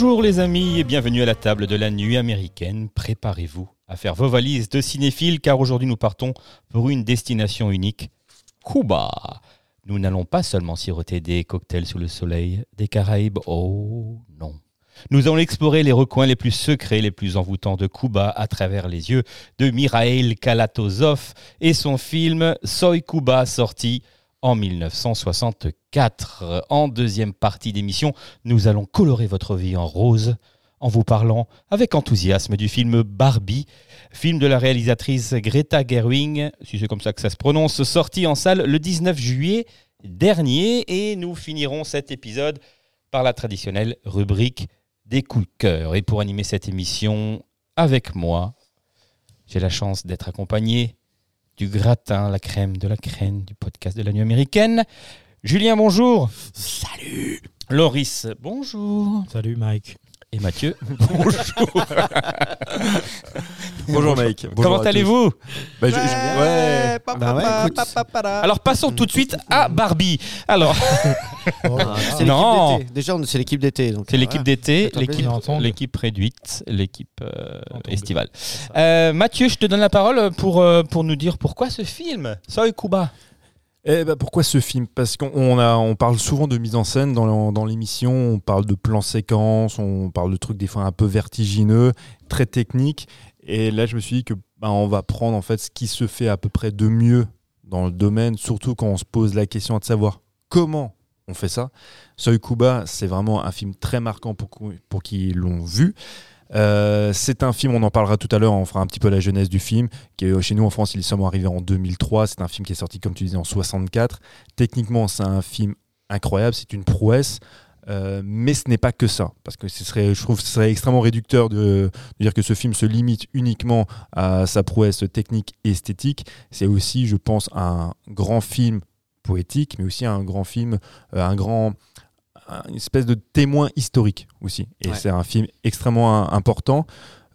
Bonjour les amis et bienvenue à la table de la nuit américaine. Préparez-vous à faire vos valises de cinéphiles car aujourd'hui nous partons pour une destination unique, Cuba. Nous n'allons pas seulement siroter des cocktails sous le soleil des Caraïbes, oh non. Nous allons explorer les recoins les plus secrets, les plus envoûtants de Cuba à travers les yeux de Mirail Kalatozov et son film Soy Cuba sorti en 1964. En deuxième partie d'émission, nous allons colorer votre vie en rose en vous parlant avec enthousiasme du film Barbie, film de la réalisatrice Greta Gerwig, si c'est comme ça que ça se prononce, sorti en salle le 19 juillet dernier. Et nous finirons cet épisode par la traditionnelle rubrique des coups de cœur. Et pour animer cette émission avec moi, j'ai la chance d'être accompagné du gratin, la crème de la crème du podcast de la nuit américaine. Julien, bonjour. Salut Loris, bonjour. Salut Mike. Et Mathieu, bonjour. Bonjour Mike. Comment allez-vous bah, je- je- Ouais. Bah ouais, écoute. Alors passons tout de suite à Barbie. Alors, Ah, c'est Non. l'équipe d'été. Déjà, on- c'est l'équipe d'été. donc, c'est euh, l'équipe d'été, réduite, l'équipe euh, estivale. Euh, Mathieu, je te donne la parole pour, euh, pour nous dire pourquoi ce film, Soy Cuba. Eh ben, pourquoi ce film? Parce qu'on on parle souvent de mise en scène dans, l'émission, on parle de plans séquences, on parle de trucs des fois un peu vertigineux, très techniques. Et là, je me suis dit que ben, on va prendre en fait ce qui se fait à peu près de mieux dans le domaine, surtout quand on se pose la question de savoir comment on fait ça. Soy Cuba, c'est vraiment un film très marquant pour qui l'ont vu. Euh, c'est un film, on en parlera tout à l'heure, on fera un petit peu la jeunesse du film, qui est, chez nous en France, il est seulement arrivé en 2003. C'est un film qui est sorti, comme tu disais, en 64. Techniquement, c'est un film incroyable, c'est une prouesse. euh, mais ce n'est pas que ça, parce que ce serait, je trouve que ce serait extrêmement réducteur de, de dire que ce film se limite uniquement à sa prouesse technique et esthétique. C'est aussi, je pense, un grand film poétique, mais aussi un grand film, euh, un grand, une espèce de témoin historique aussi. Et Ouais. c'est un film extrêmement important.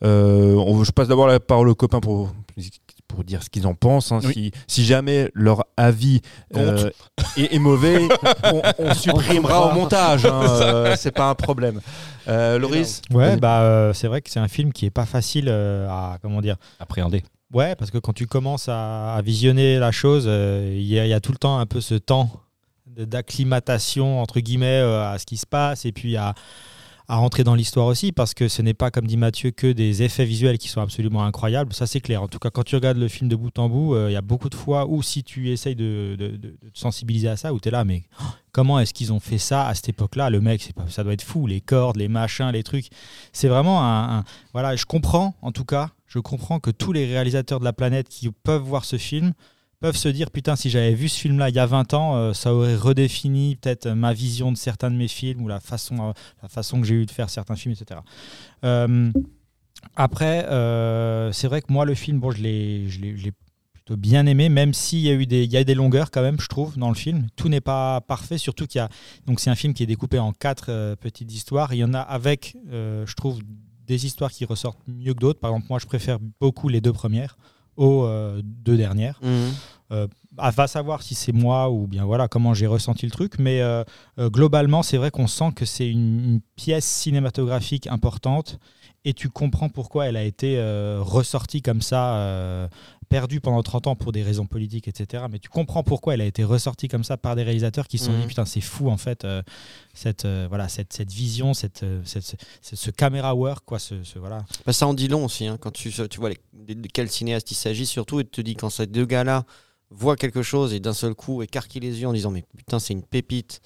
Euh, on, je passe d'abord la parole aux copains pour, pour dire ce qu'ils en pensent. hein. Oui. Si, si jamais leur avis euh, est, est mauvais, on, on supprimera au montage. hein. Euh, c'est pas un problème. Euh, Loris Ouais, bah euh, c'est vrai que c'est un film qui est pas facile euh, à comment dire. Appréhendé. Ouais, parce que quand tu commences à, à visionner la chose, euh, il y, a- il y a tout le temps un peu ce temps d'acclimatation entre guillemets euh, à ce qui se passe et puis à, à rentrer dans l'histoire aussi parce que ce n'est pas comme dit Mathieu que des effets visuels qui sont absolument incroyables. Ça c'est clair. En tout cas quand tu regardes le film de bout en bout euh, il y a beaucoup de fois où si tu essayes de, te sensibiliser à ça où tu es là mais oh, comment est-ce qu'ils ont fait ça à cette époque là le mec c'est pas, ça doit être fou. Les cordes les machins les trucs. C'est vraiment un- voilà je comprends en tout cas je comprends que tous les réalisateurs de la planète qui peuvent voir ce film peuvent se dire putain si j'avais vu ce film là il y a 20 ans euh, ça aurait redéfini peut-être ma vision de certains de mes films ou la façon euh, la façon que j'ai eu de faire certains films etc Euh, après c'est vrai que moi le film bon je l'ai plutôt bien aimé même s'il y a eu des il y a des longueurs quand même je trouve dans le film. Tout n'est pas parfait surtout qu'il y a donc c'est un film qui est découpé en quatre petites histoires. Il y en a avec je trouve des histoires qui ressortent mieux que d'autres. Par exemple moi je préfère beaucoup les deux premières aux deux dernières Mhm. ah, va savoir si c'est moi ou bien voilà comment j'ai ressenti le truc, mais euh, euh, globalement, c'est vrai qu'on sent que c'est une, une pièce cinématographique importante et tu comprends pourquoi elle a été euh, ressortie comme ça, euh, perdue pendant 30 ans pour des raisons politiques, etc. Mais tu comprends pourquoi elle a été ressortie comme ça par des réalisateurs qui se sont Mhm. dit putain, c'est fou en fait, euh, cette, euh, voilà, cette, cette vision, cette, euh, cette- ce- caméra work, quoi, ce, ce- voilà. Bah, ça en dit long aussi, hein, quand tu, tu vois les- de, de quel cinéaste il s'agit, surtout, et tu te dis quand ces deux gars-là voient quelque chose et d'un seul coup écarquillent les yeux en disant Mais putain, c'est une pépite.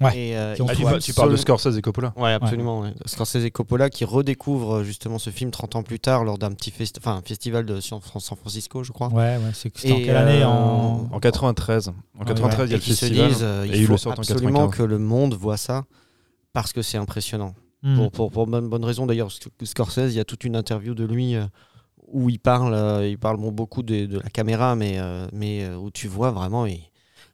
Ouais, Et, euh, Ah, tu, faut parles- tu parles de absolument- Scorsese et Coppola. Ouais, absolument. ouais. Scorsese et Coppola qui redécouvrent euh, justement ce film 30 ans plus tard lors d'un petit festi- enfin, un festival de San San Francisco, je crois. Ouais, ouais, c'est c'était en Et, quelle année euh, en... En 93. En 93, il y a et le qui se festival. disent, euh, et il ils faut en absolument 95. que le monde voit ça parce que c'est impressionnant. Hmm. Pour, pour, pour bonne, bonne raison d'ailleurs, Sc- Scorsese, il y a toute une interview de lui euh, où il parle, euh, il parle bon, beaucoup de, de la caméra, mais, euh, mais euh, où tu vois vraiment, il-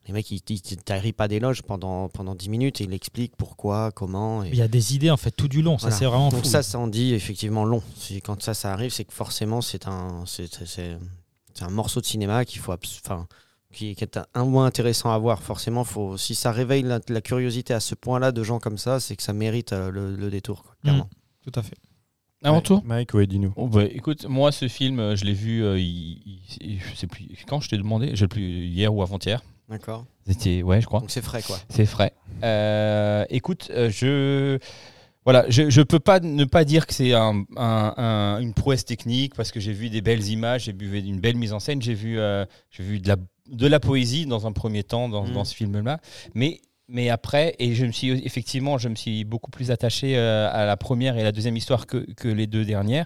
les mecs, ils ils t'arrivent pas d'éloge pendant, pendant 10 minutes et il explique pourquoi, comment. Et... Il y a des idées en fait tout du long, ça Voilà. c'est vraiment Donc fou. ça, ça en dit effectivement long. Quand ça, ça arrive, c'est que forcément, c'est un, c'est, un morceau de cinéma qu'il faut, enfin, qui, qui est un, moins intéressant à voir. Forcément, faut, si ça réveille la, la curiosité à ce point-là de gens comme ça, c'est que ça mérite le, le détour, quoi, clairement. Tout à fait. À mon tour Mike, ouais, dis-nous. Oh, bah, écoute, moi, ce film, euh, je l'ai vu, euh, il- il- je sais plus quand je t'ai demandé, je plus hier ou avant-hier. D'accord. C'était, ouais, je crois. Donc c'est frais, quoi. C'est frais. Euh, écoute, euh, je voilà, je, je peux pas ne pas dire que c'est un, un- un- une prouesse technique parce que j'ai vu des belles images, j'ai vu une belle mise en scène, j'ai vu, euh, j'ai vu de la, de la poésie dans un premier temps dans, Mhm. dans ce film-là, mais mais après et je me suis effectivement je me suis beaucoup plus attaché euh, à la première et la deuxième histoire que, que les deux dernières,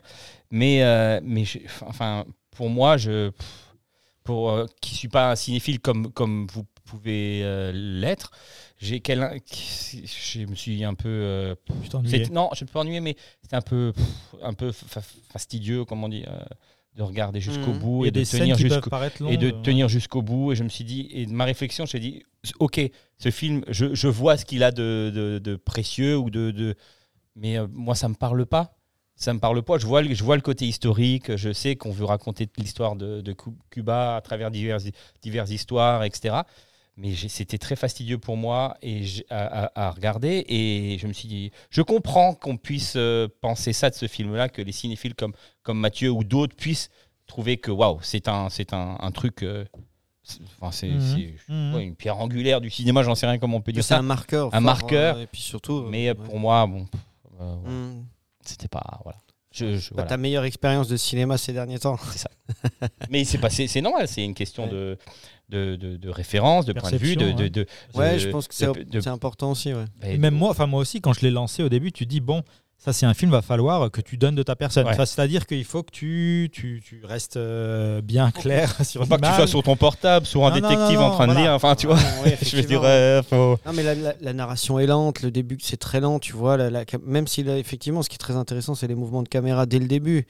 mais euh, mais enfin pour moi je pour euh, qui suis pas un cinéphile comme comme vous pouvez l'être j'ai quel je me suis un peu non je me suis pas ennuyé mais c'était un peu un peu fa- fastidieux comment on dit de regarder jusqu'au Mhm. bout et de tenir jusqu'au et de euh, tenir jusqu'au bout. Et je me suis dit, et de ma réflexion, j'ai dit, ok, ce film, je, je vois ce qu'il a de, de- de précieux ou de, de- mais euh, moi ça me parle pas. Ça me parle pas. Je vois, le- je vois le côté historique. Je sais qu'on veut raconter l'histoire de, de Cu- Cuba à travers diverses, diverses histoires, etc. Mais c'était très fastidieux pour moi et à, à- à regarder. Et je me suis dit, je comprends qu'on puisse euh, penser ça de ce film-là, que les cinéphiles comme, comme Mathieu ou d'autres puissent trouver que waouh, c'est un, c'est un, un truc. euh, c'est- enfin, c'est Mhm. c'est- Mhm. ouais, une pierre angulaire du cinéma, j'en sais rien comment on peut dire C'est ça. un marqueur. Un fort, marqueur, euh, et puis surtout. Mais euh, euh, pour moi, bon, euh. Hmm. c'était pas. Voilà. Je, je- Pas voilà. ta meilleure expérience de cinéma ces derniers temps. Mais c'est pas, c'est c'est normal, c'est une question Ouais. de, de, de, de référence, de point de vue, de. Ouais. de- Ouais, de- je pense que c'est de- c'est important aussi. Ouais. bah, Et même moi, enfin moi aussi, quand je l'ai lancé au début, tu dis bon, ça c'est un film, va falloir que tu donnes de ta personne. Ouais. C'est-à-dire qu'il faut que tu, tu, tu restes euh, bien clair sur Faut pas que tu sois sur ton portable, sur un Non, non, détective non, en train de lire. Enfin, tu vois. Ouais, je veux effectivement. dire, euh, faut- Non, mais la, la- la narration est lente, le début c'est très lent, tu vois. la- la cam- même si là, effectivement, ce qui est très intéressant, c'est les mouvements de caméra dès le début,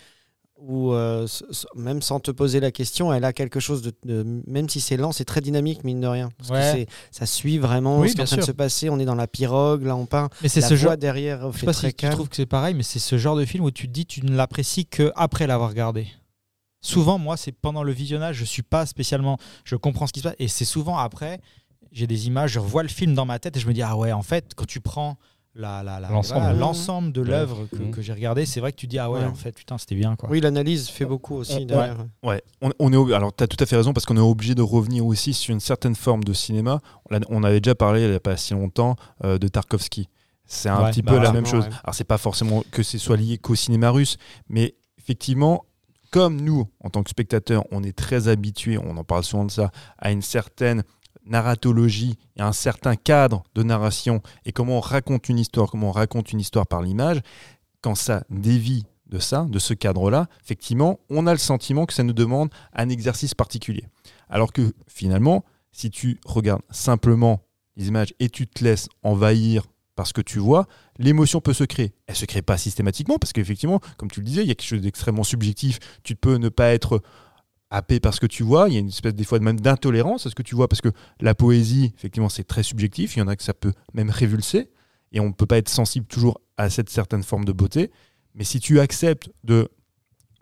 où euh, même sans te poser la question, elle a quelque chose de, de- même si c'est lent, c'est très dynamique mine de rien. Parce Ouais. que ça suit vraiment Oui, ce qui est en train de se passer. On est dans la pirogue, là on part. Mais c'est ce genre. derrière Je sais pas si tu trouves que c'est pareil, mais c'est ce genre de film où tu te dis tu ne l'apprécies que après l'avoir regardé. Souvent, moi, c'est pendant le visionnage, je suis pas spécialement, je comprends ce qui se passe, et c'est souvent après, j'ai des images, je revois le film dans ma tête et je me dis ah ouais, en fait, quand tu prends la, la- la- L'ensemble. voilà, l'ensemble de l'œuvre que, Mhm. que j'ai regardé, c'est vrai que tu dis ah ouais, Ouais. en fait, putain, c'était bien quoi. Oui, l'analyse fait beaucoup aussi Ouais. derrière. Ouais, on, on est alors tu as tout à fait raison parce qu'on est obligé de revenir aussi sur une certaine forme de cinéma. On, l'a- on avait déjà parlé il n'y a pas si longtemps euh, de Tarkovsky. C'est un Ouais, petit bah peu la ouais. même chose. Ouais. Alors c'est pas forcément que ce soit lié qu'au cinéma russe, mais effectivement, comme nous, en tant que spectateurs, on est très habitués, on en parle souvent de ça, à une certaine narratologie et un certain cadre de narration et comment on raconte une histoire, comment on raconte une histoire par l'image, quand ça dévie de ça, de ce cadre-là, effectivement, on a le sentiment que ça nous demande un exercice particulier. Alors que finalement, si tu regardes simplement les images et tu te laisses envahir par ce que tu vois, l'émotion peut se créer. Elle se crée pas systématiquement parce qu'effectivement, comme tu le disais, il y a quelque chose d'extrêmement subjectif. Tu peux ne pas être happé par ce que tu vois. Il y a une espèce des fois même d'intolérance à ce que tu vois parce que la poésie, effectivement, c'est très subjectif. Il y en a que ça peut même révulser et on ne peut pas être sensible toujours à cette certaine forme de beauté. Mais si tu acceptes de,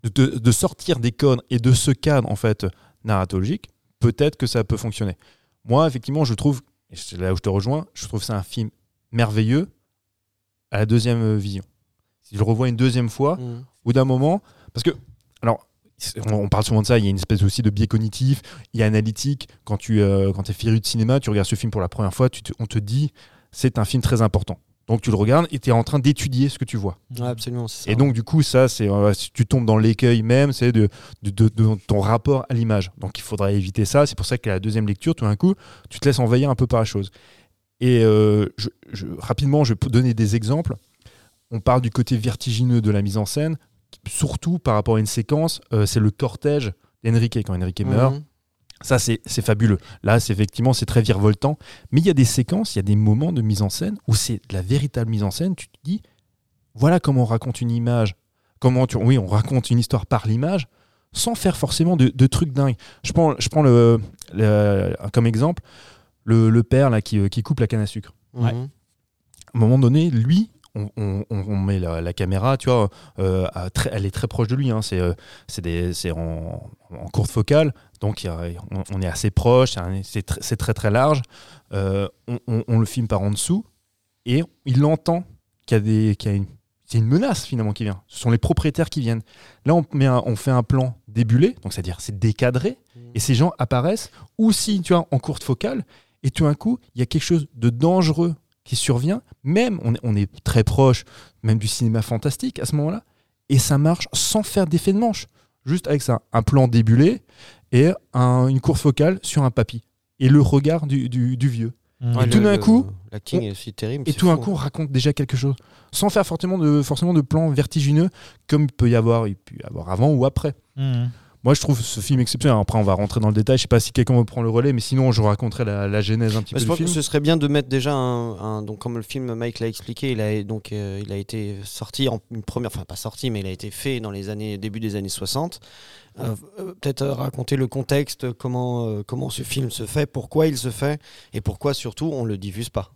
de, de sortir des codes et de ce cadre en fait narratologique, peut-être que ça peut fonctionner. Moi, effectivement, je trouve, et c'est là où je te rejoins, je trouve c'est un film merveilleux à la deuxième vision. Si je le revois une deuxième fois, Mm. au d'un moment, parce que, on parle souvent de ça, il y a une espèce aussi de biais cognitif, il y a analytique. Quand tu euh, quand es féru de cinéma, tu regardes ce film pour la première fois, tu te- on te dit c'est un film très important. Donc tu le regardes et tu es en train d'étudier ce que tu vois. Ouais, absolument. ça. Et donc, du coup, ça, c'est euh, si tu tombes dans l'écueil même, c'est de, de, de- de ton rapport à l'image. Donc, il faudra éviter ça. C'est pour ça qu'à la deuxième lecture, tout d'un coup, tu te laisses envahir un peu par la chose. Et euh, je- je- rapidement, je peux donner des exemples. On parle du côté vertigineux de la mise en scène, surtout par rapport à une séquence, euh, c'est le cortège d'Enrique quand Enrique meurt. Mhm. Ça, c'est fabuleux. Là, c'est effectivement, c'est très virevoltant. Mais il y a des séquences, il y a des moments de mise en scène où c'est de la véritable mise en scène. Tu te dis, voilà comment on raconte une image. Comment tu, oui, on raconte une histoire par l'image, sans faire forcément de, de trucs dingues. Je prends, je prends le, le- comme exemple le, le père là qui, euh, qui coupe la canne à sucre. Ouais. Mhm. À un moment donné, lui, on, on- on- on met la, la caméra, tu vois, euh, à très- elle est très proche de lui. hein. c'est euh, c'est en, en courte focale, donc a- on, on est assez proche, c'est un- c'est tr- c'est très très large. Euh, on, le filme par en dessous et il entend qu'il y a, des, qu'il y a une, c'est une menace finalement qui vient. Ce sont les propriétaires qui viennent. Là, on, met un- on fait un plan débulé, donc c'est-à-dire c'est décadré, et ces gens apparaissent aussi, tu vois, en courte focale, et tout d'un coup, il y a quelque chose de dangereux qui survient, même, on est, on est très proche, même du cinéma fantastique à ce moment-là, et ça marche sans faire d'effet de manche, juste avec ça, un plan débulé et un- une courte focale sur un papy, et le regard du, du- du vieux. Ouais, tout d'un coup, l'acting on- est aussi terrible. Et tout d'un coup, on raconte déjà quelque chose, sans faire forcément de, forcément de plans vertigineux, comme il peut y avoir, il peut y avoir avant ou après. Mm. Moi, je trouve ce film exceptionnel. Après, on va rentrer dans le détail. Je sais pas si quelqu'un me prend le relais, mais sinon, je raconterai la, la genèse un petit Bah, peu je pense que ce serait bien de mettre déjà un, un- donc comme le film Mike l'a expliqué, il a donc euh, il a été sorti en une première, enfin pas sorti, mais il a été fait dans les années début des années 60. Euh, euh, Peut-être raconter le contexte, comment euh, comment ce film se fait, pourquoi il se fait et pourquoi surtout on le diffuse pas.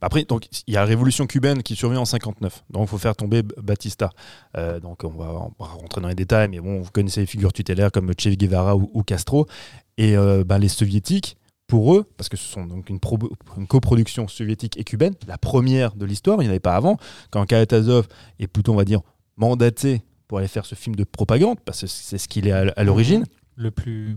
Après, donc, il y a la révolution cubaine qui survient en 59. Donc, il faut faire tomber Batista. Euh, donc, on va, rentrer dans les détails, mais bon, vous connaissez les figures tutélaires comme Che Guevara ou, Castro. Et ben, les soviétiques, pour eux, parce que ce sont donc une, pro- une coproduction soviétique et cubaine, la première de l'histoire, il n'y en avait pas avant, quand Kalatazov est plutôt, on va dire, mandaté pour aller faire ce film de propagande, parce que c'est ce qu'il est à, à l'origine. Le plus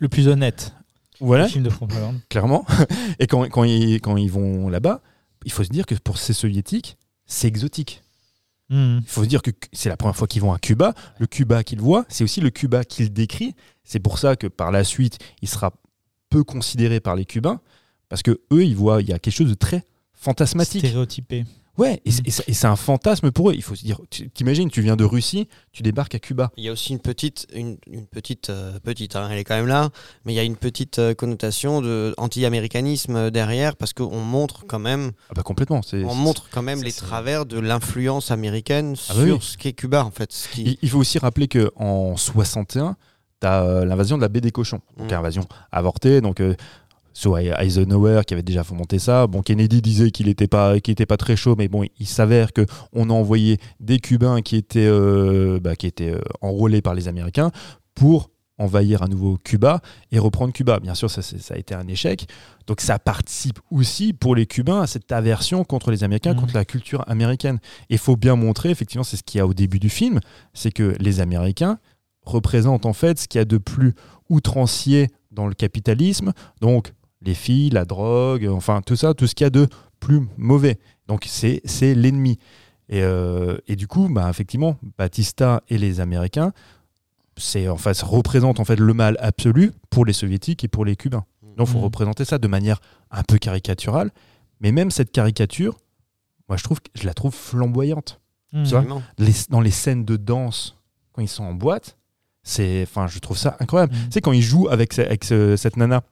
le plus honnête Voilà. le film de propagande. clairement. Et quand, quand, ils, quand ils vont là-bas, il faut se dire que pour ces soviétiques, c'est exotique. Mm. Il faut se dire que c'est la première fois qu'ils vont à Cuba. Le Cuba qu'ils voient, c'est aussi le Cuba qu'ils décrit. C'est pour ça que par la suite, il sera peu considéré par les Cubains, parce que eux, ils voient, il y a quelque chose de très fantasmatique. Stéréotypé. Ouais, et Mm. c'est- et c'est et c'est un fantasme pour eux. Il faut se dire, t'imagines, tu viens de Russie, tu débarques à Cuba. Il y a aussi une petite, une, une petite, euh, petite, hein, elle est quand même là, mais il y a une petite euh, connotation de anti-américanisme euh, derrière parce qu'on montre quand même, Ah bah complètement. on montre quand même les travers de l'influence américaine Ah sur bah oui. ce qu'est Cuba en fait. Ce qui... Il, il faut aussi rappeler qu'en 61, tu as l'invasion de la baie des cochons. Donc, Mm. invasion avortée. Donc, euh, sous Eisenhower qui avait déjà fomenté ça. Bon, Kennedy disait qu'il n'était pas, était pas très chaud, mais bon, il s'avère qu'on a envoyé des Cubains qui étaient, euh, bah, qui étaient euh, enrôlés par les Américains pour envahir à nouveau Cuba et reprendre Cuba. Bien sûr, ça, ça a été un échec. Donc ça participe aussi pour les Cubains à cette aversion contre les Américains, Mhm. contre la culture américaine. Et il faut bien montrer, effectivement, c'est ce qu'il y a au début du film, c'est que les Américains représentent en fait ce qu'il y a de plus outrancier dans le capitalisme, donc les filles, la drogue, enfin tout ça, tout ce qu'il y a de plus mauvais. Donc c'est c'est l'ennemi. Et, euh, et du coup, bah, effectivement, Batista et les Américains, c'est en fait, ça représente en fait le mal absolu pour les Soviétiques et pour les Cubains. Donc il faut Mhm. représenter ça de manière un peu caricaturale, mais même cette caricature, moi je trouve que je la trouve flamboyante. Mm. Tu vois Absolument. Les- dans les scènes de danse quand ils sont en boîte, c'est, enfin, je trouve ça incroyable. Mhm. Tu sais quand il joue avec, avec ce- cette nana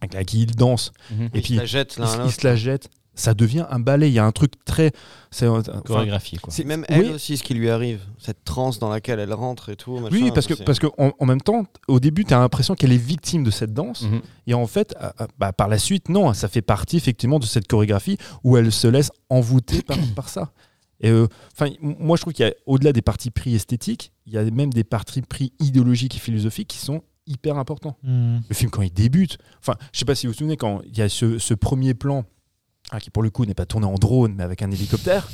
avec la qui il danse, Mhm. et puis se la jette il, à se- il l'autre. se la jette, ça devient un ballet. Il y a un truc très, c'est, Chorégraphié, quoi. C'est même oui. elle aussi ce qui lui arrive, cette transe dans laquelle elle rentre et tout. oui, machin, oui, parce que parce que en, en même temps, au début, tu as l'impression qu'elle est victime de cette danse. Mhm. Et en fait, euh, euh, bah, par la suite, non, ça fait partie effectivement de cette chorégraphie où elle se laisse envoûter par, par ça. Et euh, enfin, moi, je trouve qu'il y a, au-delà des partis pris esthétiques, il y a même des partis pris idéologiques et philosophiques qui sont hyper importants. Mm. Le film, quand il débute, enfin, je sais pas si vous vous souvenez, quand il y a ce, ce premier plan, ah, qui pour le coup n'est pas tourné en drone, mais avec un hélicoptère,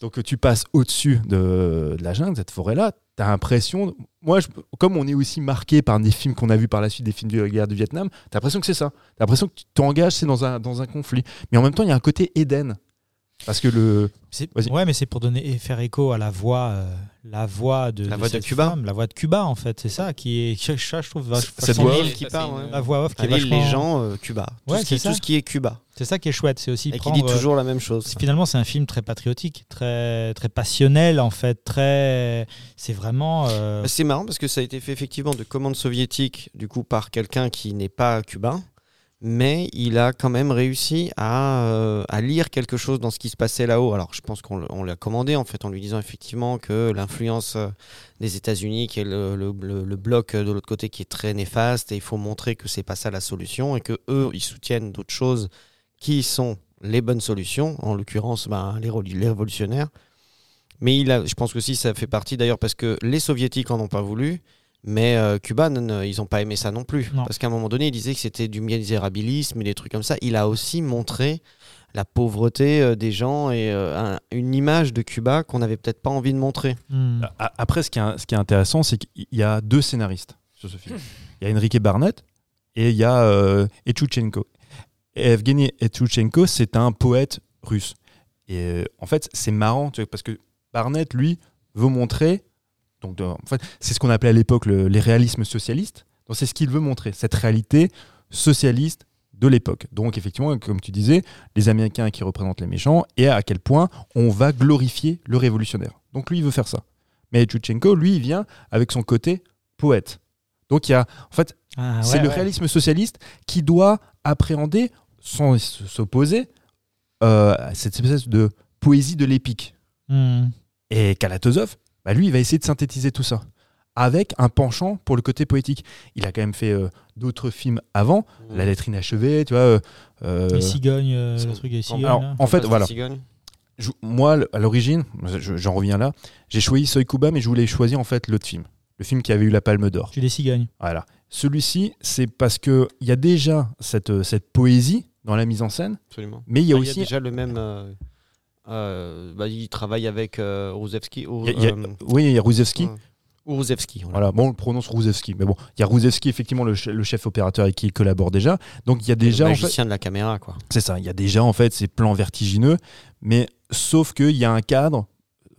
donc tu passes au-dessus de, de la jungle, de cette forêt-là, tu as l'impression, moi, je- comme on est aussi marqué par des films qu'on a vus par la suite, des films de la guerre du Vietnam, tu as l'impression que c'est ça. Tu as l'impression que tu t'engages, c'est dans un, dans un conflit. Mais en même temps, il y a un côté Éden. Parce que le. Ouais, mais c'est pour donner et faire écho à la voix, euh, la voix de, La voix de Cuba. femme, la voix de Cuba en fait. C'est ça qui est, ça, je trouve Cette voix off. qui part, une- ouais. la voix off qui est vachement. les gens, euh, Cuba. Tout, Ouais, ce qui, c'est tout ce qui est Cuba. C'est ça qui est chouette, c'est aussi Et qui prendre. dit euh, toujours la même chose. Finalement, c'est un film très patriotique, très très passionnel en fait, très. C'est vraiment. euh, C'est marrant parce que ça a été fait effectivement de commandes soviétiques, du coup, par quelqu'un qui n'est pas cubain, mais il a quand même réussi à, euh, à lire quelque chose dans ce qui se passait là-haut. Alors, je pense qu'on l'a commandé en fait en lui disant effectivement que l'influence euh, des États-Unis, qui est le, le- bloc euh, de l'autre côté qui est très néfaste, et il faut montrer que c'est pas ça la solution et que eux, ils soutiennent d'autres choses qui sont les bonnes solutions, en l'occurrence ben, les révolutionnaires. Mais il a, je pense que si ça fait partie d'ailleurs parce que les soviétiques en ont pas voulu, mais euh, Cuba, non, non, ils n'ont pas aimé ça non plus. Non. Parce qu'à un moment donné, il disait que c'était du misérabilisme et des trucs comme ça. Il a aussi montré la pauvreté euh, des gens et euh, un- une image de Cuba qu'on n'avait peut-être pas envie de montrer. hmm. Après, ce qui est, ce qui est intéressant, c'est qu'il y a deux scénaristes sur ce film. Il y a Enrique Barnett et il y a euh, Etchouchenko. Et Evgeny Etchouchenko, c'est un poète russe. Et euh, en fait, c'est marrant tu vois, parce que Barnett, lui, veut montrer. Donc, de- en fait, c'est ce qu'on appelait à l'époque le- les réalismes socialistes. Donc, c'est ce qu'il veut montrer, cette réalité socialiste de l'époque. Donc, effectivement, comme tu disais, les Américains qui représentent les méchants et à quel point on va glorifier le révolutionnaire. Donc, lui, il veut faire ça. Mais Etchouchenko, lui, il vient avec son côté poète. Donc, il y a, en fait, Ah, c'est ouais, le ouais. réalisme socialiste qui doit appréhender, sans s'opposer, euh, à cette espèce de poésie de l'épique. Hmm. Et Kalatozov, bah, lui, il va essayer de synthétiser tout ça avec un penchant pour le côté poétique. Il a quand même fait euh, d'autres films avant, La lettre inachevée, tu vois. euh, euh, Les cigognes, euh, le truc des cigognes. alors, là. en fait, voilà. Je- moi, à l'origine, je- j'en reviens là, j'ai choisi Soy Kuba, mais je voulais choisir en fait l'autre film, le film qui avait eu la Palme d'Or. Tu les cigognes. Voilà. Celui-ci, c'est parce que il y a déjà cette, cette poésie dans la mise en scène, Absolument. mais il y a Ah, aussi déjà le même. Euh, bah, il travaille avec euh, Rouzevski. ou, il y a- euh, oui, il y a Rouzevski. Ou Rouzevski, voilà. Voilà, bon, on le prononce Rouzevski, mais bon, il y a Rouzevski, effectivement, le, che- le chef opérateur avec qui il collabore déjà. Donc il y a déjà, le en fait, magicien de la caméra, quoi. c'est ça, il y a déjà en fait ces plans vertigineux, mais sauf qu'il y a un cadre,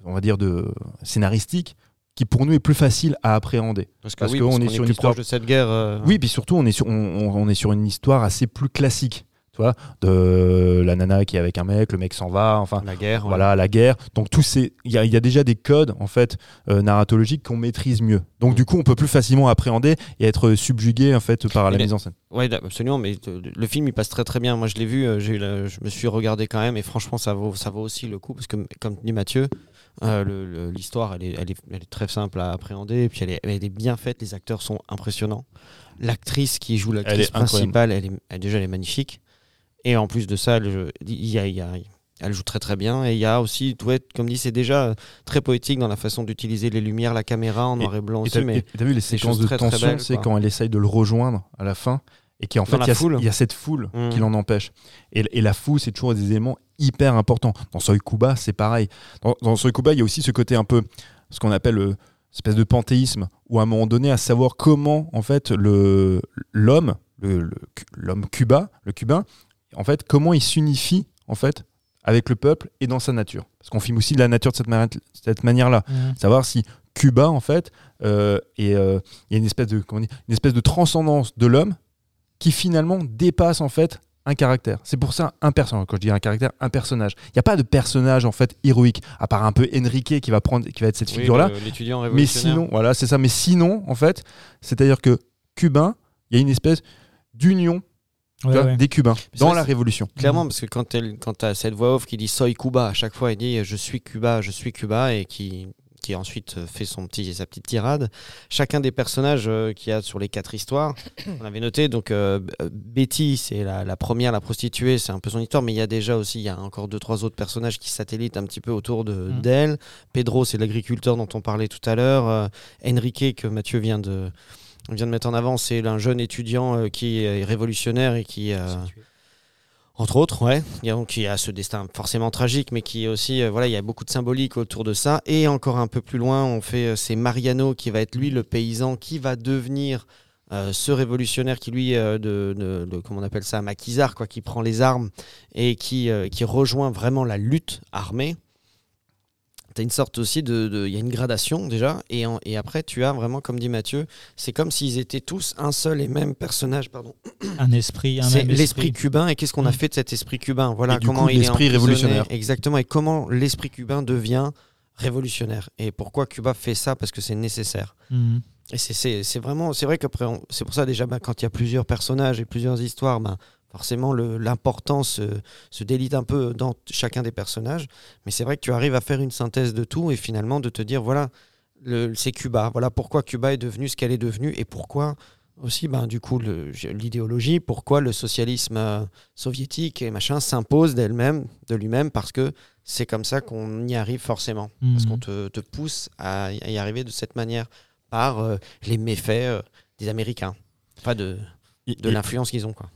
on va dire, de scénaristique qui pour nous est plus facile à appréhender. Parce oui, qu'on parce est sur une histoire- de cette guerre. euh, Oui, puis surtout, on est sur, on est sur une histoire assez plus classique, tu vois, de la nana qui est avec un mec, le mec s'en va, enfin, La guerre. ouais. voilà, la guerre. Donc tous ces, il y, a- il y a déjà des codes en fait euh, narratologiques qu'on maîtrise mieux. Donc du coup, on peut plus facilement appréhender et être subjugué en fait par la mise en scène. Ouais, d- absolument. Mais le film, il passe très très bien. Moi, je l'ai vu. euh, j'ai eu la- je me suis regardé quand même, et franchement, ça vaut, ça vaut aussi le coup parce que, comme dit Mathieu, euh, l'histoire, elle est, elle, est, elle est très simple à appréhender, et puis elle est, elle est bien faite. Les acteurs sont impressionnants. L'actrice qui joue l'actrice principale, elle est, déjà, elle est magnifique. Et en plus de ça, elle, il y a- il y a- elle joue très très bien. Et il y a aussi, comme dit, c'est déjà très poétique dans la façon d'utiliser les lumières, la caméra en noir et blanc Et aussi. Mais t'as vu les séquences de très, tension, c'est quand elle essaye de le rejoindre à la fin et qui en fait il y, a- y cette foule Mm. qui l'en empêche. Et, et la foule, c'est toujours des éléments hyper importants. Dans Soy Kuba, c'est pareil. Dans, dans Soy Kuba, il y a aussi ce côté un peu ce qu'on appelle le espèce de panthéisme où à un moment donné à savoir comment en fait le l'homme l'homme cuba le cubain en fait comment il s'unifie en fait avec le peuple et dans sa nature parce qu'on filme aussi de la nature de cette, mani- cette manière là Hmm. savoir si Cuba en fait euh, et euh, il y a une espèce de comment dit, une espèce de transcendance de l'homme qui finalement dépasse en fait un caractère. C'est pour ça un personnage. Quand je dis un caractère, un personnage. Il n'y a pas de personnage en fait héroïque à part un peu Enrique qui va prendre qui va être cette oui, figure là. le- l'étudiant Mais sinon, voilà, c'est ça. Mais sinon, en fait, c'est-à-dire que cubain, il y a une espèce d'union Ouais, vois, ouais. des Cubains Mais dans ça, la révolution. Clairement, parce que quand elle, quand t'as cette voix off qui dit Soy Cuba, à chaque fois, elle dit Je suis Cuba, je suis Cuba, et qui, qui ensuite fait son petit, sa petite tirade. Chacun des personnages euh, qu'il y a sur les quatre histoires, on avait noté, donc euh, euh, Betty, c'est la, la première, la prostituée, c'est un peu son histoire, mais il y a déjà aussi, il y a encore deux, trois autres personnages qui satellitent un petit peu autour de- Mhm. d'elle. Pedro, c'est l'agriculteur dont on parlait tout à l'heure. Euh, Enrique, que Mathieu vient de, vient de mettre en avant, c'est un jeune étudiant euh, qui est révolutionnaire et qui. euh, entre autres, ouais. Il y a, donc, il y a ce destin forcément tragique, mais qui est aussi, euh, voilà, il y a beaucoup de symbolique autour de ça. Et encore un peu plus loin, on fait, c'est Mariano qui va être lui le paysan qui va devenir euh, ce révolutionnaire qui lui euh, de, de, de- comment on appelle ça maquisard quoi qui prend les armes et qui qui rejoint vraiment la lutte armée T'as une sorte aussi de, de- il y a une gradation déjà et, en- et après tu as vraiment comme dit Mathieu c'est comme s'ils étaient tous un seul et même personnage pardon Un esprit, un c'est l'esprit esprit. cubain et qu'est-ce qu'on a Mm. fait de cet esprit cubain? Voilà Et du comment coup, il est l'esprit révolutionnaire. Exactement. Et comment l'esprit cubain devient révolutionnaire et pourquoi Cuba fait ça? Parce que c'est nécessaire. Mhm. Et c'est- vraiment c'est vrai qu'après c'est pour ça déjà bah, quand il y a plusieurs personnages et plusieurs histoires bah, forcément l'importance se, se délite un peu dans chacun des personnages mais c'est vrai que tu arrives à faire une synthèse de tout et finalement de te dire voilà c'est Cuba voilà pourquoi Cuba est devenue ce qu'elle est devenue et pourquoi aussi ben, du coup l'idéologie pourquoi le socialisme euh, soviétique et machin s'impose d'elle-même de lui-même parce que c'est comme ça qu'on y arrive forcément parce Mhm. qu'on te, te pousse à y arriver de cette manière par euh, les méfaits euh, des Américains, enfin de, de l'influence qu'ils ont. Quoi.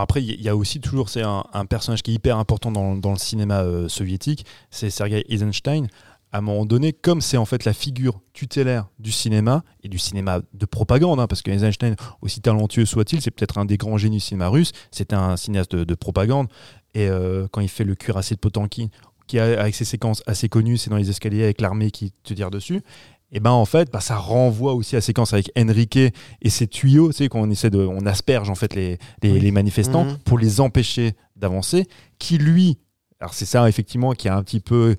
Après, il y a aussi toujours c'est un, personnage qui est hyper important dans, le cinéma euh, soviétique, c'est Sergei Eisenstein. À un moment donné, comme c'est en fait la figure tutélaire du cinéma et du cinéma de propagande, hein, parce que Eisenstein, aussi talentueux soit-il, c'est peut-être un des grands génies du cinéma russe, c'est un cinéaste de, de propagande. Et euh, quand il fait le cuirassé de Potankin, qui a avec ses séquences assez connues, c'est dans les escaliers avec l'armée qui te tire dessus. Et ben en fait, bah, ça renvoie aussi à la séquence avec Enrique et ses tuyaux, tu sais, qu'on essaie de, on asperge en fait les, les, Oui. les manifestants Mhm. pour les empêcher d'avancer, qui lui, alors c'est ça effectivement qui a un petit peu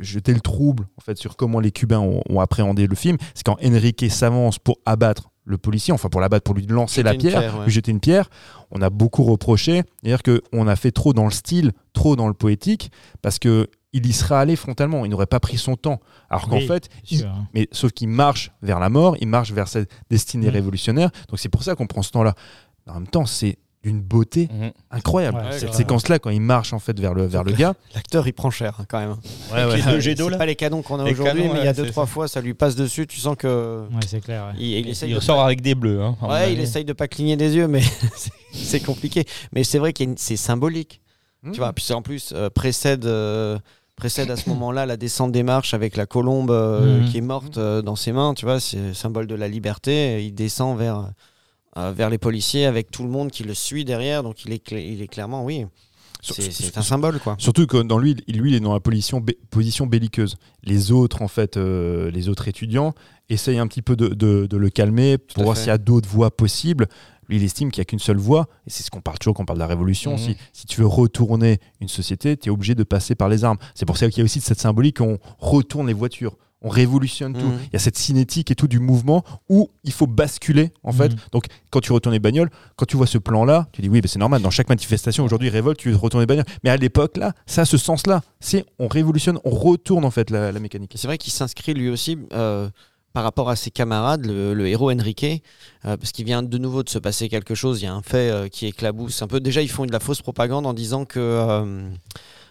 jeté le trouble en fait sur comment les Cubains ont, ont appréhendé le film, c'est quand Enrique s'avance pour abattre le policier, enfin pour l'abattre, pour lui lancer la pierre, pierre, ouais. lui jeter une pierre. On a beaucoup reproché, c'est-à-dire qu'on a fait trop dans le style, trop dans le poétique, parce que il y serait allé frontalement, il n'aurait pas pris son temps. Alors qu'en Oui, fait, hein. mais sauf qu'il marche vers la mort, il marche vers cette destinée révolutionnaire. Donc c'est pour ça qu'on prend ce temps-là. En même temps, c'est d'une beauté Mhm. incroyable. Ouais, cette c'est séquence-là, quand il marche en fait vers le, vers le gars. L'acteur, il prend cher hein, quand même. Avec les deux jets d'eau, C'est là. pas les canons qu'on a aujourd'hui, mais il y a ouais, deux, trois ça. fois, ça lui passe dessus. Tu sens que. Ouais, c'est clair. ouais. Il, il essaye Il de sort avec des bleus. Hein, Ouais, il essaye de pas cligner des yeux, mais c'est- compliqué. Mais c'est vrai que c'est symbolique. Mhm. Tu vois, puis c'est en plus euh, précède, euh, précède à ce moment-là la descente des marches avec la colombe euh, Mhm. qui est morte euh, dans ses mains. Tu vois, c'est symbole de la liberté. Il descend vers, euh, vers les policiers avec tout le monde qui le suit derrière. Donc il est, il est clairement, oui, c'est un symbole quoi. Surtout que dans lui, il- lui, il est dans la position, belliqueuse. Les autres, en fait, euh, les autres étudiants essayent un petit peu de, de- de le calmer pour voir s'il y a d'autres voies possibles. Lui, il estime qu'il n'y a qu'une seule voie, et c'est ce qu'on parle toujours quand on parle de la révolution. Mhm. Si, si tu veux retourner une société, tu es obligé de passer par les armes. C'est pour ça qu'il y a aussi cette symbolique qu'on retourne les voitures, on révolutionne tout. Mhm. Il y a cette cinétique et tout du mouvement où il faut basculer, en fait. Mhm. Donc, quand tu retournes les bagnoles, quand tu vois ce plan-là, tu dis oui, bah, c'est normal. Dans chaque manifestation aujourd'hui, révolte, tu retournes les bagnoles. Mais à l'époque, là, ça a ce sens-là. C'est on révolutionne, on retourne en fait la, la mécanique. C'est vrai qu'il s'inscrit lui aussi euh, par rapport à ses camarades, le, le héros Enrique, euh, parce qu'il vient de nouveau de se passer quelque chose. Il y a un fait euh, qui éclabousse un peu. Déjà, ils font de la fausse propagande en disant que euh,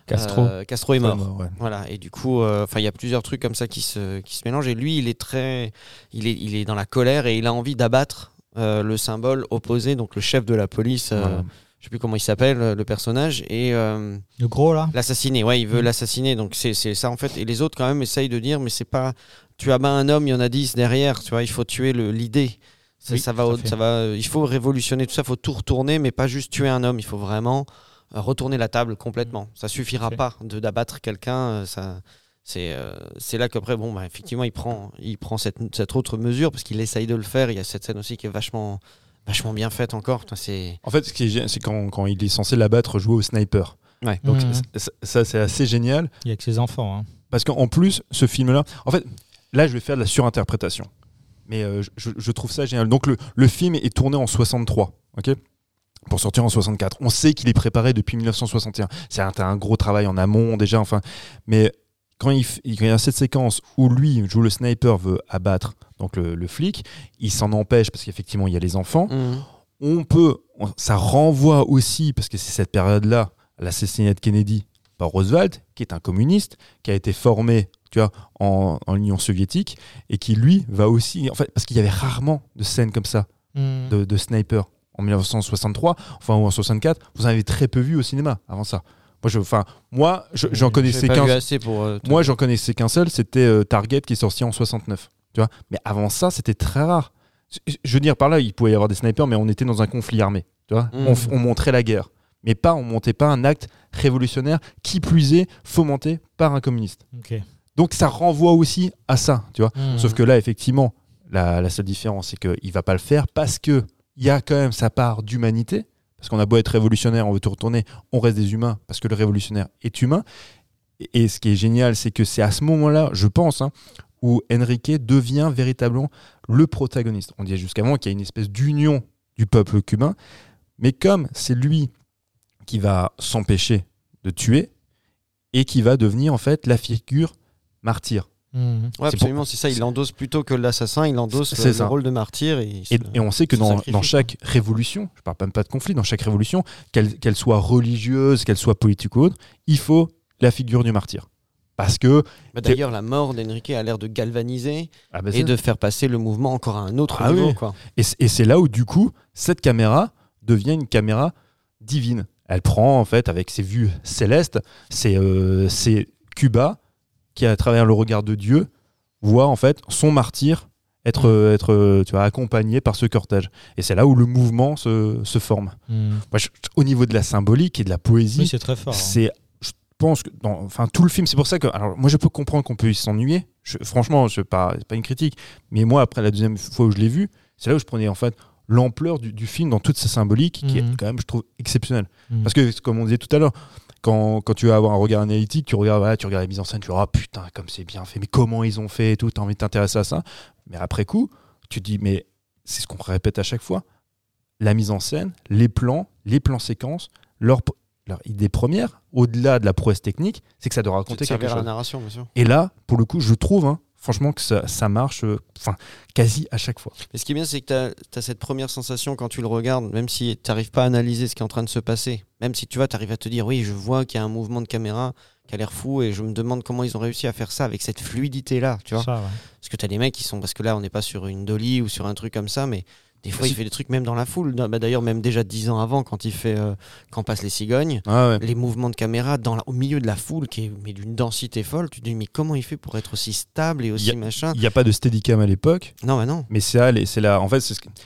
Castro. euh, Castro est mort. Ouais. Voilà, et du coup, euh, enfin, il y a plusieurs trucs comme ça qui se, qui se mélangent. Et lui, il est très, il est, il est dans la colère et il a envie d'abattre euh, le symbole opposé, donc le chef de la police. euh, Voilà. Je sais plus comment il s'appelle, le personnage, et euh, Le gros là? l'assassiner. Ouais, il veut Mm. l'assassiner. Donc c'est ça en fait. Et les autres quand même essayent de dire, mais c'est pas. Tu abats un homme, il y en a dix derrière. Tu vois, il faut tuer le- l'idée. Ça, Oui, ça va, ça va. Il faut révolutionner tout ça. Il faut tout retourner, mais pas juste tuer un homme. Il faut vraiment retourner la table complètement. Ça suffira pas de d'abattre quelqu'un. euh, Ça. C'est euh, c'est là qu'après, bon, bah, effectivement, il prend, il prend cette, cette autre mesure parce qu'il essaye de le faire. Il y a cette scène aussi qui est vachement, vachement bien faite encore. C'est En fait, ce qui est génial, c'est quand, quand il est censé l'abattre, jouer au sniper. Ouais. Donc c- ça, c'est assez génial. Il y a que ses enfants. hein. Parce qu'en plus, ce film-là, en fait, là, je vais faire de la surinterprétation. Mais euh, je, je trouve ça génial. Donc, le, le film est tourné en 63, ok? Pour sortir en 64. On sait qu'il est préparé depuis 1961. C'est un, un gros travail en amont, déjà, enfin. Mais quand il, f- quand il y a cette séquence où lui, joue le sniper, veut abattre donc le, le flic, il s'en empêche parce qu'effectivement, il y a les enfants Mhm. on peut, on- ça renvoie aussi, parce que c'est cette période-là, l'assassinat de Kennedy par Roosevelt, qui est un communiste, qui a été formé tu vois, en, en Union soviétique, et qui lui va aussi, en fait, parce qu'il y avait rarement de scènes comme ça, Mhm. de, de sniper, en 1963, enfin, ou en 64, vous en avez très peu vu au cinéma avant ça. Moi, je, enfin, moi, je- j'en connaissais qu'un euh, moi, j'en connaissais qu'un seul, c'était euh, Target qui est sorti en 69. Tu vois Mais avant ça, c'était très rare. Je veux dire, par là, il pouvait y avoir des snipers, mais on était dans un conflit armé. Tu vois Mhm. on, montrait la guerre. Mais pas, on montait pas un acte révolutionnaire, qui plus est, fomenté par un communiste. Donc ça renvoie aussi à ça, tu vois. Mhm. Sauf que là, effectivement, la, la seule différence, c'est qu'il va pas le faire parce que il y a quand même sa part d'humanité. Parce qu'on a beau être révolutionnaire, on veut tout retourner, on reste des humains parce que le révolutionnaire est humain. Et, ce qui est génial, c'est que c'est à ce moment-là, je pense, hein, où Enrique devient véritablement le protagoniste. On disait jusqu'avant qu'il y a une espèce d'union du peuple cubain, mais comme c'est lui qui va s'empêcher de tuer et qui va devenir en fait la figure martyr. Ouais, C'est absolument, c'est ça. Il endosse plutôt que l'assassin, il endosse le, rôle de martyr. Et, on sait que dans, chaque révolution, je parle même pas de conflit, dans chaque révolution, qu'elle soit religieuse, qu'elle soit politique ou autre, il faut la figure du martyr. Parce que. Bah, D'ailleurs, la mort d'Enrique a l'air de galvaniser ah bah et de faire passer le mouvement encore à un autre Ah niveau. oui. Quoi. Et c'est là où, du coup, cette caméra devient une caméra divine. Elle prend, en fait, avec ses vues célestes, c'est euh, Cuba qui, à travers le regard de Dieu, voit, en fait, son martyr être, euh, être euh, tu vois, accompagné par ce cortège. Et c'est là où le mouvement se, se forme. Moi, je- au niveau de la symbolique et de la poésie, Oui, c'est très fort. hein. je pense que dans enfin tout le film c'est pour ça que alors moi je peux comprendre qu'on peut s'ennuyer franchement je pas c'est pas une critique mais moi après la deuxième fois où je l'ai vu c'est là où je prenais en fait l'ampleur du, du film dans toute sa symbolique qui est Mhm. quand même je trouve exceptionnelle Mhm. parce que comme on disait tout à l'heure quand, quand tu vas avoir un regard analytique tu regardes voilà, tu regardes la mise en scène tu vas ah putain comme c'est bien fait mais comment ils ont fait et tout t'as envie de t'intéresser à ça mais après coup tu te dis mais c'est ce qu'on répète à chaque fois la mise en scène les plans les plans séquences leur leur idée première, au-delà de la prouesse technique, c'est que ça doit raconter quelque la chose. narration, bien sûr. Et là, pour le coup, je trouve, hein, franchement, que ça, ça marche euh, enfin, quasi à chaque fois. Mais ce qui est bien, c'est que tu as, cette première sensation quand tu le regardes, même si tu n'arrives pas à analyser ce qui est en train de se passer, même si tu vois, tu arrives à te dire, oui, je vois qu'il y a un mouvement de caméra qui a l'air fou et je me demande comment ils ont réussi à faire ça avec cette fluidité-là, tu vois. Ça, ouais. Parce que tu as des mecs qui sont, parce que là, on n'est pas sur une dolly ou sur un truc comme ça, mais des fois, il fait des trucs même dans la foule. Bah, D'ailleurs, même déjà dix ans avant, quand il fait euh, Quand passent les cigognes, Ah ouais. les mouvements de caméra dans la- au milieu de la foule qui est mais d'une densité folle, tu te dis, mais comment il fait pour être aussi stable et aussi Y a- machin? Il n'y a pas de steadicam à l'époque, Non, bah non. mais c'est c'est la, en fait,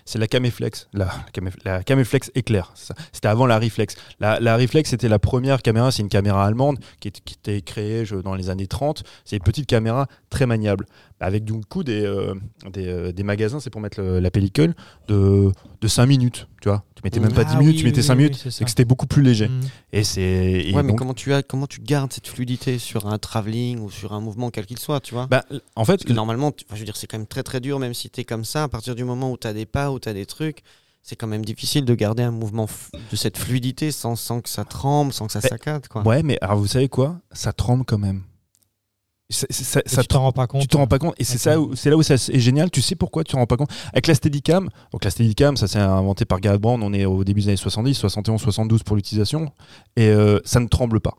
c'est la caméflex, la, la, camé- la caméflex éclair. C'était avant la reflex. La, la reflex, c'était la première caméra, c'est une caméra allemande qui, est- qui était créée je- dans les années 30. C'est une petite caméra très maniable. Avec du coup des, euh, des, euh, des magasins, c'est pour mettre le- la pellicule, de, de 5 minutes. Tu vois, tu mettais même pas Ah 10 minutes, oui, tu mettais oui, 5 oui, minutes. oui, c'est que c'était beaucoup plus léger. Mhm. Et c'est. et ouais, mais comment tu, as, comment tu gardes cette fluidité sur un travelling ou sur un mouvement quel qu'il soit, tu vois? Bah, en fait, Parce que normalement, tu- enfin, je veux dire, c'est quand même très très dur, même si tu es comme ça, à partir du moment où tu as des pas, où tu as des trucs, c'est quand même difficile de garder un mouvement de cette fluidité sans, sans que ça tremble, sans que ça saccade. Quoi. ouais, mais alors vous savez quoi? Ça tremble quand même. Ça- ça tu t'en rends pas compte. Tu t'en rends pas compte. Et c'est ça, c'est là où ça est génial. Tu sais pourquoi tu t'en rends pas compte? Avec la Steadicam, donc la Steadicam, ça s'est inventé par Gareth Brown. On est au début des années 70, 71, 72 pour l'utilisation. Et euh, ça ne tremble pas.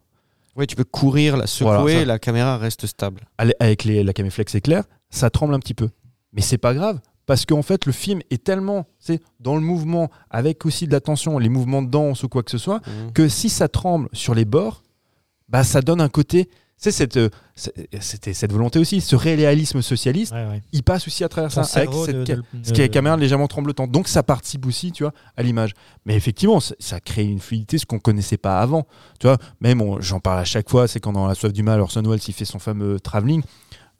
Ouais, tu peux courir, la secouer, Voilà, ça. la caméra reste stable. Avec les, la Caméflex éclair, ça tremble un petit peu. Mais c'est pas grave. Parce qu'en fait, le film est tellement c'est dans le mouvement, avec aussi de la tension, les mouvements de danse ou quoi que ce soit, Mhm. que si ça tremble sur les bords, bah ça donne un côté. C'est cette, euh, c'était cette volonté aussi, ce réalisme socialiste, Ouais, ouais. il passe aussi à travers Ton ça. Avec cette de- ca- de- ce qui est caméra légèrement tremblotante. Donc ça participe aussi, tu vois, à l'image. Mais effectivement, ça, crée une fluidité, ce qu'on connaissait pas avant. Tu vois, même on- j'en parle à chaque fois, c'est quand dans La Soif du Mal, Orson Welles il fait son fameux travelling.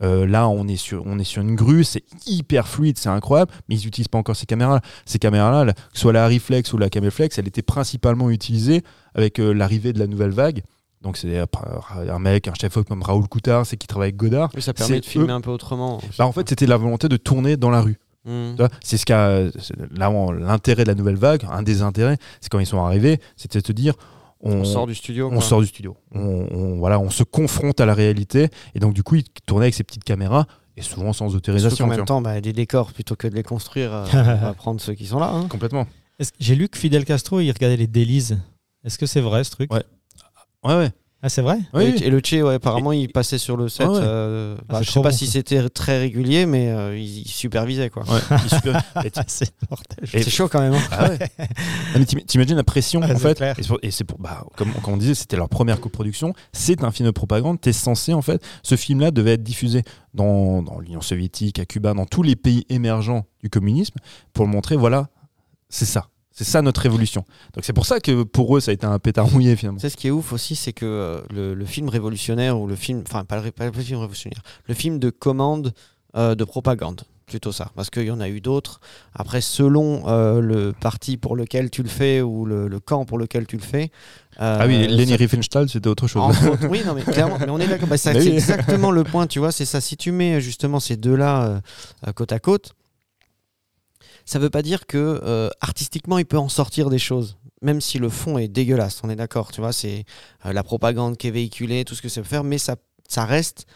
Euh, là, on est sur, on est sur une grue, c'est hyper fluide, c'est incroyable, mais ils n'utilisent pas encore ces caméras. Ces caméras-là, là, que ce soit la Reflex ou la Caméflex, elle était principalement utilisée avec euh, l'arrivée de la nouvelle vague. Donc c'est euh, un mec, un chef comme Raoul Coutard, c'est qui travaille avec Godard. Oui, ça permet de filmer eux. un peu autrement. Bah, en fait, c'était la volonté de tourner dans la rue. Vois, C'est ce qu'a l'intérêt de la nouvelle vague, un des intérêts, c'est quand ils sont arrivés, c'était de te dire on, On sort du studio. on quoi. sort du studio, on, on- voilà, on se confronte à la réalité et donc du coup ils tournaient avec ces petites caméras et souvent sans autorisation. tu même temps, bah, des décors, plutôt que de les construire, euh, on va prendre ceux qui sont là. hein. Complètement. Est-ce que- J'ai lu que Fidel Castro, il regardait les délices. Est-ce que c'est vrai ce truc? Ouais. Ouais ouais. Ah, c'est vrai Oui, et, le Che, ouais, apparemment, il passait sur le set. Ah ouais. euh, Ah, bah, je sais pas bon, si c'était très régulier, mais euh, il, il supervisait quoi. Ouais, super- t- C'est mortel. Et- C'est chaud quand même. hein. Ah ouais. Ah, mais T'imagines la pression Ouais, en fait. clair. Et c'est pour, et c'est pour- bah, comme, comme on disait, c'était leur première coproduction. C'est un film de propagande. T'es censé en fait, ce film-là devait être diffusé dans, dans l'Union soviétique, à Cuba, dans tous les pays émergents du communisme pour le montrer. Voilà, c'est ça. C'est ça notre révolution. Donc c'est pour ça que pour eux ça a été un pétard mouillé finalement. Sais, ce qui est ouf aussi, c'est que euh, le, le film révolutionnaire ou le film, enfin pas le, pas le film révolutionnaire, le film de commande euh, de propagande, plutôt ça, parce qu'il y en a eu d'autres. Après, selon euh, le parti pour lequel tu le fais ou le, le camp pour lequel tu le fais. Ah oui, Leni Riefenstahl c'était autre chose. autres, oui, non, mais clairement, mais on est d'accord. Bah, c'est oui. exactement le point, tu vois. C'est ça. Si tu mets justement ces deux-là côte à côte, ça veut pas dire que euh, artistiquement il peut en sortir des choses, même si le fond est dégueulasse. On est d'accord, tu vois. C'est euh, la propagande qui est véhiculée, tout ce que ça peut faire, mais ça, ça reste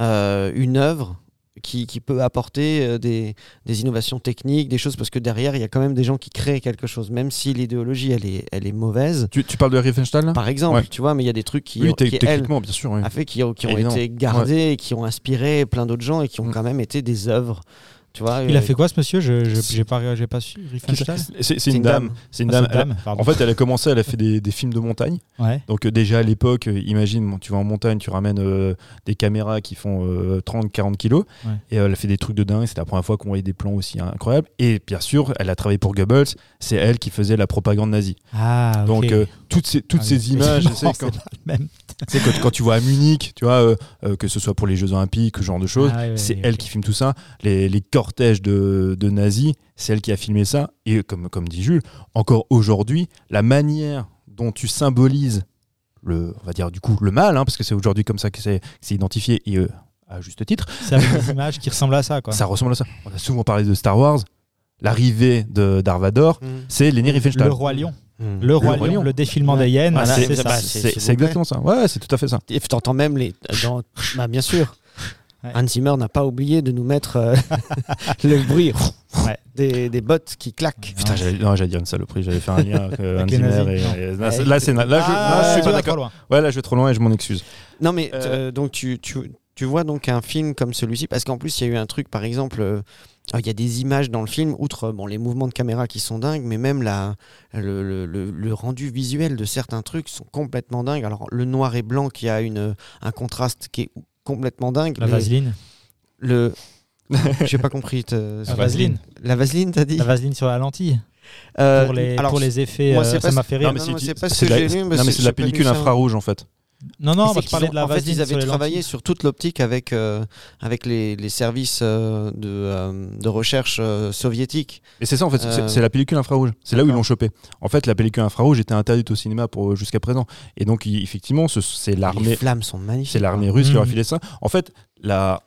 euh, une œuvre. Qui, qui peut apporter des, des innovations techniques, des choses, parce que derrière, il y a quand même des gens qui créent quelque chose, même si l'idéologie, elle est, elle est mauvaise, tu, tu parles de Riefenstahl là? Par exemple, Ouais. tu vois, mais il y a des trucs qui, Oui, te- qui, elles, techniquement bien sûr. oui. a fait qui, ont- qui ont Évidemment. été gardés, et qui ont inspiré plein d'autres gens et qui ont Mm. quand même été des œuvres. Tu vois, Il a euh, fait quoi ce monsieur Je j'ai pas, j'ai pas su. C'est c'est une, dame. C'est une Ah, dame. c'est une Elle- dame, pardon. en fait, elle a commencé, elle a fait des, des films de montagne. Ouais. Donc euh, déjà à l'époque, euh, imagine, bon, tu vas en montagne, tu ramènes euh, des caméras qui font 30-40 kilos, Ouais. et euh, elle a fait des trucs de dingue, c'était la première fois qu'on voyait des plans aussi incroyables. Et bien sûr, elle a travaillé pour Goebbels, c'est elle qui faisait la propagande nazie. Ah, ok. Donc euh, toutes ces, toutes Ah, ces images, Non, tu sais, c'est quand, pas le même. Tu sais, quand, quand tu vois à Munich, tu vois, euh, euh, que ce soit pour les Jeux Olympiques, ce genre de choses, Ah, c'est elle qui filme tout ça. Les, les cortèges de, de nazis, c'est elle qui a filmé ça. Et comme, comme dit Jules, encore aujourd'hui, la manière dont tu symbolises le, on va dire du coup, le mal, hein, parce que c'est aujourd'hui comme ça que c'est que c'est identifié, et euh, à juste titre, C'est avec des images qui ressemblent à ça, quoi. ça ressemble à ça. On a souvent parlé de Star Wars, l'arrivée de d'Arvador, mm, c'est Leni Riefenstahl. Le roi lion. Mm. Le roi Roi lion, Lion. le défilement Ouais. des hyènes, Ah, voilà, c'est- c'est bah, c'est- exactement ça. Ouais, c'est tout à fait ça. Et t'entends même les. Dans... bah, bien sûr. Ouais. Hans Zimmer n'a pas oublié de nous mettre euh, le bruit Ouais. des, des bottes qui claquent. Putain, j'allais non, j'allais dire une saloperie, j'allais faire un lien avec euh, Hans Zimmer nazis. et, et- là, je, Ah, je suis tu pas d'accord. trop loin. Ouais, là, je vais trop loin et je m'en excuse. Non, mais Euh, euh, donc tu, tu, tu vois donc un film comme celui-ci, parce qu'en plus il y a eu un truc, par exemple, euh, ah, il y a des images dans le film, outre bon, les mouvements de caméra qui sont dingues, mais même la, le, le- le- le rendu visuel de certains trucs sont complètement dingues. Alors le noir et blanc qui a une, un contraste qui est complètement dingue. La vaseline. Le... J'ai pas compris. La vaseline. La vaseline, t'as dit? La vaseline sur la lentille. Euh, Pour les, alors, pour les effets, moi, euh, ça m'a fait rire. Non, mais c'est pas ce c'est que de j'ai la- lu, non, mais c'est- pellicule infrarouge en fait. Non, non, moi, je parlais de la en fait, ils avaient les travaillé lentilles. sur toute l'optique avec, euh, avec les, les services euh, de, euh, de recherche euh, soviétiques. Et c'est ça en fait, c'est- Euh, c'est la pellicule infrarouge. C'est là où ils l'ont chopé. En fait, la pellicule infrarouge était interdite au cinéma pour jusqu'à présent. Et donc, il- effectivement, ce- c'est Les l'armée, flammes sont magnifiques. c'est l'armée russe qui leur a Mhm. filé ça. En fait, la,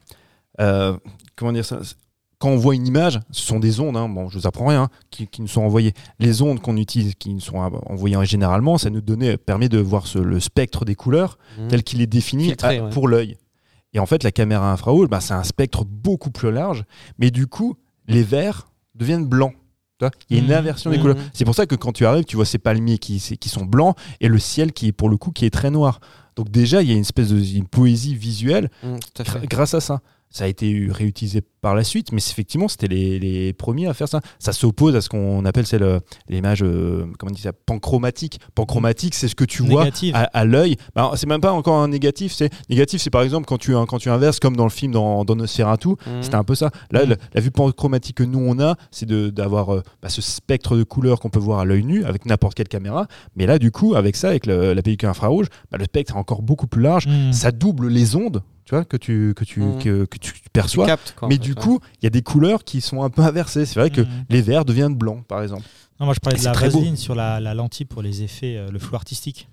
euh, comment dire ça quand on voit une image, ce sont des ondes, hein, bon, je vous apprends rien, hein, qui, qui nous sont envoyées. Les ondes qu'on utilise, qui nous sont envoyées généralement, ça nous donnait, permet de voir ce- le spectre des couleurs Mhm. tel qu'il est défini Filtré, à- ouais. pour l'œil. Et en fait, la caméra infrarouge, bah, c'est un spectre beaucoup plus large, mais du coup, les verts deviennent blancs. Il y a une Mhm. inversion des couleurs. C'est pour ça que quand tu arrives, tu vois ces palmiers qui, sont blancs et le ciel qui est pour le coup qui est très noir. Donc déjà, il y a une espèce de une poésie visuelle à grâce à ça. Ça a été réutilisé par la suite, mais effectivement, c'était les, les premiers à faire ça. Ça s'oppose à ce qu'on appelle l'image, euh, comment on dit ça, panchromatique. Panchromatique, c'est ce que tu vois à, à l'œil. Bah, c'est même pas encore un négatif. C'est négatif, c'est par exemple quand tu quand tu inverses, comme dans le film dans, dans Nosferatu, Mhm. c'était un peu ça. Là, Mm. la, la vue panchromatique que nous on a, c'est d'avoir euh, bah, ce spectre de couleurs qu'on peut voir à l'œil nu avec n'importe quelle caméra. Mais là, du coup, avec ça, avec le- la pellicule infrarouge, bah, le spectre est encore beaucoup plus large. Mhm. Ça double les ondes, tu vois, que tu que tu Mm. que, que tu Tu perçois. captes, quoi, en mais fait, du ouais. coup, il y a des couleurs qui sont un peu inversées. C'est vrai que Mhm. les verts deviennent blancs, par exemple. Non, moi, je parlais Et de c'est la très beau. vaseline sur la, la lentille pour les effets, euh, le flou artistique.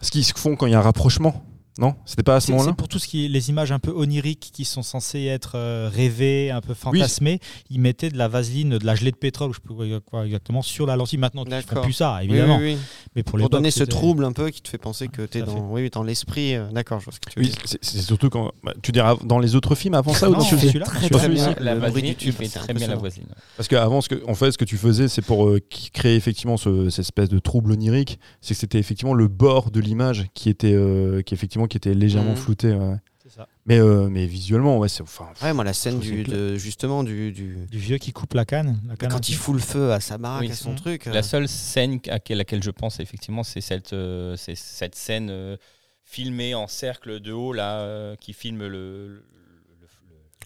Ce qu'ils font quand il y a un rapprochement, non C'était pas à ce moment-là c'est pour tout ce qui est les images un peu oniriques qui sont censées être euh, rêvées, un peu fantasmées. Ils mettaient de la vaseline, de la gelée de pétrole, je sais pas quoi exactement, sur la lentille. Maintenant, ils font plus ça, évidemment. oui, oui. Mais pour, donner ce trouble un peu qui te fait penser que tu es dans, oui, oui, dans l'esprit. euh, D'accord, je vois ce que tu veux Oui, dire. c'est c'est surtout quand. bah, tu dirais dans les autres films avant ça ou dans celui-là, Très, très bien. La vaseline, tu fais très bien la voisine. Parce qu'avant, ce que, en fait, ce que tu faisais, c'est pour euh, créer effectivement ce- cette espèce de trouble onirique, c'est que c'était effectivement le bord de l'image qui était, qui effectivement, qui était légèrement Mhm. flouté. ouais. C'est ça. Mais, euh, mais visuellement, ouais, c'est. Enfin, Ouais, moi, la scène du, de, justement du. du... Du vieux qui coupe la canne. La canne Quand il fout le feu à sa baraque, Oui, à son truc. euh, La seule scène à laquelle, je pense, effectivement, c'est cette, euh, c'est cette scène euh, filmée en cercle de haut, là, euh, qui filme le.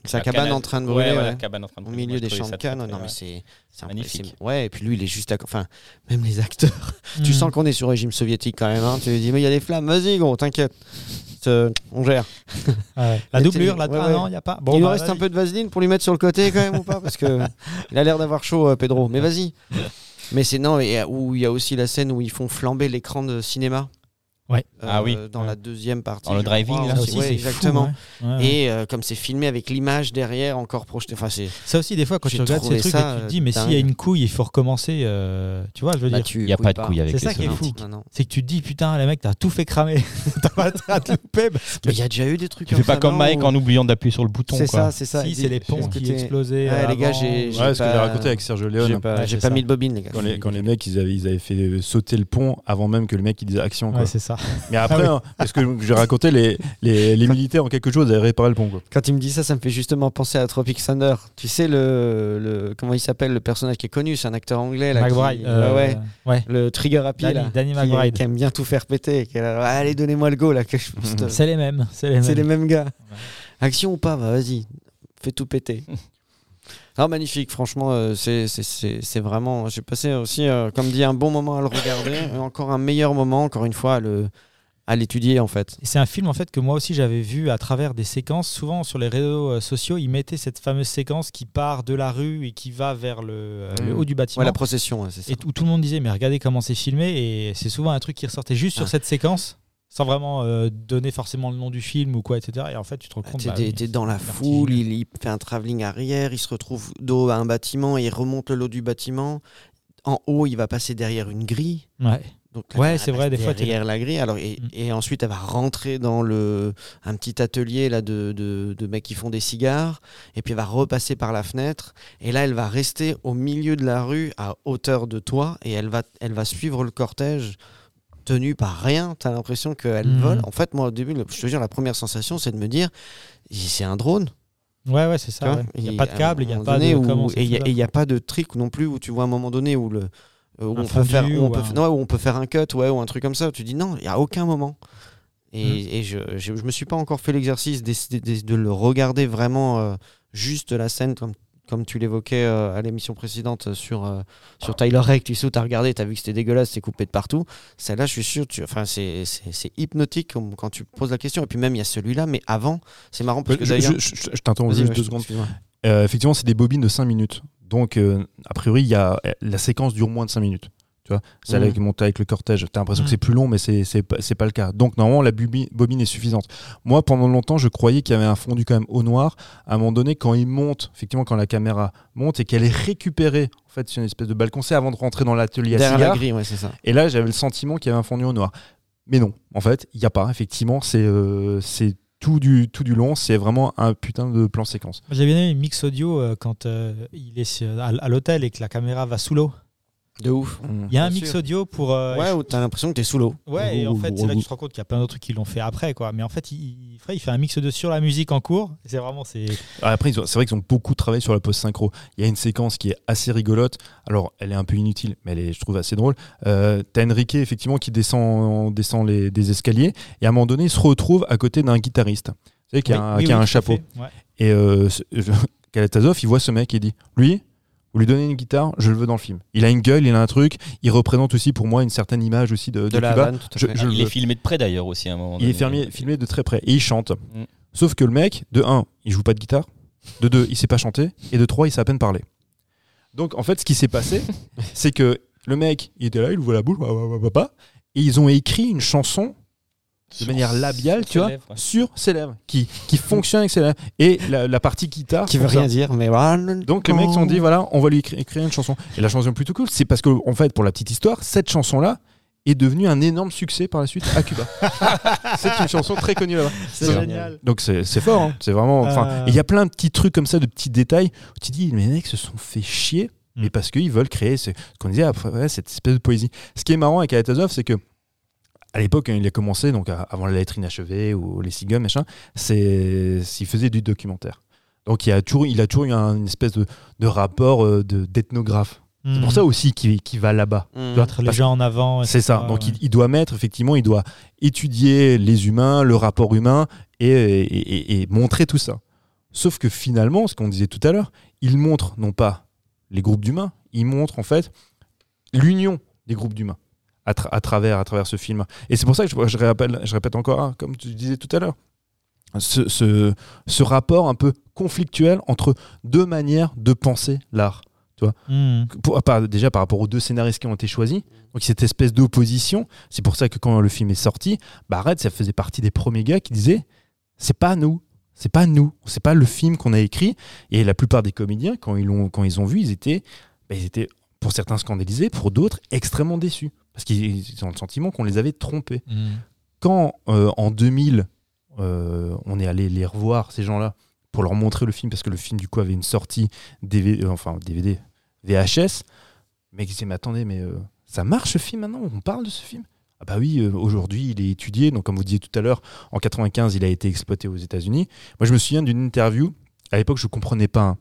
Sa la cabane en train de Ouais, brûler, ouais. la cabane en train de au milieu Moi, des champs de canne. Non, mais ouais. c'est Magnifique. Ouais, et puis lui, il est juste à. Enfin, même les acteurs. Hmm. Tu sens qu'on est sur régime soviétique quand même. Hein. Tu lui dis, mais il y a des flammes, vas-y, gros, t'inquiète. On gère. Ouais. La doublure, là, ouais, ouais. non, il n'y a pas? Bon, il nous bah, reste un peu de vaseline pour lui mettre sur le côté quand même ou pas? Parce que il a l'air d'avoir chaud, euh, Pedro. Mais vas-y. Mais c'est non, et, euh, où il y a aussi la scène où ils font flamber l'écran de cinéma. Ouais. Euh, Ah oui. Dans Ouais. la deuxième partie. Dans le driving, crois, là, Ça aussi, ouais, c'est exactement. fou, ouais. Ouais, ouais. Et euh, comme c'est filmé avec l'image derrière encore projetée. Enfin, c'est. Ça aussi, des fois, quand J'ai tu regardes ces trouvé trucs, ça, et tu te euh, dis, mais s'il y a une couille, il faut recommencer. euh, tu vois, je veux bah, dire. Il n'y a pas de couilles avec C'est ça qui est fou. C'est que tu te dis, putain, les mecs, t'as tout fait cramer. t'as pas Mais il y a déjà eu des trucs Tu fais pas comme Mike en oubliant d'appuyer sur le bouton. C'est ça, c'est ça. Si, c'est les ponts qui explosaient. Ouais, les gars, j'ai- ouais, ce que j'ai raconté avec Sergio J'ai Leone. pas, Ouais, j'ai c'est pas mis de bobine, les gars. Quand les, mecs, ils avaient, fait sauter le pont avant même que le mec il dise action. Ouais, c'est ça. Mais après, Ah oui. hein, parce que j'ai raconté, les, les, les militaires en quelque chose avaient réparé le pont. Quoi. Quand il me dit ça, ça me fait justement penser à Tropic Thunder. Tu sais, le, le comment il s'appelle, le personnage qui est connu, c'est un acteur anglais. Là, McBride. ouais, euh, ouais. ouais. Le Trigger Happy, Danny- là, Danny qui, McBride. qui aime bien tout faire péter. qui est là, allez, donnez-moi le go, là, que je puisse te- C'est les mêmes. C'est les mêmes. C'est les mêmes gars. Action ou pas Bah, Vas-y, fais tout péter. Ah, magnifique, franchement, euh, c'est- c'est- c'est c'est vraiment. J'ai passé aussi, euh, comme dit, un bon moment à le regarder, et encore un meilleur moment, encore une fois, à le- à l'étudier en fait. C'est un film en fait que moi aussi j'avais vu à travers des séquences. Souvent sur les réseaux euh, sociaux, ils mettaient cette fameuse séquence qui part de la rue et qui va vers le, euh, le Mm. haut du bâtiment. Ouais, la procession, ouais, c'est ça. et où tout le monde disait mais regardez comment c'est filmé et c'est souvent un truc qui ressortait juste sur Ah. cette séquence sans vraiment euh, donner forcément le nom du film ou quoi etc. Et en fait tu te rends compte. T'es bah t'es- dans la foule, il, il fait un travelling arrière, il se retrouve dos à un bâtiment et il remonte le lot du bâtiment. En haut, il va passer derrière une grille. Ouais. Donc Ouais, c'est vrai, des fois, derrière la grille. Alors et, Mm. et ensuite, elle va rentrer dans le un petit atelier là de, de, de mecs qui font des cigares. Et puis elle va repasser par la fenêtre. Et là, elle va rester au milieu de la rue, à hauteur de toi, et elle va elle va suivre le cortège tenu par rien. T'as l'impression qu'elle Mm. vole. En fait, moi au début, je te jure, la première sensation, c'est de me dire, c'est un drone. Ouais ouais c'est Tu ça. ouais. Il n'y a pas de câble, il n'y a pas de où- comment et il a- n'y a pas de trick non plus où tu vois à un moment donné où le où on peut faire où on peut, un- non, où on peut faire un cut ouais ou un truc comme ça où tu dis non il y a aucun moment et, Mm. et je, je je me suis pas encore fait l'exercice de, de le regarder vraiment euh, juste la scène comme comme tu l'évoquais euh, à l'émission précédente sur, euh, sur Tyler Rake, tu sais où t'as regardé, t'as vu que c'était dégueulasse, c'est coupé de partout. Celle-là, je suis sûr, tu, enfin, c'est, hypnotique quand tu poses la question. Et puis même, il y a celui-là, mais avant, c'est marrant parce que je d'ailleurs... je- je- je t'interromps juste deux secondes. Euh, effectivement, c'est des bobines de 5 minutes. Donc, euh, a priori, il y a, la séquence dure moins de 5 minutes. Tu vois, c'est avec monter avec le cortège. T'as l'impression que c'est plus long, mais c'est pas, pas le cas. Donc, normalement, la bobine est suffisante. Moi, pendant longtemps, je croyais qu'il y avait un fondu quand même au noir. À un moment donné, quand il monte, effectivement, quand la caméra monte et qu'elle est récupérée en fait sur une espèce de balcon, c'est avant de rentrer dans l'atelier à Derrière la grille, ouais, c'est ça. Et là, j'avais le sentiment qu'il y avait un fondu au noir. Mais non, en fait, il n'y a pas. Effectivement, c'est euh, tout du, tout du long. C'est vraiment un putain de plan séquence. J'ai bien aimé le mix audio euh, quand euh, il est à l'hôtel et que la caméra va sous l'eau. De ouf. Il y a un mix sûr. audio pour. euh, Ouais, où t'as l'impression que t'es sous l'eau. Ouais, et en fait, c'est là que tu te rends compte qu'il y a plein d'autres trucs qui l'ont fait après, quoi. Mais en fait, il, il, il fait un mix de sur la musique en cours. C'est vraiment, c'est. Ah, Après, c'est vrai qu'ils ont beaucoup travaillé sur la post-synchro. Il y a une séquence qui est assez rigolote. Alors, elle est un peu inutile, mais elle est, je trouve, assez drôle. Euh, T'as Enrique, effectivement, qui descend, descend les, des escaliers. Et à un moment donné, il se retrouve à côté d'un guitariste. Tu sais, qui a, Oui, un, oui, qui a oui, un tout à chapeau. Ouais. Et euh, Kalatazov, il voit ce mec et il dit Lui, vous lui donnez une guitare, je le veux dans le film. Il a une gueule, il a un truc. Il représente aussi pour moi une certaine image aussi de, de De la Cuba. vanne, tout à Je- fait. je- le Il est filmé de près d'ailleurs aussi à un moment Il est donné. filmé, filmé de très près et il chante. Mm. Sauf que le mec, de 1, il joue pas de guitare. De 2, il sait pas chanter. Et de 3, il sait à peine parler. Donc en fait, ce qui s'est passé, c'est que le mec, il était là, il ouvre la bouche, bah, bah, bah, bah, bah, et ils ont écrit une chanson de manière labiale, tu vois, lèvres, ouais. sur ses lèvres, qui, qui fonctionne avec ses lèvres. Et la, la partie guitare. Qui veut ça. rien dire, mais voilà. Donc les mecs se sont dit voilà, on va lui écri- écrire une chanson. Et la chanson plutôt cool, c'est parce que en fait, pour la petite histoire, cette chanson-là est devenu un énorme succès par la suite à Cuba. c'est une chanson très connue là-bas. C'est Donc- génial. Donc c'est c'est fort, hein. c'est vraiment. enfin, Euh. Il y a plein de petits trucs comme ça, de petits détails où tu dis, mais les mecs se sont fait chier, Mm. mais parce qu'ils veulent créer ce ce qu'on disait après, cette espèce de poésie. Ce qui est marrant avec Kalatazov, c'est que à l'époque, quand il a commencé, donc avant la lettre inachevée ou les cigognes, machin, c'est il faisait du documentaire. Donc il a toujours, il a toujours eu un- une espèce de, de rapport euh, de d'ethnographe. C'est pour ça aussi qu'il qu'il va là-bas. Mm. Vois, Mettre les gens en avant. c'est ça. Donc ouais. il, il doit mettre, effectivement, il doit étudier les humains, le rapport humain et, et- et- et montrer tout ça. Sauf que finalement, ce qu'on disait tout à l'heure, il montre non pas les groupes d'humains, il montre en fait l'union des groupes d'humains à, tra- à travers, à travers ce film. Et c'est pour ça que je, je rappelle, je répète encore, hein, comme tu disais tout à l'heure, ce, ce- ce rapport un peu conflictuel entre deux manières de penser l'art Mm. pour- par- déjà par rapport aux deux scénaristes qui ont été choisis. Donc cette espèce d'opposition, c'est pour ça que quand le film est sorti, Red, ça faisait partie des premiers gars qui disaient c'est pas nous, c'est pas nous, c'est pas le film qu'on a écrit. Et la plupart des comédiens, quand ils l'ont, quand ils ont vu, ils étaient, bah, ils étaient pour certains scandalisés, pour d'autres extrêmement déçus parce qu'ils ils ont le sentiment qu'on les avait trompés. Mm. Quand euh, en 2000, euh, on est allé les revoir ces gens-là pour leur montrer le film parce que le film du coup avait une sortie DVD, euh, enfin DVD, VHS. Mais ils disaient mais attendez mais euh, ça marche ce film maintenant On parle de ce film? Ah bah oui, aujourd'hui il est étudié. Donc comme vous disiez tout à l'heure, en 95 il a été exploité aux États-Unis. Moi je me souviens d'une interview. À l'époque je comprenais pas. hein.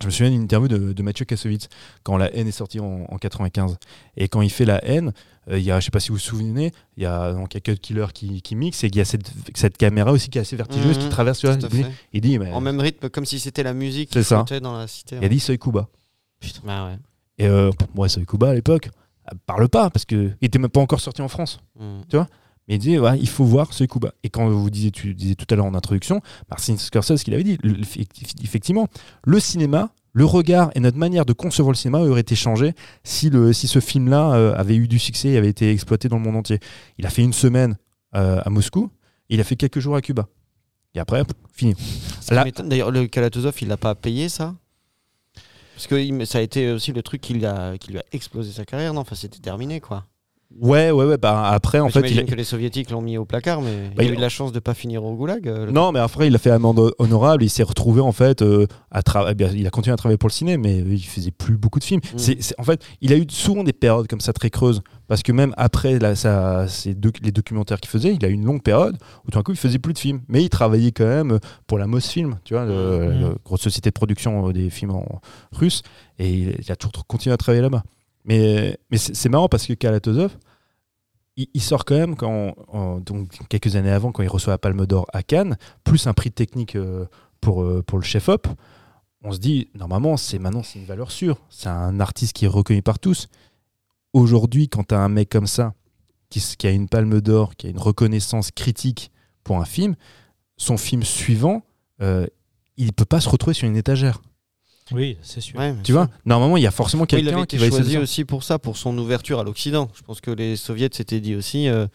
Je me souviens d'une interview de, de Mathieu Kassovitz quand La haine est sortie en, en 95. Et quand il fait La haine, euh, il y a, je sais pas si vous vous souvenez, il y a donc y a Cut Killer qui, qui mixe et il y a cette, cette caméra aussi qui est assez vertigineuse Mhm. qui traverse. tu vois, Tout à il il dit mais En même rythme, comme si c'était la musique qui ça. dans la cité. il a dit Soy Kuba. Putain, bah ouais. Et euh, moi Soy Kuba à l'époque, elle parle pas parce que il était même pas encore sorti en France. Mm. Mais il disait, ouais, il faut voir ce Kuba. Et quand vous disiez, tu disais tout à l'heure en introduction, Martin Scorsese, qu'il avait dit, effectivement, le cinéma, le regard et notre manière de concevoir le cinéma auraient été changés si, le, si ce film-là euh, avait eu du succès et avait été exploité dans le monde entier. Il a fait une semaine euh, à Moscou, et il a fait quelques jours à Cuba. Et après, pff, fini. Là-. D'ailleurs, le Kalatozov, il l'a pas payé ça? Parce que ça a été aussi le truc qui, qui lui a explosé sa carrière, non? Enfin, c'était terminé, quoi. Ouais, ouais, ouais. Bah, après, en Mais fait, il que les soviétiques l'ont mis au placard, mais Bah, il a eu de la chance de pas finir au goulag. euh, Non, mais après, il a fait amende honorable. Il s'est retrouvé en fait euh, à travailler. Il a continué à travailler pour le ciné, mais il faisait plus beaucoup de films. Mm. En fait, il a eu souvent des périodes comme ça très creuses, parce que même après la- doc- les documentaires qu'il faisait, il a eu une longue période où tout d'un coup, il faisait plus de films, mais il travaillait quand même pour la Mosfilm, tu vois, le- Mm. la grosse société de production euh, des films en russe, et il a toujours continué à travailler là-bas. Mais, c'est, marrant parce que Kalatozov, il, sort quand même donc quelques années avant, quand il reçoit la Palme d'Or à Cannes, plus un prix technique euh, pour, euh, pour le chef-op. On se dit, normalement, c'est maintenant c'est une valeur sûre. C'est un artiste qui est reconnu par tous. Aujourd'hui, quand tu as un mec comme ça, qui, a une palme d'or, qui a une reconnaissance critique pour un film, son film suivant, euh, il peut pas se retrouver sur une étagère. Oui, c'est sûr. Ouais, Tu sûr. vois Normalement, il y a forcément quelqu'un avait qui va choisi aussi pour ça, pour son ouverture à l'Occident. Je pense que les soviets s'étaient dit aussi, euh,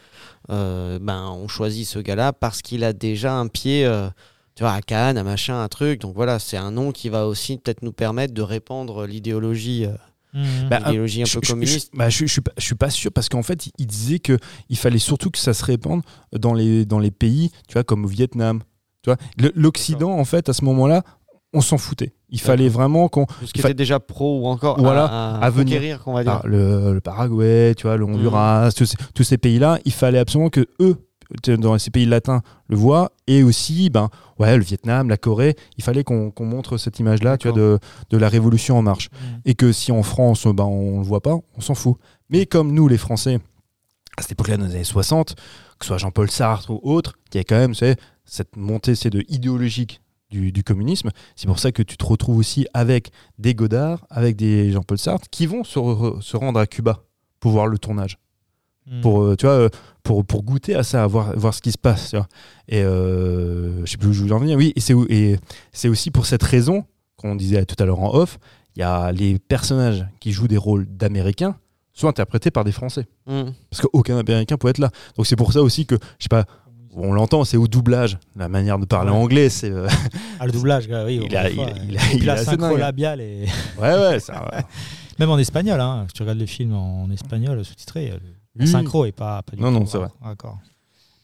euh, ben, on choisit ce gars-là parce qu'il a déjà un pied, euh, tu vois, à Cannes, à machin, un truc. Donc voilà, c'est un nom qui va aussi peut-être nous permettre de répandre l'idéologie, euh, Mhm. Bah, l'idéologie un Je- peu je- communiste. Je, bah, je, je suis pas, je suis pas sûr parce qu'en fait, il, il disait que il fallait surtout que ça se répande dans les, dans les pays, tu vois, comme au Vietnam. Tu vois, l'Occident, en fait, à ce moment-là, on s'en foutait. Il fallait vraiment qu'on Ce qui fa- était déjà pro ou encore Voilà, à, à venir. conquérir, qu'on va dire. ah, le, le Paraguay, tu vois, le Honduras, tous ces, tous ces pays-là, il fallait absolument que eux, dans ces pays latins, le voient et aussi, ben, ouais, le Vietnam, la Corée, il fallait qu'on montre cette image-là, tu vois, de, de la révolution en marche. Mhm. et que si en France, ben, on le voit pas, on s'en fout. Mais comme nous, les Français, à cette époque-là, dans les années 60, que ce soit Jean-Paul Sartre ou autre, qui a quand même c'est, cette montée c'est de idéologique du, du communisme, c'est pour ça que tu te retrouves aussi avec des Godard, avec des Jean-Paul Sartre, qui vont se, re- se rendre à Cuba pour voir le tournage Mhm. pour euh, tu vois euh, pour, pour goûter à ça à voir, voir ce qui se passe tu vois. et euh, je sais plus où je voulais en venir oui et c'est aussi pour cette raison qu'on disait tout à l'heure en off il y a les personnages qui jouent des rôles d'américains sont interprétés par des français Mm. parce qu'aucun américain peut être là donc c'est pour ça aussi que je sais pas on l'entend c'est au doublage la manière de parler Ouais. anglais c'est euh, Ah, le doublage, oui. il a- il a- fois, il a- Et il a synchro labiale et ouais ouais ça ouais. même en espagnol, hein, si tu regardes les films en espagnol sous-titré, euh, La Oui. synchro est pas, pas du Non, non, c'est vrai. D'accord.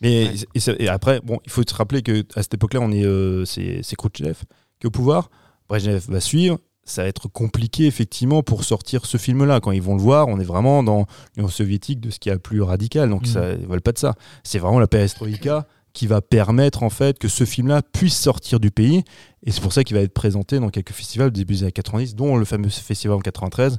Mais Ouais. et, et après, bon, il faut se rappeler que à cette époque-là, on est, euh, c'est, c'est Khrouchtchev qui est au pouvoir. Brejnev va suivre. Ça va être compliqué effectivement pour sortir ce film-là. Quand ils vont le voir, on est vraiment dans l'Union soviétique de ce qui est le plus radical. Donc Mhm. ça, ils veulent pas de ça. C'est vraiment la perestroïka qui va permettre en fait que ce film-là puisse sortir du pays. Et c'est pour ça qu'il va être présenté dans quelques festivals du début des années 90, dont le fameux festival en 93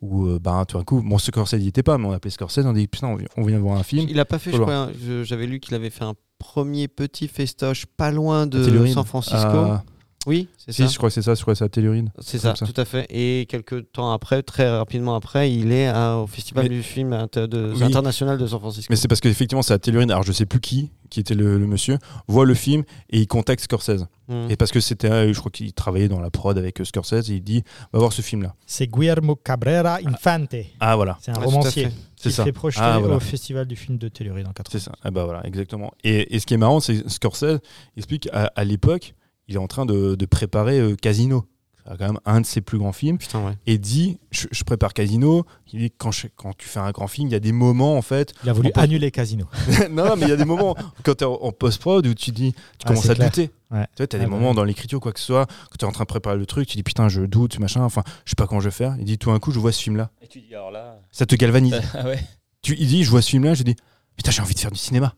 où euh, bah, tout d'un coup, bon, Scorsese n'y était pas, mais on appelait Scorsese, on dit putain, on vient- vient voir un film. Il a pas fait, je crois, je- j'avais lu qu'il avait fait un premier petit festoche pas loin de. San Francisco. Ah, Oui, c'est si, ça. je crois que c'est ça, je crois que c'est à Telluride. C'est ça, ça. tout à fait. Et quelques temps après, très rapidement après, il est à- au Festival Mais- du film inter- de- Oui. international de San Francisco. Mais c'est parce qu'effectivement, c'est à Telluride. Alors, je sais plus qui, qui était le, le monsieur, voit le film et il contacte Scorsese. Mm. Et parce que c'était, euh, je crois qu'il travaillait dans la prod avec euh, Scorsese, et il dit va voir ce film-là. C'est Guillermo Cabrera Infante. Ah, voilà, C'est un Ouais, à romancier fait. c'est ça. s'est projeté Ah, voilà. au Festival du film de Telluride en 80. C'est ça. Ah, bah voilà, exactement. Et, et ce qui est marrant, c'est que Scorsese il explique à, à l'époque, il est en train de, de préparer euh, Casino. C'est quand même un de ses plus grands films. Putain, ouais. Et dit je, je prépare Casino. Il dit quand, je- quand tu fais un grand film, il y a des moments en fait Il a voulu annuler Casino. non, non, mais il y a des moments quand tu es en, post-prod où tu dis, tu Ah, commences à clair. douter. Ouais. Tu vois, as Ah, des bah moments dans l'écriture, quoi que ce soit, quand tu es en train de préparer le truc, tu dis putain, je doute, machin, enfin, je sais pas comment je vais faire. Il dit tout d'un coup, je vois ce film-là. Et tu dis alors là. Ça te galvanise. ah ouais. tu, il dit, je vois ce film-là, je dis, putain, j'ai envie de faire du cinéma.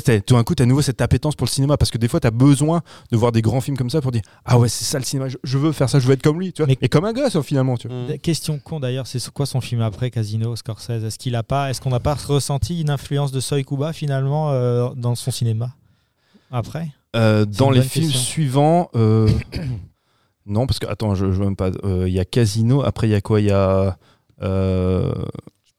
Tout d'un coup, tu as à nouveau cette appétence pour le cinéma parce que des fois, tu as besoin de voir des grands films comme ça pour dire Ah ouais, c'est ça le cinéma, je, je veux faire ça, je veux être comme lui. Tu vois. Mais- Et comme un gosse, finalement. Tu vois. Mm. Question con d'ailleurs, c'est quoi son film après Casino, Scorsese? Est-ce qu'il a pas, est-ce qu'on n'a pas ressenti une influence de Soy Kuba finalement euh, dans son cinéma après? Euh, dans les films question. suivants, euh, non, parce que, attends, je, je vois même pas. Euh, Il y a Casino, après, il y a quoi? Il y a.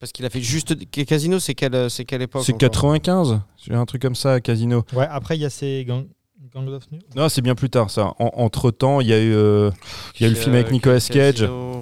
euh, Parce qu'il a fait juste. Casino, c'est quelle, c'est quelle époque c'est encore 95 J'ai un truc comme ça, Casino. Ouais, après il y a ces Gang, Gang of New. Non, c'est bien plus tard, ça. entre temps, il y a eu. euh, il y a eu le film avec Nicolas Cage. Casino.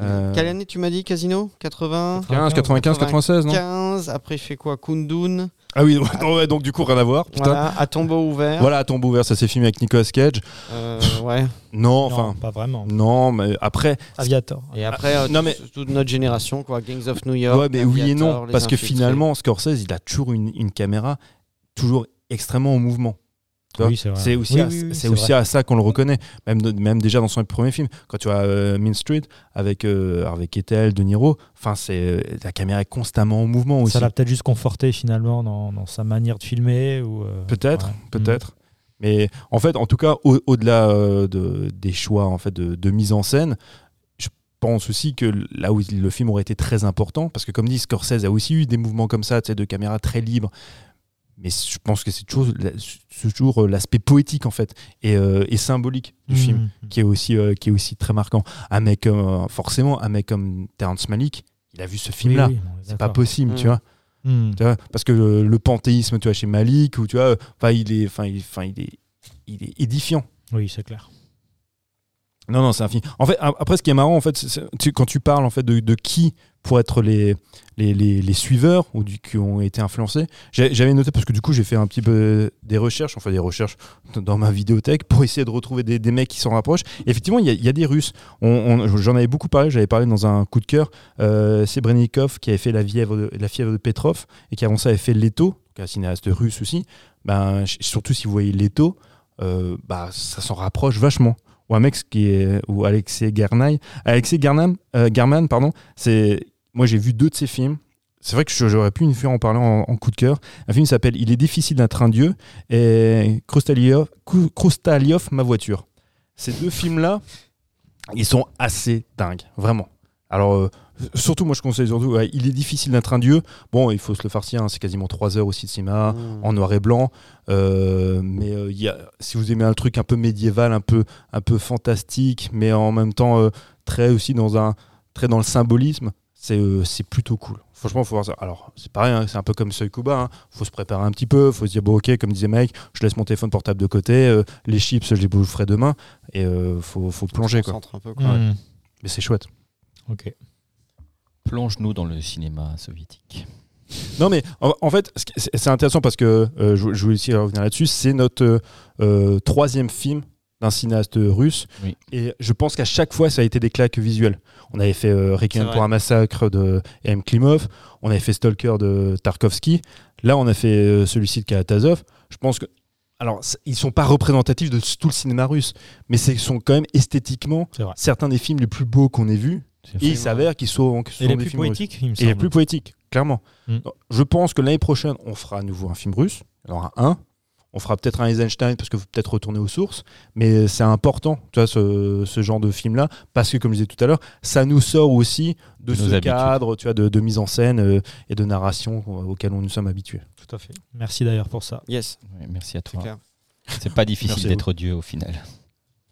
euh, Quelle année tu m'as dit Casino? 80 15, 95, 96, non? 15, après il fait quoi? Kundun, Ah oui, non, ouais, donc du coup, rien à voir. Putain. Voilà, voilà, à tombeau ouvert. à tombeau ouvert, ça s'est filmé avec Nicolas Cage. Euh, ouais. Non, Non, enfin. pas vraiment. Non, mais après, Aviator. Et après, euh, non, mais- toute notre génération, quoi, Gangs of New York. ouais, mais oui et non, parce que finalement, Scorsese, il a toujours une, une caméra toujours extrêmement en mouvement. Vois, Oui, c'est aussi, Oui, à, oui, oui, c'est c'est aussi vrai. à ça qu'on le reconnaît, même, déjà dans son premier film. Quand tu as euh, Mean Street avec euh, Harvey Keitel, De Niro, c'est euh, la caméra est constamment en mouvement aussi. Ça l'a peut-être juste conforté finalement dans, dans sa manière de filmer ou euh, Peut-être, ouais. peut-être. Mais en fait, en tout cas, au- au-delà euh, de, des choix en fait de, de mise en scène, je pense aussi que là où le film aurait été très important, parce que comme dit Scorsese a aussi eu des mouvements comme ça, de caméra très libre. Mais je pense que c'est toujours, euh, l'aspect poétique en fait et, euh, et symbolique du Mhm. film qui est aussi euh, qui est aussi très marquant. Un mec euh, forcément un mec comme Terrence Malick, il a vu ce film là. Oui, oui, non, c'est pas possible, tu Mm. vois. Mhm. Tu vois, parce que le, le panthéisme, tu vois, chez Malik, ou tu vois, enfin, il est, enfin, il, enfin, il est, il est édifiant. Oui, c'est clair. Non, non, c'est un film. En fait, après, ce qui est marrant, en fait, quand tu parles en fait de, qui pour être les, les, les, les suiveurs ou qui ont été influencés, j'avais noté parce que du coup, j'ai fait un petit peu des recherches, enfin des recherches dans ma vidéothèque pour essayer de retrouver des, mecs qui s'en rapprochent. Effectivement, il y, a- des Russes. J'en avais beaucoup parlé. J'avais parlé dans un coup de cœur. Euh, c'est Brennikov qui avait fait la fièvre de, la fièvre de Petrov et qui avant ça avait fait Leto, un cinéaste russe aussi. Ben, surtout si vous voyez Leto, euh, bah, ça s'en rapproche vachement. Ou un mec qui est ou Alexei Garnay, Alexei Garnam, euh, pardon. C'est moi j'ai vu deux de ses films. C'est vrai que j'aurais pu une fois en parler en, coup de cœur. Un film s'appelle Il est difficile d'être un dieu et Krustaliov, ma voiture. Ces deux films là, ils sont assez dingues, vraiment. Alors euh, surtout moi je conseille surtout. ouais, il est difficile d'être un dieu. Bon, il faut se le farcir. hein, c'est quasiment trois heures aussi de cinéma Mm. en noir et blanc. Euh, mais euh, il y a, si vous aimez un truc un peu médiéval, un peu, un peu fantastique, mais en même temps euh, très aussi dans un très dans le symbolisme, c'est euh, c'est plutôt cool. Franchement, faut voir ça. Alors, c'est pareil, hein, c'est un peu comme Seuil Kuba. Hein. Faut se préparer un petit peu. Faut se dire bon, ok, comme disait Mike, je laisse mon téléphone portable de côté. euh, les chips, je les boufferai demain. Et euh, faut, faut plonger quoi. Un peu, quoi. Mhm. Mais c'est chouette. Ok. Plonge-nous dans le cinéma soviétique. Non, mais en, en fait, c'est intéressant parce que euh, je, je voulais aussi revenir là-dessus. C'est notre euh, troisième film d'un cinéaste russe. Oui. Et je pense qu'à chaque fois, ça a été des claques visuelles. On avait fait euh, Requiem pour un massacre de M. Klimov, on avait fait Stalker de Tarkovsky. Là, on a fait euh, celui-ci de Karatazov. Je pense que. Alors, ils sont pas représentatifs de tout le cinéma russe, mais ce sont quand même esthétiquement certains des films les plus beaux qu'on ait vus. Et il s'avère qu'ils sont, qu'ils sont Et les des plus films russes. poétiques, il me Et les semble. plus poétiques, clairement. Mm. Donc, Je pense que l'année prochaine, on fera à nouveau un film russe. Il y en aura un. On fera peut-être un Eisenstein parce qu'il faut peut-être retourner aux sources. Mais c'est important, tu vois, ce, ce genre de film-là. Parce que, comme je disais tout à l'heure, ça nous sort aussi de, De ce habitudes. cadre tu vois, de, de mise en scène euh, et de narration auquel on nous sommes habitués. Tout à fait. Merci d'ailleurs pour ça. Yes, Ouais, merci à toi. C'est pas difficile d'être Dieu au final.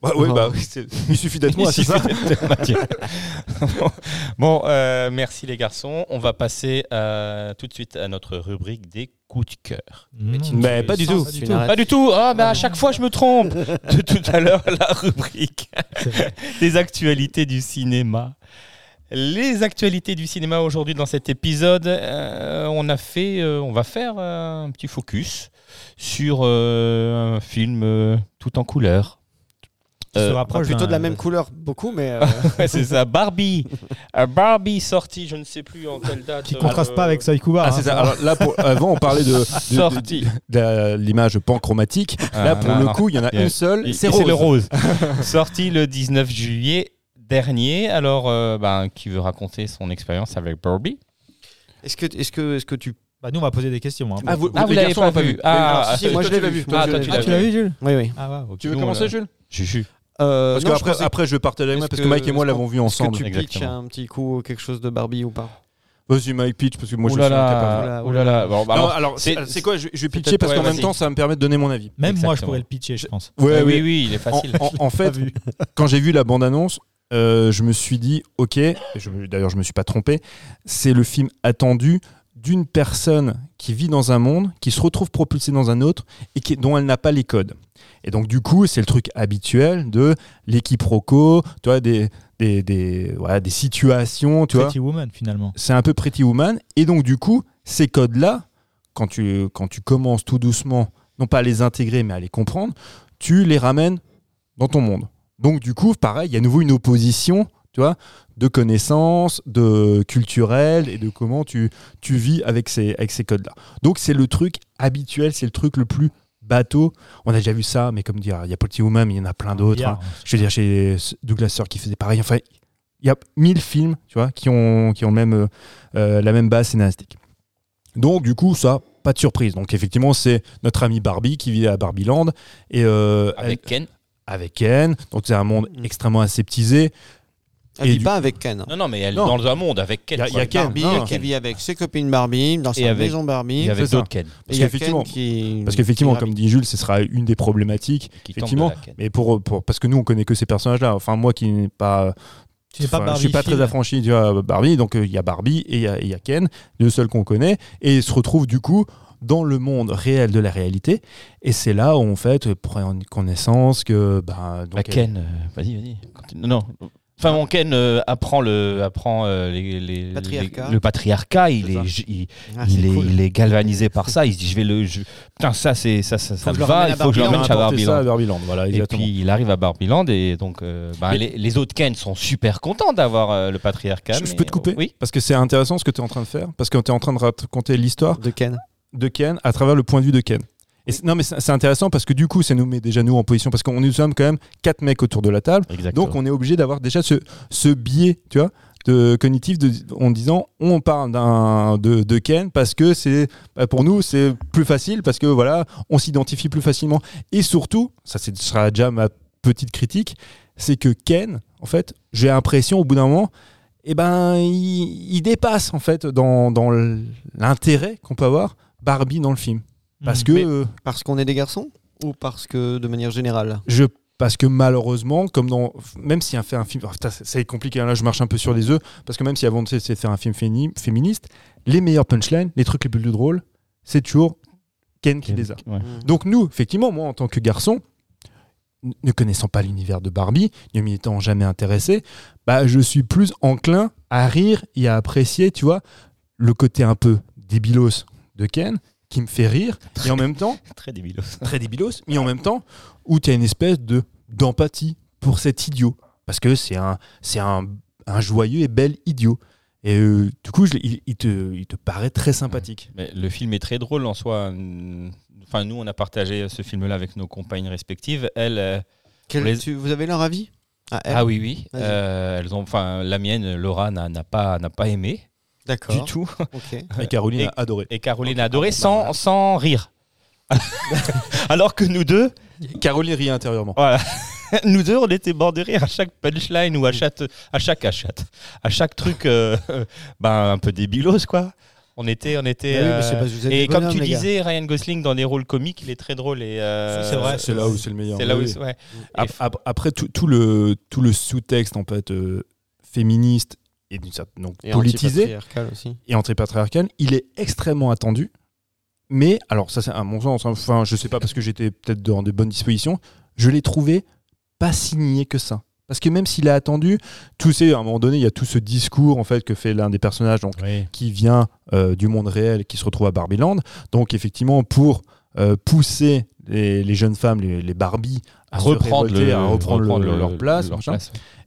Ouais, ouais, bah, il suffit d'être moi, c'est ça bon, Bon, euh, merci les garçons. On va passer euh, tout de suite à notre rubrique des coups de cœur. Non, Mais pas du tout. Pas du tout. n'arrêtes Pas du tout. Ah, mais à chaque fois je me trompe. De tout à l'heure, la rubrique des actualités du cinéma. Les actualités du cinéma aujourd'hui dans cet épisode, euh, on a fait, euh, on va faire euh, un petit focus sur euh, un film euh, tout en couleur. Qui se Euh, rapproche plutôt d'un- de la même couleur, beaucoup, mais euh, Ouais, c'est ça, Barbie. Euh, Barbie sorti, je ne sais plus en quelle date. Qui euh, contraste pas avec Saïkouba. Ah, c'est ça. Alors là, pour- avant, on parlait de, de- de- Sorti. de la- l'image panchromatique. Ah, là, pour non, le non. coup, il y en a une seule. C'est le rose. sorti le 19 juillet dernier. Alors, euh, ben, qui veut raconter son expérience avec Barbie? Est-ce que, est-ce que, est-ce que tu. Bah, nous, on va poser des questions. hein. Ah, vous, Ah, vous les l'avez garçons pas pas vu. vu. Ah, Alors, si, si, ah, moi toi, je l'ai vu. vu. Ah, toi, tu vu. l'as Ah, tu l'as vu, Jules Oui, oui. Ah. Tu veux commencer, Jules? Juju. Euh, Parce non, que je après, pensais- après, je vais partager avec moi parce que Mike et moi l'avons vu est-ce ensemble. que tu pitches un petit coup quelque chose de Barbie ou pas? Vas-y, Mike Pitch, parce que moi je Ouh suis là. Bon, bah, Non, alors, alors, c'est- quoi? Je, je vais pitcher parce qu'en même temps, ça va me permettre de donner mon avis. Même moi, je pourrais le pitcher, je pense. Ouais, Ah oui, oui, il est En, facile. en- en fait, quand j'ai vu la bande-annonce, euh, je me suis dit, ok, je d'ailleurs je me suis pas trompé, c'est le film attendu d'une personne qui vit dans un monde, qui se retrouve propulsée dans un autre et qui, dont elle n'a pas les codes. Et donc du coup, c'est le truc habituel de l'équipe Rocco, tu vois, des, des, des, voilà, des situations, tu vois. Pretty Woman, finalement. c'est un peu Pretty Woman. Et donc, du coup, ces codes-là, quand tu, quand tu commences tout doucement, non pas à les intégrer, mais à les comprendre, tu les ramènes dans ton monde. Donc, du coup, pareil, il y a à nouveau une opposition, tu vois, de connaissances, de culturel et de comment tu, tu vis avec ces, avec ces codes-là. Donc, c'est le truc habituel, c'est le truc le plus bateau. On a déjà vu ça, mais comme dire, il y a Pretty Woman, il y en a plein d'autres. hein. Je veux dire, chez Douglas Sir qui faisait pareil. Enfin, il y a mille films, tu vois, qui ont, qui ont même, euh, euh, la même base scénaristique. Donc, du coup, ça, pas de surprise. Donc, effectivement, c'est notre ami Barbie qui vit à Barbieland. Et, euh, Avec Ken. avec Ken. Donc, c'est un monde Mm. extrêmement aseptisé. Elle Et vit du- pas avec Ken. Non, non, mais elle est dans un monde avec Ken. Y a- y a. Ken. Barbie non, qui vit avec ses copines Barbie dans sa avec- maison Barbie. Et avec d'autres Ken. Parce il y a qu'effectivement- Ken qui. Parce qu'effectivement, qui comme dit Jules, ce sera une des problématiques. Qui Effectivement, tombe de la Ken. Mais pour, pour- parce que nous, on connaît que ces personnages-là. Enfin, moi qui n'ai pas Tu n'es pas Enfin, Barbie. je suis pas très affranchi vois, Barbie, donc euh, il y a Barbie et il y a- il y, Ken, les deux seuls qu'on connaît, et ils se retrouvent du coup dans le monde réel de la réalité, et c'est là où en fait prend connaissance que ben, donc, Bah, Ken, euh, vas-y, vas-y. non. Enfin, mon Ken euh, apprend le, apprend euh, les, les- Patriarcat. les- le patriarcat. Il est, il, Ah, il est, cool. il est galvanisé par ça. Il se dit, je vais le, je- putain, ça, c'est, ça, ça, ça me va. Il à faut que je l'emmène apporté ça à. Barbieland, voilà, Et exactement. puis il arrive à Barbieland et donc euh, bah, Mais- les, les autres Ken sont super contents d'avoir euh, le patriarcat. je, peux te couper Oui. Parce que c'est intéressant ce que tu es en train de faire, parce que tu es en train de raconter l'histoire De Ken. de Ken à travers le point de vue de Ken. Et non mais c'est intéressant parce que du coup ça nous met déjà nous en position parce qu'on nous sommes quand même quatre mecs autour de la table. Exactement. Donc on est obligé d'avoir déjà ce, ce biais, tu vois, de cognitif de, en disant on parle d'un de, de Ken parce que c'est bah, pour nous c'est plus facile parce que voilà on s'identifie plus facilement. Et surtout ça ce sera déjà ma petite critique c'est que Ken en fait j'ai l'impression au bout d'un moment eh ben il, il dépasse en fait dans, dans l'intérêt qu'on peut avoir Barbie dans le film parce Mhm. que Mais- euh, Parce qu'on est des garçons Ou parce que de manière générale? Je parce que malheureusement, comme dans même si on fait un film, oh, putain, c'est- c'est compliqué. hein, Là, je marche un peu sur les œufs parce que même si avant de c'est de faire un film féni- féministe, les meilleurs punchlines, les trucs les plus drôles, c'est toujours Ken qui les a. Ouais. Donc nous, effectivement, moi en tant que garçon, ne connaissant pas l'univers de Barbie, ne m'y étant jamais intéressé, bah je suis plus enclin à rire et à apprécier, tu vois, le côté un peu débilos de Ken qui me fait rire et en même temps Très débilos. très débilos, mais en même temps, où tu as une espèce de d'empathie pour cet idiot. Parce que c'est un, c'est un, un joyeux et bel idiot. Et euh, du coup, je il, il te, il te paraît très sympathique. Mais le film est très drôle en soi. Enfin, nous, on a partagé ce film-là avec nos compagnes respectives. Elles, euh, Quel- les- tu- vous avez leur avis? Ah, ah oui, oui. Euh, elles ont, enfin, la mienne, Laura, n'a n'a pas, n'a pas aimé D'accord. du tout. Ok. Et Caroline Et- a adoré. Et Caroline a adoré Ah, bah, sans, voilà. sans rire. Alors que nous deux, Caroline rit intérieurement. voilà, nous deux, on était morts de rire à chaque punchline ou à chaque, à chaque, à chaque, à chaque truc, euh, ben, un peu débilos quoi. On était, on était. Bah oui, mais euh, et des comme bonhommes, tu disais, Ryan Gosling dans les rôles comiques, il est très drôle et. euh, c'est vrai, C'est là où c'est le meilleur. C'est là où, Oui, c'est- ouais. Ap- ap- Après, tout, tout le, tout le sous-texte en fait, euh, féministe et d'une certaine- donc, Et politisé aussi. et antipatriarcal, il est extrêmement attendu. Mais, alors ça c'est à mon sens, enfin je sais pas parce que j'étais peut-être dans de bonnes dispositions, je l'ai trouvé pas signé que ça. Parce que même s'il est attendu, tout c'est à un moment donné, il y a tout ce discours en fait que fait l'un des personnages, donc Oui. qui vient euh, du monde réel, qui se retrouve à Barbieland. Donc effectivement, pour euh, pousser les, les jeunes femmes, les, les Barbies, à se reprendre, révolter, le, à reprendre, le- reprendre le- leur place, leur.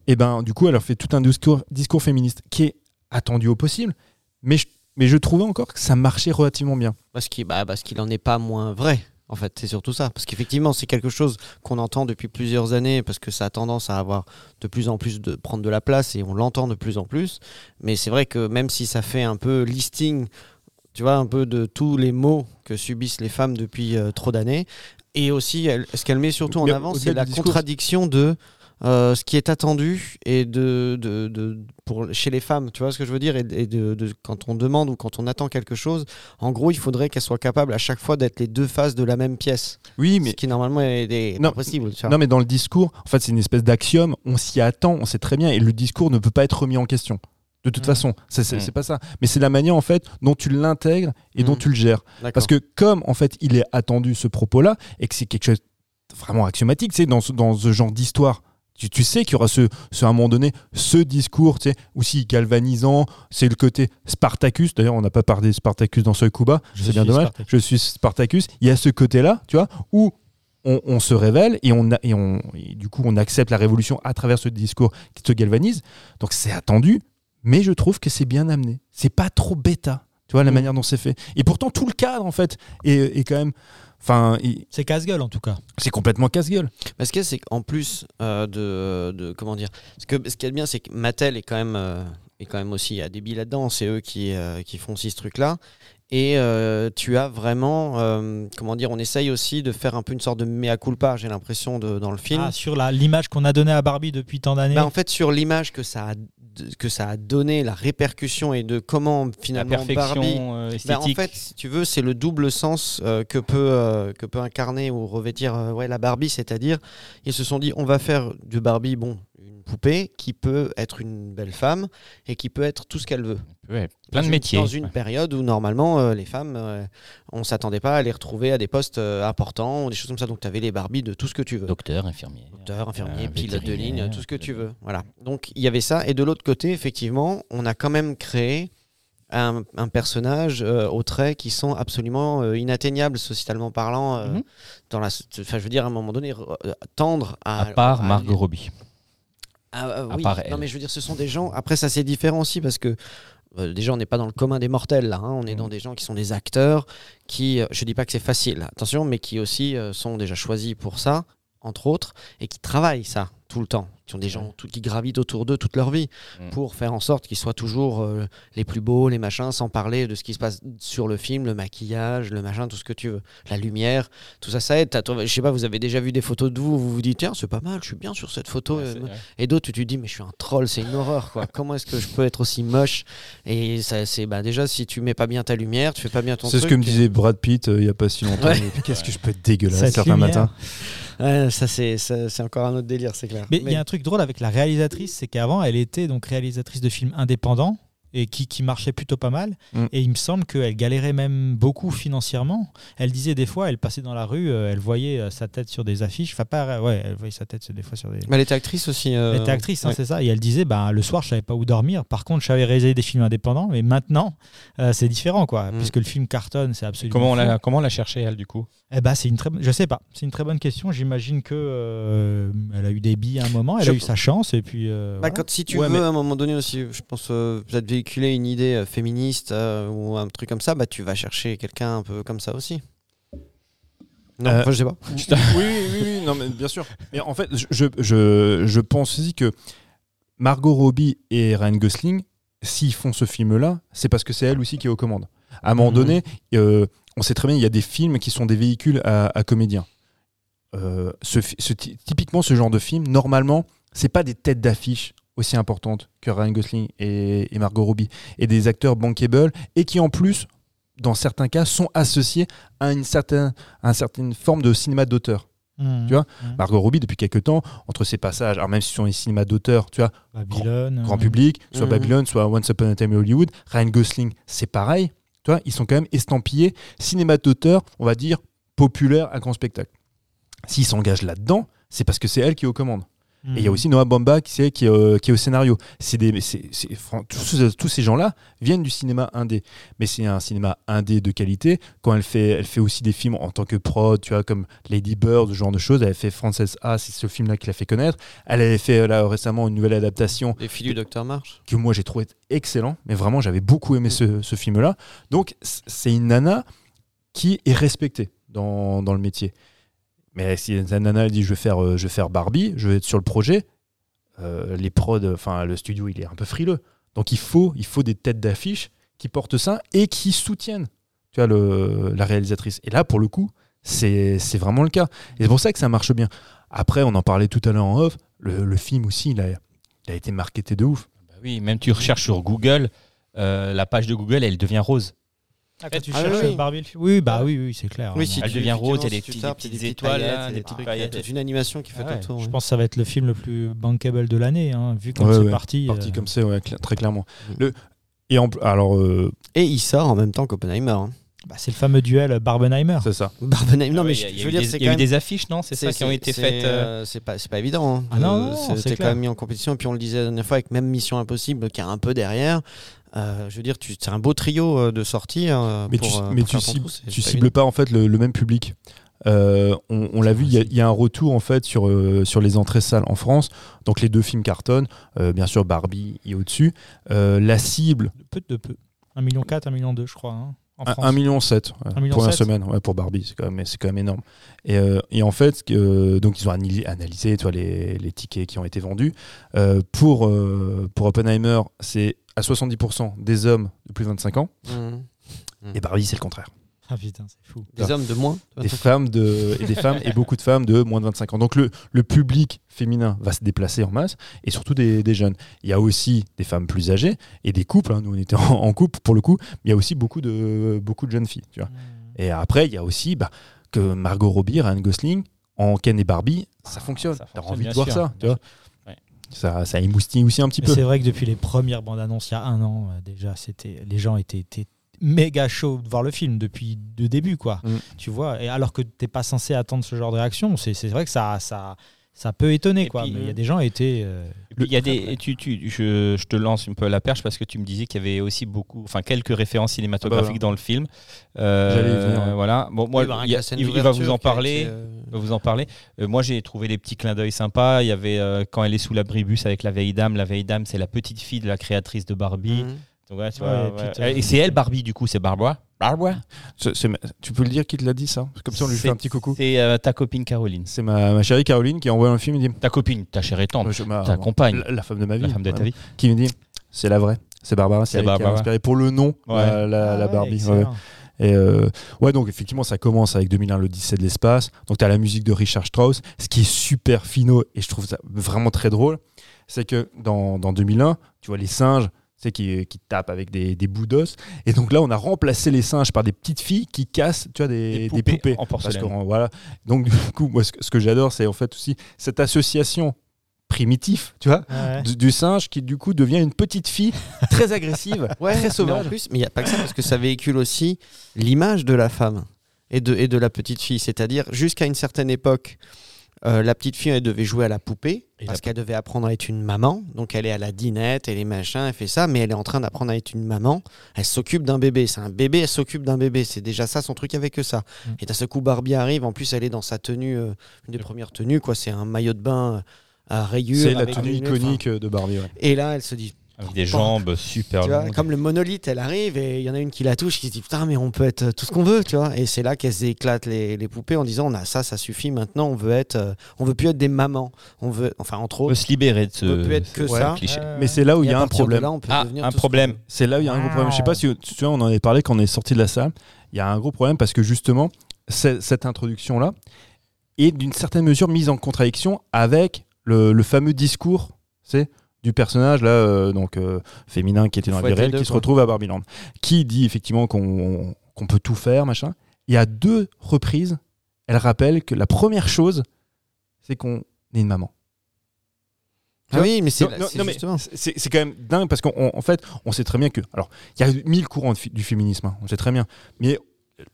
Et ben du coup, elle leur fait tout un discours, discours féministe qui est attendu au possible, mais je, mais je trouvais encore que ça marchait relativement bien. Parce qu'il bah, parce qu'il en est pas moins vrai. En fait, c'est surtout ça. Parce qu'effectivement, c'est quelque chose qu'on entend depuis plusieurs années, parce que ça a tendance à avoir de plus en plus de prendre de la place et on l'entend de plus en plus. Mais c'est vrai que même si ça fait un peu listing, tu vois, un peu de tous les maux que subissent les femmes depuis euh, trop d'années, et aussi, elle- ce qu'elle met surtout en Mais avant, c'est la discours, contradiction de euh, ce qui est attendu et de, de, de- pour chez les femmes, tu vois ce que je veux dire, et, et de, de- quand on demande ou quand on attend quelque chose, en gros, il faudrait qu'elle soit capable à chaque fois d'être les deux faces de la même pièce, Oui, ce mais qui normalement est, est Non, pas possible. tu vois. non, mais dans le discours, en fait, c'est une espèce d'axiome. On s'y attend, on sait très bien, et le discours ne peut pas être remis en question. De toute Mhm. façon, c'est c'est- c'est pas ça. Mais c'est la manière en fait dont tu l'intègres et dont Mhm. tu le gères. Parce que comme en fait il est attendu ce propos-là et que c'est quelque chose de vraiment axiomatique, tu sais, dans ce, dans ce genre d'histoire, tu, tu sais qu'il y aura ce, ce, à un moment donné ce discours, tu sais, aussi galvanisant. C'est le côté Spartacus. D'ailleurs, on n'a pas parlé de Spartacus dans Soy Kuba. Je C'est bien dommage. Spartacus. Je suis Spartacus. Il y a ce côté-là, tu vois, où on, on se révèle et, on, a- et, on, et du coup on accepte la révolution à travers ce discours qui te galvanise. Donc c'est attendu, mais je trouve que c'est bien amené. C'est pas trop bêta, tu vois, la Mm. manière dont c'est fait. Et pourtant tout le cadre en fait est, est quand même, enfin, il- C'est casse-gueule en tout cas. c'est complètement casse-gueule. Mais ce qu'il y a, c'est qu'en plus euh, de, de- Comment dire Ce que- ce qui est bien, c'est que Mattel est quand même, euh, est quand même aussi à débit là-dedans. C'est eux qui, euh, qui font aussi ce truc-là. Et euh, tu as vraiment. euh, comment dire On essaye aussi de faire un peu une sorte de mea culpa, j'ai l'impression, de- dans le film. Ah, sur la- l'image qu'on a donnée à Barbie depuis tant d'années. Bah, en fait, sur l'image que ça a que ça a donné, la répercussion et de comment La finalement Barbie euh, ben, en fait, si tu veux, c'est le double sens euh, que, peut, euh, que peut incarner ou revêtir ouais, la Barbie, c'est-à-dire, ils se sont dit, on va faire de Barbie, bon, une poupée qui peut être une belle femme et qui peut être tout ce qu'elle veut. Ouais, plein de métiers. Dans une Ouais. période où normalement, euh, les femmes, euh, on s'attendait pas à les retrouver à des postes euh, importants ou des choses comme ça. Donc, tu avais les Barbies de tout ce que tu veux. Docteur, infirmier. Docteur, infirmier, euh, pilote de ligne, tout ce que tu veux. Voilà. Donc il y avait ça. Et de l'autre côté, effectivement, on a quand même créé un, un personnage euh, aux traits qui sont absolument euh, inatteignables socialement parlant. euh, Mhm. dans la, je veux dire, à un moment donné, re- tendre à. À part à- Margot Robbie. Ah, euh, oui. Non, mais je veux dire, ce sont des gens. Après, ça c'est différent aussi parce que. euh, déjà, on n'est pas dans le commun des mortels là. hein. On est Mhm. dans des gens qui sont des acteurs, qui, euh, je dis pas que c'est facile, attention, mais qui aussi euh, sont déjà choisis pour ça, entre autres, et qui travaillent ça tout le temps, qui ont des gens tout- qui gravitent autour d'eux toute leur vie Mhm. pour faire en sorte qu'ils soient toujours euh, les plus beaux, les machins, sans parler de ce qui se passe sur le film, le maquillage, le machin, tout ce que tu veux, la lumière, tout ça, ça aide. Je sais pas, vous avez déjà vu des photos de vous, vous vous dites tiens c'est pas mal, je suis bien sur cette photo. Ouais, euh, et d'autres, tu te dis, mais je suis un troll, c'est une horreur, quoi. Comment est-ce que je peux être aussi moche? Et ça, c'est bah, déjà, si tu mets pas bien ta lumière, tu fais pas bien ton C'est ce que me disait Brad Pitt euh, il y a pas si longtemps. Ouais. Qu'est-ce que je peux être dégueulasse certains matins. Ouais, ça, c'est encore un autre délire, c'est clair. Mais il y a un truc drôle avec la réalisatrice, c'est qu'avant, elle était donc réalisatrice de films indépendants. et qui, qui marchait plutôt pas mal. Mm. Et il me semble qu'elle galérait même beaucoup financièrement. Elle disait des fois, elle passait dans la rue, euh, elle voyait euh, sa tête sur des affiches. Enfin, pas, ouais, elle voyait sa tête des fois sur des. Mais elle était actrice aussi. euh, Elle était actrice, hein, ouais. c'est ça. Et elle disait, bah, le soir, je savais pas où dormir. Par contre, je savais réaliser des films indépendants. Mais maintenant, euh, c'est différent, quoi. Mm. Puisque le film cartonne, c'est absolument. Comment on fou. l'a comment on l'a cherché, elle, du coup? Eh ben, c'est une très, je sais pas. C'est une très bonne question. J'imagine que euh, elle a eu des billes à un moment. Elle Je- a eu sa chance et puis. euh, Bah, voilà. quand, si tu Ouais, veux, mais- à un moment donné aussi, je pense euh, peut-être véhiculer une idée euh, féministe euh, ou un truc comme ça, bah, tu vas chercher quelqu'un un peu comme ça aussi. Non, Euh, enfin, je sais pas. oui, oui, oui, oui, non, mais bien sûr. Mais en fait, je, je, je, je pense aussi que Margot Robbie et Ryan Gosling, s'ils font ce film-là, c'est parce que c'est elle aussi qui est aux commandes. À un moment Mhm. donné, euh, on sait très bien, il y a des films qui sont des véhicules à, à comédiens. Euh, ce, ce typiquement, ce genre de film, normalement, c'est pas des têtes d'affiche aussi importantes que Ryan Gosling et, et Margot Robbie, et des acteurs bankable, et qui en plus, dans certains cas, sont associés à une certaine, à une certaine forme de cinéma d'auteur. Mhm. tu vois, Mhm. Margot Robbie, depuis quelques temps, entre ses passages, alors même si ce sont des cinémas d'auteur, tu vois, Babylone. grand public, soit Mhm. Babylone, soit Once Upon a Time in Hollywood, Ryan Gosling, c'est pareil, ils sont quand même estampillés cinéma d'auteur, on va dire, populaire à grand spectacle. S'ils s'engagent là-dedans, c'est parce que c'est elle qui est aux commandes. Et il y a aussi Noah Bamba qui, c'est- qui, est, euh, qui est au scénario. C'est des, c'est- c'est- fran- tous, tous ces gens-là viennent du cinéma indé. Mais c'est un cinéma indé de qualité. Quand elle fait, elle fait aussi des films en tant que prod, tu vois, comme Lady Bird, ce genre de choses. Elle a fait Frances A, c'est ce film-là qui l'a fait connaître. Elle avait fait là, récemment une nouvelle adaptation Les filles du Docteur March. que moi j'ai trouvé excellent. Mais vraiment, j'avais beaucoup aimé ce, ce film-là. Donc, c'est une nana qui est respectée dans, dans le métier. Mais si nana dit je vais faire, euh, je vais faire Barbie, je vais être sur le projet, euh, les prods, enfin le studio il est un peu frileux. Donc il faut, il faut des têtes d'affiche qui portent ça et qui soutiennent tu la réalisatrice. Et là, pour le coup, c'est vraiment le cas. Et c'est pour ça que ça marche bien. Après, on en parlait tout à l'heure en off, le, film aussi, il a, il a été marketé de ouf. Bah Oui, même tu recherches sur Google, euh, la page de Google, elle devient rose. Ah, quand tu Ah, cherches oui. Barbie, le film. Oui, bah oui, oui, c'est clair. Oui, hein. si Elle tu- devient rose, il y a des si tapes, des petites étoiles, paillettes, là, il y a des petites paillettes. toute une animation qui fait Ouais, tout le tour. Je ouais. pense que ça va être le film le plus bankable de l'année, hein, vu comme Ouais, c'est ouais. parti. Parti euh, comme ça, ouais, cla- très clairement. Le, et en, alors, euh, Et il sort en même temps qu'Oppenheimer. hein. bah, c'est le fameux duel Barbenheimer. c'est ça. Barbenheimer, non, Ah mais ouais, je, veux dire, des- c'est il y a eu des affiches, non C'est ça qui ont été c'est, faites. euh, euh, c'est pas, c'est pas évident. hein. Ah non, c'est C'était quand même mis en compétition. Et puis on le disait la dernière fois avec même Mission Impossible qui est un peu derrière. Euh, je veux dire, c'est un beau trio euh, de sorties. euh, Mais pour, tu, euh, mais pour tu faire ton cibles, trou, tu pas cibles évident. pas en fait le, le même public. Euh, on on l'a vu, il y, a- il y a un retour en fait sur, euh, sur les entrées salles en France. Donc les deux films cartonnent. Euh, bien sûr, Barbie est au-dessus. Euh, la cible, De peu de peu. 1,4 million, 1,2 million, je crois. hein, en France. 1,7 million sept, ouais, 1,7 pour la semaine ouais, pour Barbie, c'est quand même, c'est quand même énorme. Et, euh, et en fait, euh, donc ils ont analysé, vois, les, les tickets qui ont été vendus. Euh, pour, euh, pour Oppenheimer, c'est à 70% des hommes de plus de 25 ans. Mhm. Et Barbie, c'est le contraire. Ah putain, c'est fou. Des hommes de moins. des femmes de, et des femmes et beaucoup de femmes de moins de 25 ans. Donc le, le public féminin va se déplacer en masse et surtout des, des jeunes. Il y a aussi des femmes plus âgées et des couples. hein. Nous on était en, en couple pour le coup. Mais il y a aussi beaucoup de, beaucoup de jeunes filles. Tu vois. Et après il y a aussi bah, que Margot Robbie, Ryan Gosling en Ken et Barbie, ça fonctionne. ça T'as envie de voir sûr, ça. Tu bien vois. Ça, ça émoustille aussi un petit Mais peu. c'est vrai que depuis les premières bandes annonces, il y a un an, euh, déjà, c'était les gens étaient, étaient méga chauds de voir le film depuis le début, quoi. Mm. Tu vois, et alors que t'es pas censé attendre ce genre de réaction, c'est c'est vrai que ça, ça, ça peut étonner, Et quoi. puis, Mais il y a euh, des gens étaient. euh, Il y a des, tu, tu, je, je te lance un peu la perche parce que tu me disais qu'il y avait aussi beaucoup, enfin quelques références cinématographiques Ah bah dans le film. Euh, J'allais venir. Voilà. Bon, moi, bah, il, y a- il- il va vous en parler. été, euh, vous en parler. Euh, moi, j'ai trouvé des petits clins d'œil sympas. Il y avait euh, quand elle est sous l'abribus avec la vieille dame. La vieille dame, c'est la petite fille de la créatrice de Barbie. mhm. Donc, ouais, tu Ouais, vois, et ouais. puis, t'as- Et c'est elle Barbie du coup, c'est Barbara. Barbara. C'est- c'est- tu peux le dire qui te l'a dit ça Comme ça on lui fait C'est- un petit coucou. C'est euh, ta copine Caroline. C'est ma, ma chérie Caroline qui envoie un film. Il dit Ta copine, ta et Je- ma- ta compagne, la, la femme de ma vie. la femme de ta vie. qui me dit c'est la vraie c'est Barbara C'est c'est elle qui a Barbara. inspiré pour le nom Ouais. la, la- ah la ouais, Barbie ouais. et euh, ouais donc effectivement ça commence avec 2001 l'Odyssée de l'espace donc tu as la musique de Richard Strauss ce qui est super fino et je trouve ça vraiment très drôle c'est que dans, dans 2001 tu vois les singes c'est qui, qui tapent avec des, des bouts d'os et donc là on a remplacé les singes par des petites filles qui cassent tu vois des, Des des poupées en Parce porcelaine. que, voilà donc du coup moi ce que, ce que j'adore c'est en fait aussi cette association primitif, tu vois, Ouais. du, du singe qui du coup devient une petite fille très agressive, Ouais, très Mais en sauvage. plus, mais il n'y a pas que ça, parce que ça véhicule aussi l'image de la femme et de, et de la petite fille. C'est-à-dire, jusqu'à une certaine époque, euh, la petite fille, elle devait jouer à la poupée, Et parce qu'elle devait apprendre à être une maman. Donc, elle est à la dinette, elle est machin, elle fait ça, mais elle est en train d'apprendre à être une maman. Elle s'occupe d'un bébé. C'est un bébé, elle s'occupe d'un bébé. C'est déjà ça, son truc avec ça. Mm. Et d'un seul coup, Barbie arrive. En plus, elle est dans sa tenue, euh, une des premières tenues, quoi. C'est un maillot de bain euh, à rayures. C'est la tenue iconique de Barbie. ouais. Et là, elle se dit, Avec des jambes super tu vois, longues. comme le monolithe, elle arrive et il y en a une qui la touche, qui se dit putain, mais on peut être tout ce qu'on veut, tu vois. Et c'est là qu'elles éclatent les, les poupées en disant on a ça, ça suffit. Maintenant, on veut être, euh, on veut plus être des mamans. On veut, enfin entre On peut autres, se libérer de ce, on peut plus être que ça. cliché. Mais c'est là où il y a un problème. là, on peut Ah, devenir un problème. C'est là où il y a un gros problème. Je sais pas si tu souviens, on en avait parlé quand on est sorti de la salle. Il y a un gros problème parce que justement, cette introduction-là est d'une certaine mesure mise en contradiction avec le, le fameux discours c'est, du personnage là, euh, donc euh, féminin qui était dans la vie réelle, qui se retrouve à Barbieland, qui dit effectivement qu'on peut tout faire, machin. Y a deux reprises, elle rappelle que la première chose, c'est qu'on est une maman. Ah oui, mais c'est c'est quand même dingue parce qu'en en fait, on sait très bien que. Alors, il y a mille courants de du féminisme, hein, on sait très bien. Mais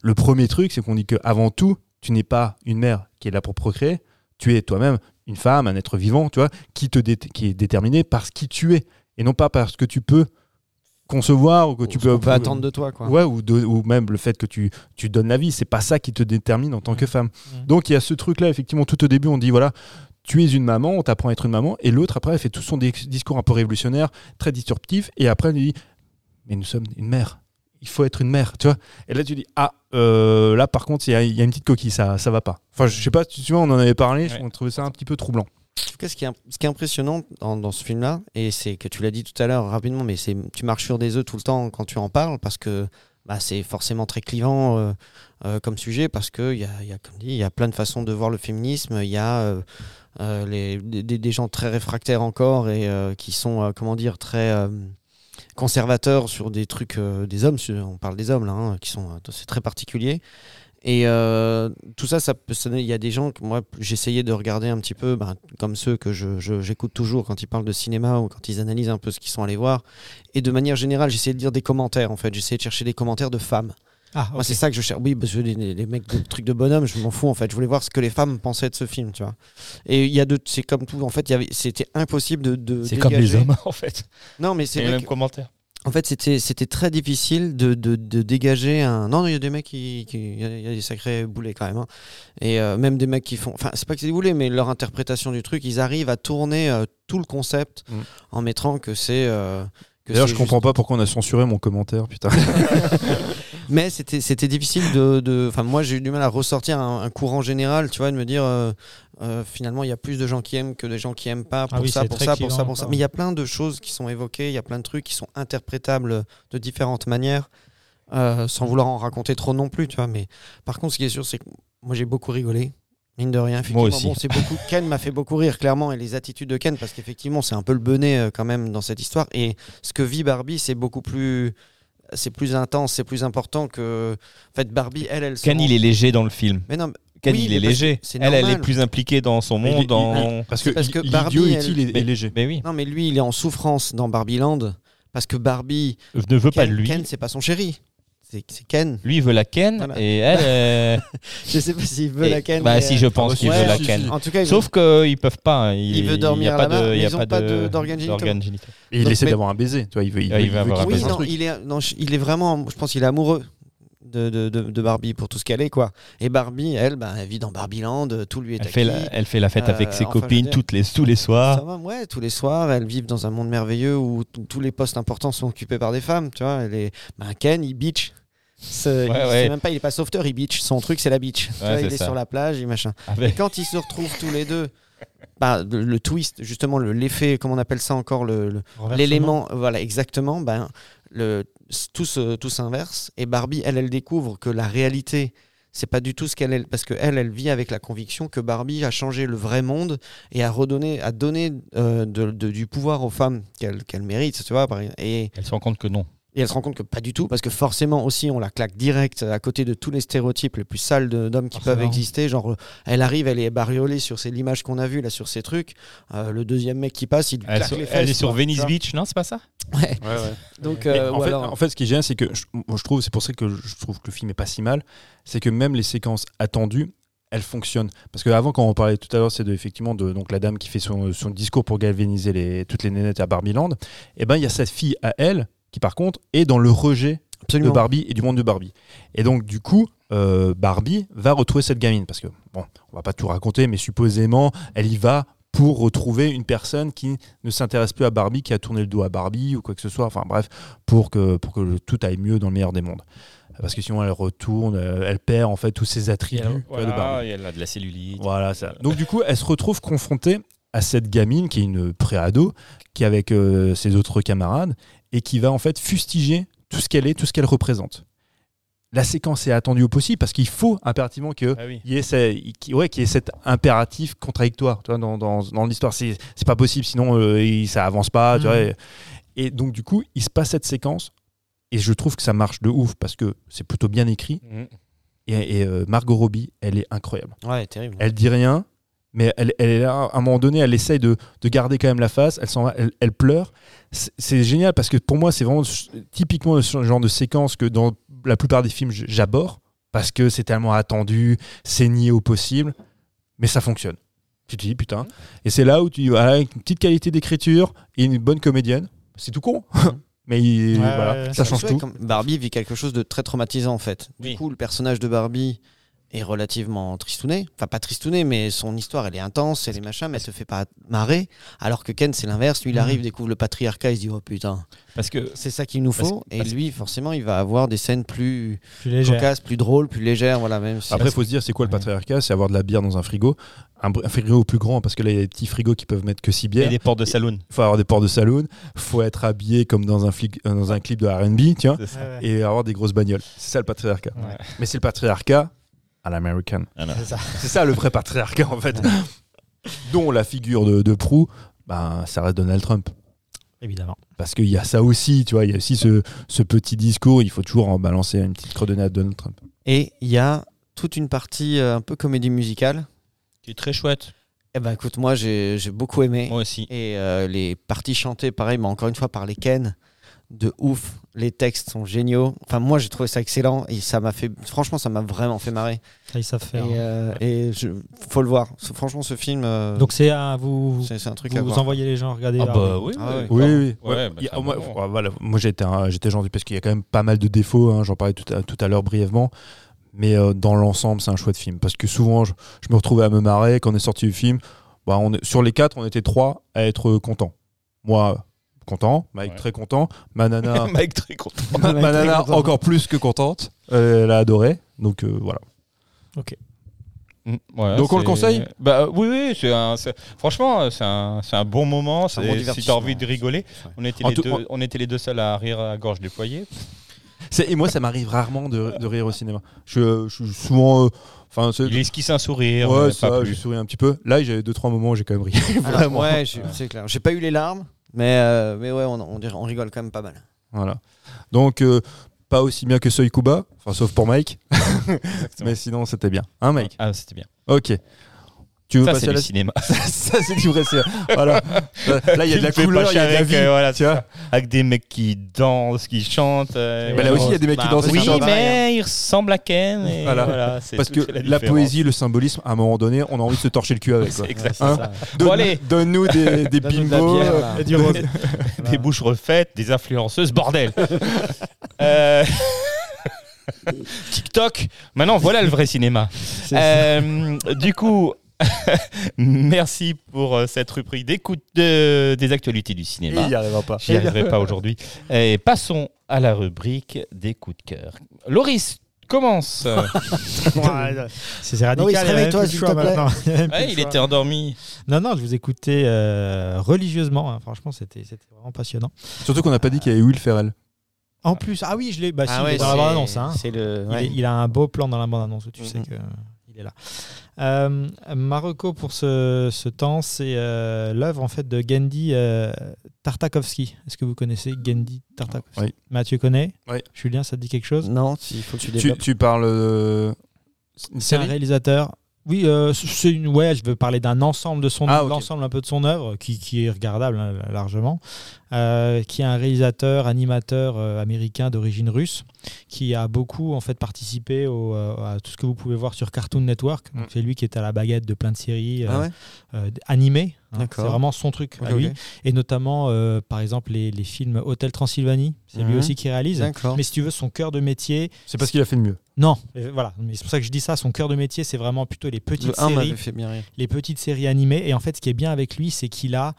le premier truc, c'est qu'on dit que avant tout, tu n'es pas une mère qui est là pour procréer. Tu es toi-même une femme, un être vivant, tu vois, qui, te dé- qui est déterminé par ce qui tu es et non pas parce que tu peux concevoir ou que tu Ce peux, peut attendre de toi, quoi. Ouais, ou, de- ou même le fait que tu, tu donnes la vie, c'est pas ça qui te détermine en tant que femme. Mhm. Donc il y a ce truc-là, effectivement, tout au début, on dit voilà, tu es une maman, on t'apprend à être une maman, et l'autre, après, elle fait tout son dis- discours un peu révolutionnaire, très disruptif, et après, elle lui dit mais nous sommes une mère. Il faut être une mère, tu vois. Et là, tu dis ah, euh, là, par contre, il y, a- il y a une petite coquille, ça, ça va pas. Enfin, je sais pas, tu vois, on en avait parlé, Ouais. on trouvait ça un petit peu troublant. En tout cas, ce qui est, ce qui est impressionnant dans, dans ce film-là, et c'est que tu l'as dit tout à l'heure rapidement, mais c'est tu marches sur des œufs tout le temps quand tu en parles, parce que bah, c'est forcément très clivant euh, euh, comme sujet, parce qu'il y a, il y, a, comme dit, il y a plein de façons de voir le féminisme. Il y a les, des, des gens très réfractaires encore et euh, qui sont, euh, comment dire, très euh, conservateurs sur des trucs euh, des hommes. on parle des hommes là, hein, qui sont, euh, c'est très particulier. Et euh, tout ça, ça. Il y a des gens que moi, j'essayais de regarder un petit peu, ben, comme ceux que je- je- j'écoute toujours quand ils parlent de cinéma ou quand ils analysent un peu ce qu'ils sont allés voir. Et de manière générale, j'essayais de lire des commentaires, en fait. J'essayais de chercher des commentaires de femmes. Ah, Moi, c'est ça que je cherche. Oui, parce que les, les- mecs de trucs de bonhomme, je m'en fous, en fait. Je voulais voir ce que les femmes pensaient de ce film, tu vois. Et il y a de. C'est comme tout. En fait, c'était impossible de. de C'est comme les dégager- hommes, en fait. Non, mais C'est c'est les mêmes que- commentaires. en fait, c'était c'était très difficile de, de, de dégager un. Non, non, il y a des mecs qui. Il y, a- il y a des sacrés boulets quand même. hein. Et euh, même des mecs qui font. Enfin, c'est pas que c'est des boulets, mais leur interprétation du truc, ils arrivent à tourner euh, tout le concept Mm. en mettant que c'est. euh, D'ailleurs, je juste- comprends pas pourquoi on a censuré mon commentaire, putain. Mais c'était c'était difficile de. de- Enfin, moi, j'ai eu du mal à ressortir un, un courant général, tu vois, de me dire. euh, euh, finalement, il y a plus de gens qui aiment que de gens qui aiment pas pour Ah oui, ça, pour ça, pour ça, pour ça. Mais il y a plein de choses qui sont évoquées, il y a plein de trucs qui sont interprétables de différentes manières, euh, sans vouloir en raconter trop non plus, tu vois. Mais par contre, ce qui est sûr, c'est que moi, j'ai beaucoup rigolé. Mine de rien, effectivement, aussi. bon, c'est beaucoup. Ken m'a fait beaucoup rire, clairement, et les attitudes de Ken, parce qu'effectivement, c'est un peu le benet euh, quand même dans cette histoire. Et ce que vit Barbie, c'est beaucoup plus, c'est plus intense, c'est plus important que. En fait, Barbie, elle, elle. se Ken, il est léger dans le film. Mais non, Ken, Oui, il est léger. Elle, elle est plus impliquée dans son il- monde, il- dans... Parce que, parce que Barbie, est il Mais- est léger. Mais oui, non, mais lui, il est en souffrance dans Barbieland parce que Barbie, je ne veux pas Ken, de lui. Ken, c'est pas son chéri, c'est Ken. Lui, il veut la Ken, Voilà. et elle... euh, Je sais pas s'il veut et- la Ken. Bah mais, si, je euh, pense qu'il ouais, veut la Ken. si. En tout cas, il Sauf qu'ils peuvent pas. hein. Il veut a dormir pas là-bas, de- mais il y a pas pas d'organes génitaux. d'organes génitaux. Et il Donc, essaie mais- d'avoir un baiser, tu vois, il veut, il Ouais, veut, il veut il veut avoir un qu'il Oui, fasse non, truc. il est, non, il est vraiment, je pense qu'il est amoureux de, de, de, de Barbie pour tout ce qu'elle est, quoi. Et Barbie, elle, bah, elle vit dans Barbieland, tout lui est Elle acquis. fait, la, elle fait la fête Euh, avec ses enfin, copines dire- toutes les, tous les Ça soirs. va, ouais, tous les soirs, elles vivent dans un monde merveilleux où tous les postes importants sont occupés par des femmes, tu vois. Elle est... bah, Ken, il bitch. C'est Ouais, ouais. même pas, il est pas sauveteur, il bitch. Son truc, c'est la Ouais, il est ça. sur la plage, il machin. Et Avec... quand ils se retrouvent tous les deux, bah, le, le twist, justement, le- l'effet, comment on appelle ça encore, le, le- l'élément, voilà, exactement, ben, le, tout, se- tout s'inverse. Et Barbie, elle, elle découvre que la réalité, c'est pas du tout ce qu'elle est. Parce qu'elle, elle vit avec la conviction que Barbie a changé le vrai monde et a redonné, a donné euh, de- de- du pouvoir aux femmes qu'elle qu'elle mérite, tu vois. Et Elle se rend compte que non. Et elle se rend compte que pas du tout, parce que forcément aussi on la claque direct à côté de tous les stéréotypes les plus sales d'hommes qui Forcément. peuvent exister. Genre, euh, elle arrive, elle est bariolée sur l'image qu'on a vue là sur ces trucs. Euh, le deuxième mec qui passe, il lui Elle, claque sur- les elle est sur. Venice Beach, non C'est pas ça? Ouais. Donc, euh, en, fait, alors- en fait, ce qui est génial, c'est que je, moi, je trouve, c'est pour ça que je trouve que le film est pas si mal, c'est que même les séquences attendues, elles fonctionnent. Parce qu'avant, quand on parlait tout à l'heure, c'est de, effectivement de donc la dame qui fait son, son discours pour galvaniser les, toutes les nénettes à Barbieland. Et ben, il y a cette fille à elle qui, par contre, est dans le rejet de. Barbie et du monde de Barbie. Et donc, du coup, euh, Barbie va retrouver cette gamine. Parce que, bon, on va pas tout raconter, mais supposément, elle y va pour retrouver une personne qui ne s'intéresse plus à Barbie, qui a tourné le dos à Barbie ou quoi que ce soit. Enfin, bref, pour que, pour que tout aille mieux dans le meilleur des mondes. Parce que sinon, elle retourne, euh, elle perd en fait tous ses attributs vois, de Barbie. Voilà, elle a de la cellulite. Voilà, ça. Donc du coup, elle se retrouve confrontée à cette gamine qui est une pré-ado, qui est avec euh, ses autres camarades, et qui va en fait fustiger tout ce qu'elle est, tout ce qu'elle représente. La séquence est attendue au possible parce qu'il faut impérativement Ah oui. y ouais, qu'il y ait cet impératif contradictoire tu vois, dans, dans, dans l'histoire. C'est, pas possible, sinon euh, ça avance pas. Tu vois, et, et donc du coup, il se passe cette séquence, et je trouve que ça marche de ouf parce que c'est plutôt bien écrit. Et, et, euh, Margot Robbie, elle est incroyable. Ouais, terrible. Elle dit rien, mais elle, elle est là, à un moment donné, elle essaye de, de garder quand même la face, elle, va, elle, elle pleure. C'est génial parce que pour moi, c'est vraiment typiquement le genre de séquence que dans la plupart des films, j'aborde parce que c'est tellement attendu, c'est nié au possible, mais ça fonctionne. Tu te dis, putain. Et c'est là où tu avec une petite qualité d'écriture et une bonne comédienne. C'est tout con. mais il- Ouais, voilà, ouais, ça change tout. comme Barbie vit quelque chose de très traumatisant en fait. Du Oui. coup, le personnage de Barbie est relativement tristouné. Enfin, pas tristouné, mais son histoire, elle est intense, elle est machin, mais elle te fait pas marrer. Alors que Ken, c'est l'inverse. Lui, il Mhm. arrive, découvre le patriarcat, il se dit Oh putain, Parce que c'est ça qu'il nous Parce- faut. Et lui, forcément, il va avoir des scènes plus Plus cocasses, plus drôles, plus légères. Voilà, même si- Après, il faut se dire, c'est quoi le patriarcat? C'est avoir de la bière dans un frigo. Un, frigo plus grand, parce que là, il y a des petits frigos qui peuvent mettre que 6 il y bières. a des portes de saloon. Il faut avoir des ports de saloon. Il faut être habillé comme dans un, flic- euh, dans un clip de RB, ouais. et avoir des grosses bagnoles. C'est ça le patriarcat. Ouais. Mais c'est le patriarcat à l'american. C'est ça. Le vrai patriarcat, en fait. Dont la figure de, de proue, ben, ça reste Donald Trump. Évidemment. Parce qu'il y a ça aussi, tu vois, il y a aussi ce, ce petit discours, il faut toujours en balancer une petite credonnée à Donald Trump. Et il y a toute une partie euh, un peu comédie musicale. Qui est très chouette. Eh ben, écoute, moi, j'ai j'ai beaucoup aimé. Moi aussi. Et euh, les parties chantées, pareil, mais encore une fois par les Ken, de ouf. Les textes sont géniaux. Enfin, moi, j'ai trouvé ça excellent et ça m'a fait. Franchement, ça m'a vraiment fait marrer. Ça, ils savent Et, faire. hein. euh, et je- faut le voir. Franchement, ce film, euh, Donc c'est à vous. c'est un truc Vous, à vous voir. envoyez les gens regarder. Ah bah oui. Ah ouais. Oui, oui. Ouais, Ouais, bah, a- moi, bon. voilà, moi j'ai été, un- j'étais gentil parce qu'il y a quand même pas mal de défauts, hein, j'en parlais tout à, tout à l'heure brièvement, mais euh, dans l'ensemble c'est un chouette film parce que souvent je, je me retrouvais à me marrer quand on est sorti du film. Bah, on est, sur les quatre, on était trois à être contents. Moi, content, Mike Ouais. très content, Manana, Mike très content. Manana encore plus que contente, Euh, elle a adoré, donc euh, voilà. Mm, ouais, Donc on le conseille bah, Oui, oui. c'est un- c'est- franchement, c'est un, c'est un bon moment. C'est un bon si tu as envie de rigoler, on était, les tout- deux, on était les deux seuls à rire à gorge déployée. C'est- Et moi ça m'arrive rarement de, de rire au cinéma. Je, je suis souvent... euh, Enfin, c'est- Il esquisse un sourire, ouais, ça, pas je plus. souris un petit peu. Là, j'ai deux trois moments où j'ai quand même ri. Alors, Vraiment. ouais, j'ai- c'est clair. J'ai pas eu les larmes, mais, euh, mais ouais, on, on, dirait- on rigole quand même pas mal. Voilà. Donc, euh, pas aussi bien que Soy Kuba, enfin, sauf pour Mike. Mais sinon, c'était bien. Hein, Mike? Ah, c'était bien. Ok. Tu veux Ça, passer à la cinéma. Ça, c'est du vrai cinéma. Voilà. Là, il y a de la couleur, il y a de la chier vie. avec, euh, voilà, tu vois Avec des mecs qui dansent, qui chantent. euh, Bah, là aussi, il y a des mecs qui dansent et Oui, qui chantent. mais ils ressemblent à Ken. et Voilà. voilà, c'est Parce que la, poésie, le symbolisme, à un moment donné, on a envie de se torcher le cul avec. quoi. C'est exactement Hein ça. Donne- Bon, allez. Donne-nous des, des bière, euh. Des bouches refaites, des influenceuses, bordel. Euh, TikTok. Maintenant, voilà le vrai cinéma. Euh, du coup, merci pour euh, cette rubrique d'écoute de- des actualités du il cinéma. n'y arrivera pas. J'y arriverai pas aujourd'hui. Et passons à la rubrique des coups de cœur. Loris, commence. C'est radical. Il réveille-toi, s'il te plaît. Il Ouais, il était endormi. Non, non, je vous écoutais euh, religieusement. hein. Franchement, c'était c'était vraiment passionnant. Surtout qu'on n'a pas dit qu'il y avait Will Ferrell. En plus, ah oui, je l'ai. Bah, Ah il ouais, dans la c'est- bande-annonce. hein. Le. Il, ouais. il a un beau plan dans la bande-annonce où tu sais Mhm. que. Il est là. Euh, Marocco pour ce, ce temps, c'est euh, l'œuvre en fait de Gandhi euh, Tartakovsky. Est-ce que vous connaissez Gandhi Tartakovsky? Oui. Mathieu connaît? Oui. Julien, ça te dit quelque chose? Non, il faut que tu Tu, développes. tu parles C'est un réalisateur. Oui, euh, c'est une. Ouais, je veux parler d'un ensemble de son, Ah, l'ensemble un peu de son œuvre, qui, qui est regardable hein, largement, euh, qui est un réalisateur, animateur euh, américain d'origine russe, qui a beaucoup en fait participé au, euh, à tout ce que vous pouvez voir sur Cartoon Network. Mm. c'est lui qui est à la baguette de plein de séries Ah ouais? animées. Hein. C'est vraiment son truc à Ok, lui. ok. Et notamment, euh, par exemple, les, les films Hôtel Transylvanie. C'est lui Mhm. aussi qui réalise. Mais si tu veux, son cœur de métier, C'est pas ce qu'il a fait de mieux. non, euh, voilà. Mais c'est pour ça que je dis ça. Son cœur de métier, c'est vraiment plutôt les petites Le 1 séries, fait bien les petites séries animées. Et en fait, ce qui est bien avec lui, c'est qu'il a,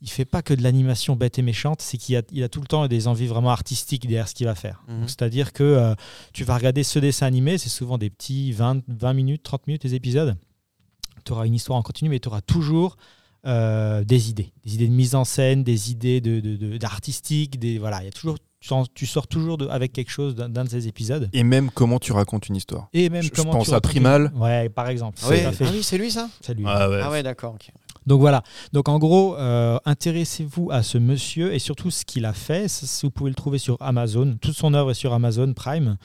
il fait pas que de l'animation bête et méchante. C'est qu'il a, il a tout le temps des envies vraiment artistiques derrière ce qu'il va faire. Mhm. C'est-à-dire que euh, tu vas regarder ce dessin animé, c'est souvent des petits 20, 20 minutes, 30 minutes les épisodes. Tu auras une histoire en continu, mais tu auras toujours euh, des idées, des idées de mise en scène, des idées de, de- de- d'artistique, des voilà, il y a toujours, tu, sors toujours de- avec quelque chose d'un, de ces épisodes. Et même comment tu racontes une histoire. Et même Je- je comment pense tu à racontes Primal. une- Ouais, par exemple. Ah ah oui, c'est lui ça C'est lui. Ah ouais. Ah ouais, d'accord. Donc voilà. Donc en gros, euh, intéressez-vous à ce monsieur et surtout ce qu'il a fait. Vous pouvez le trouver sur Amazon. Toute son œuvre est sur Amazon Prime.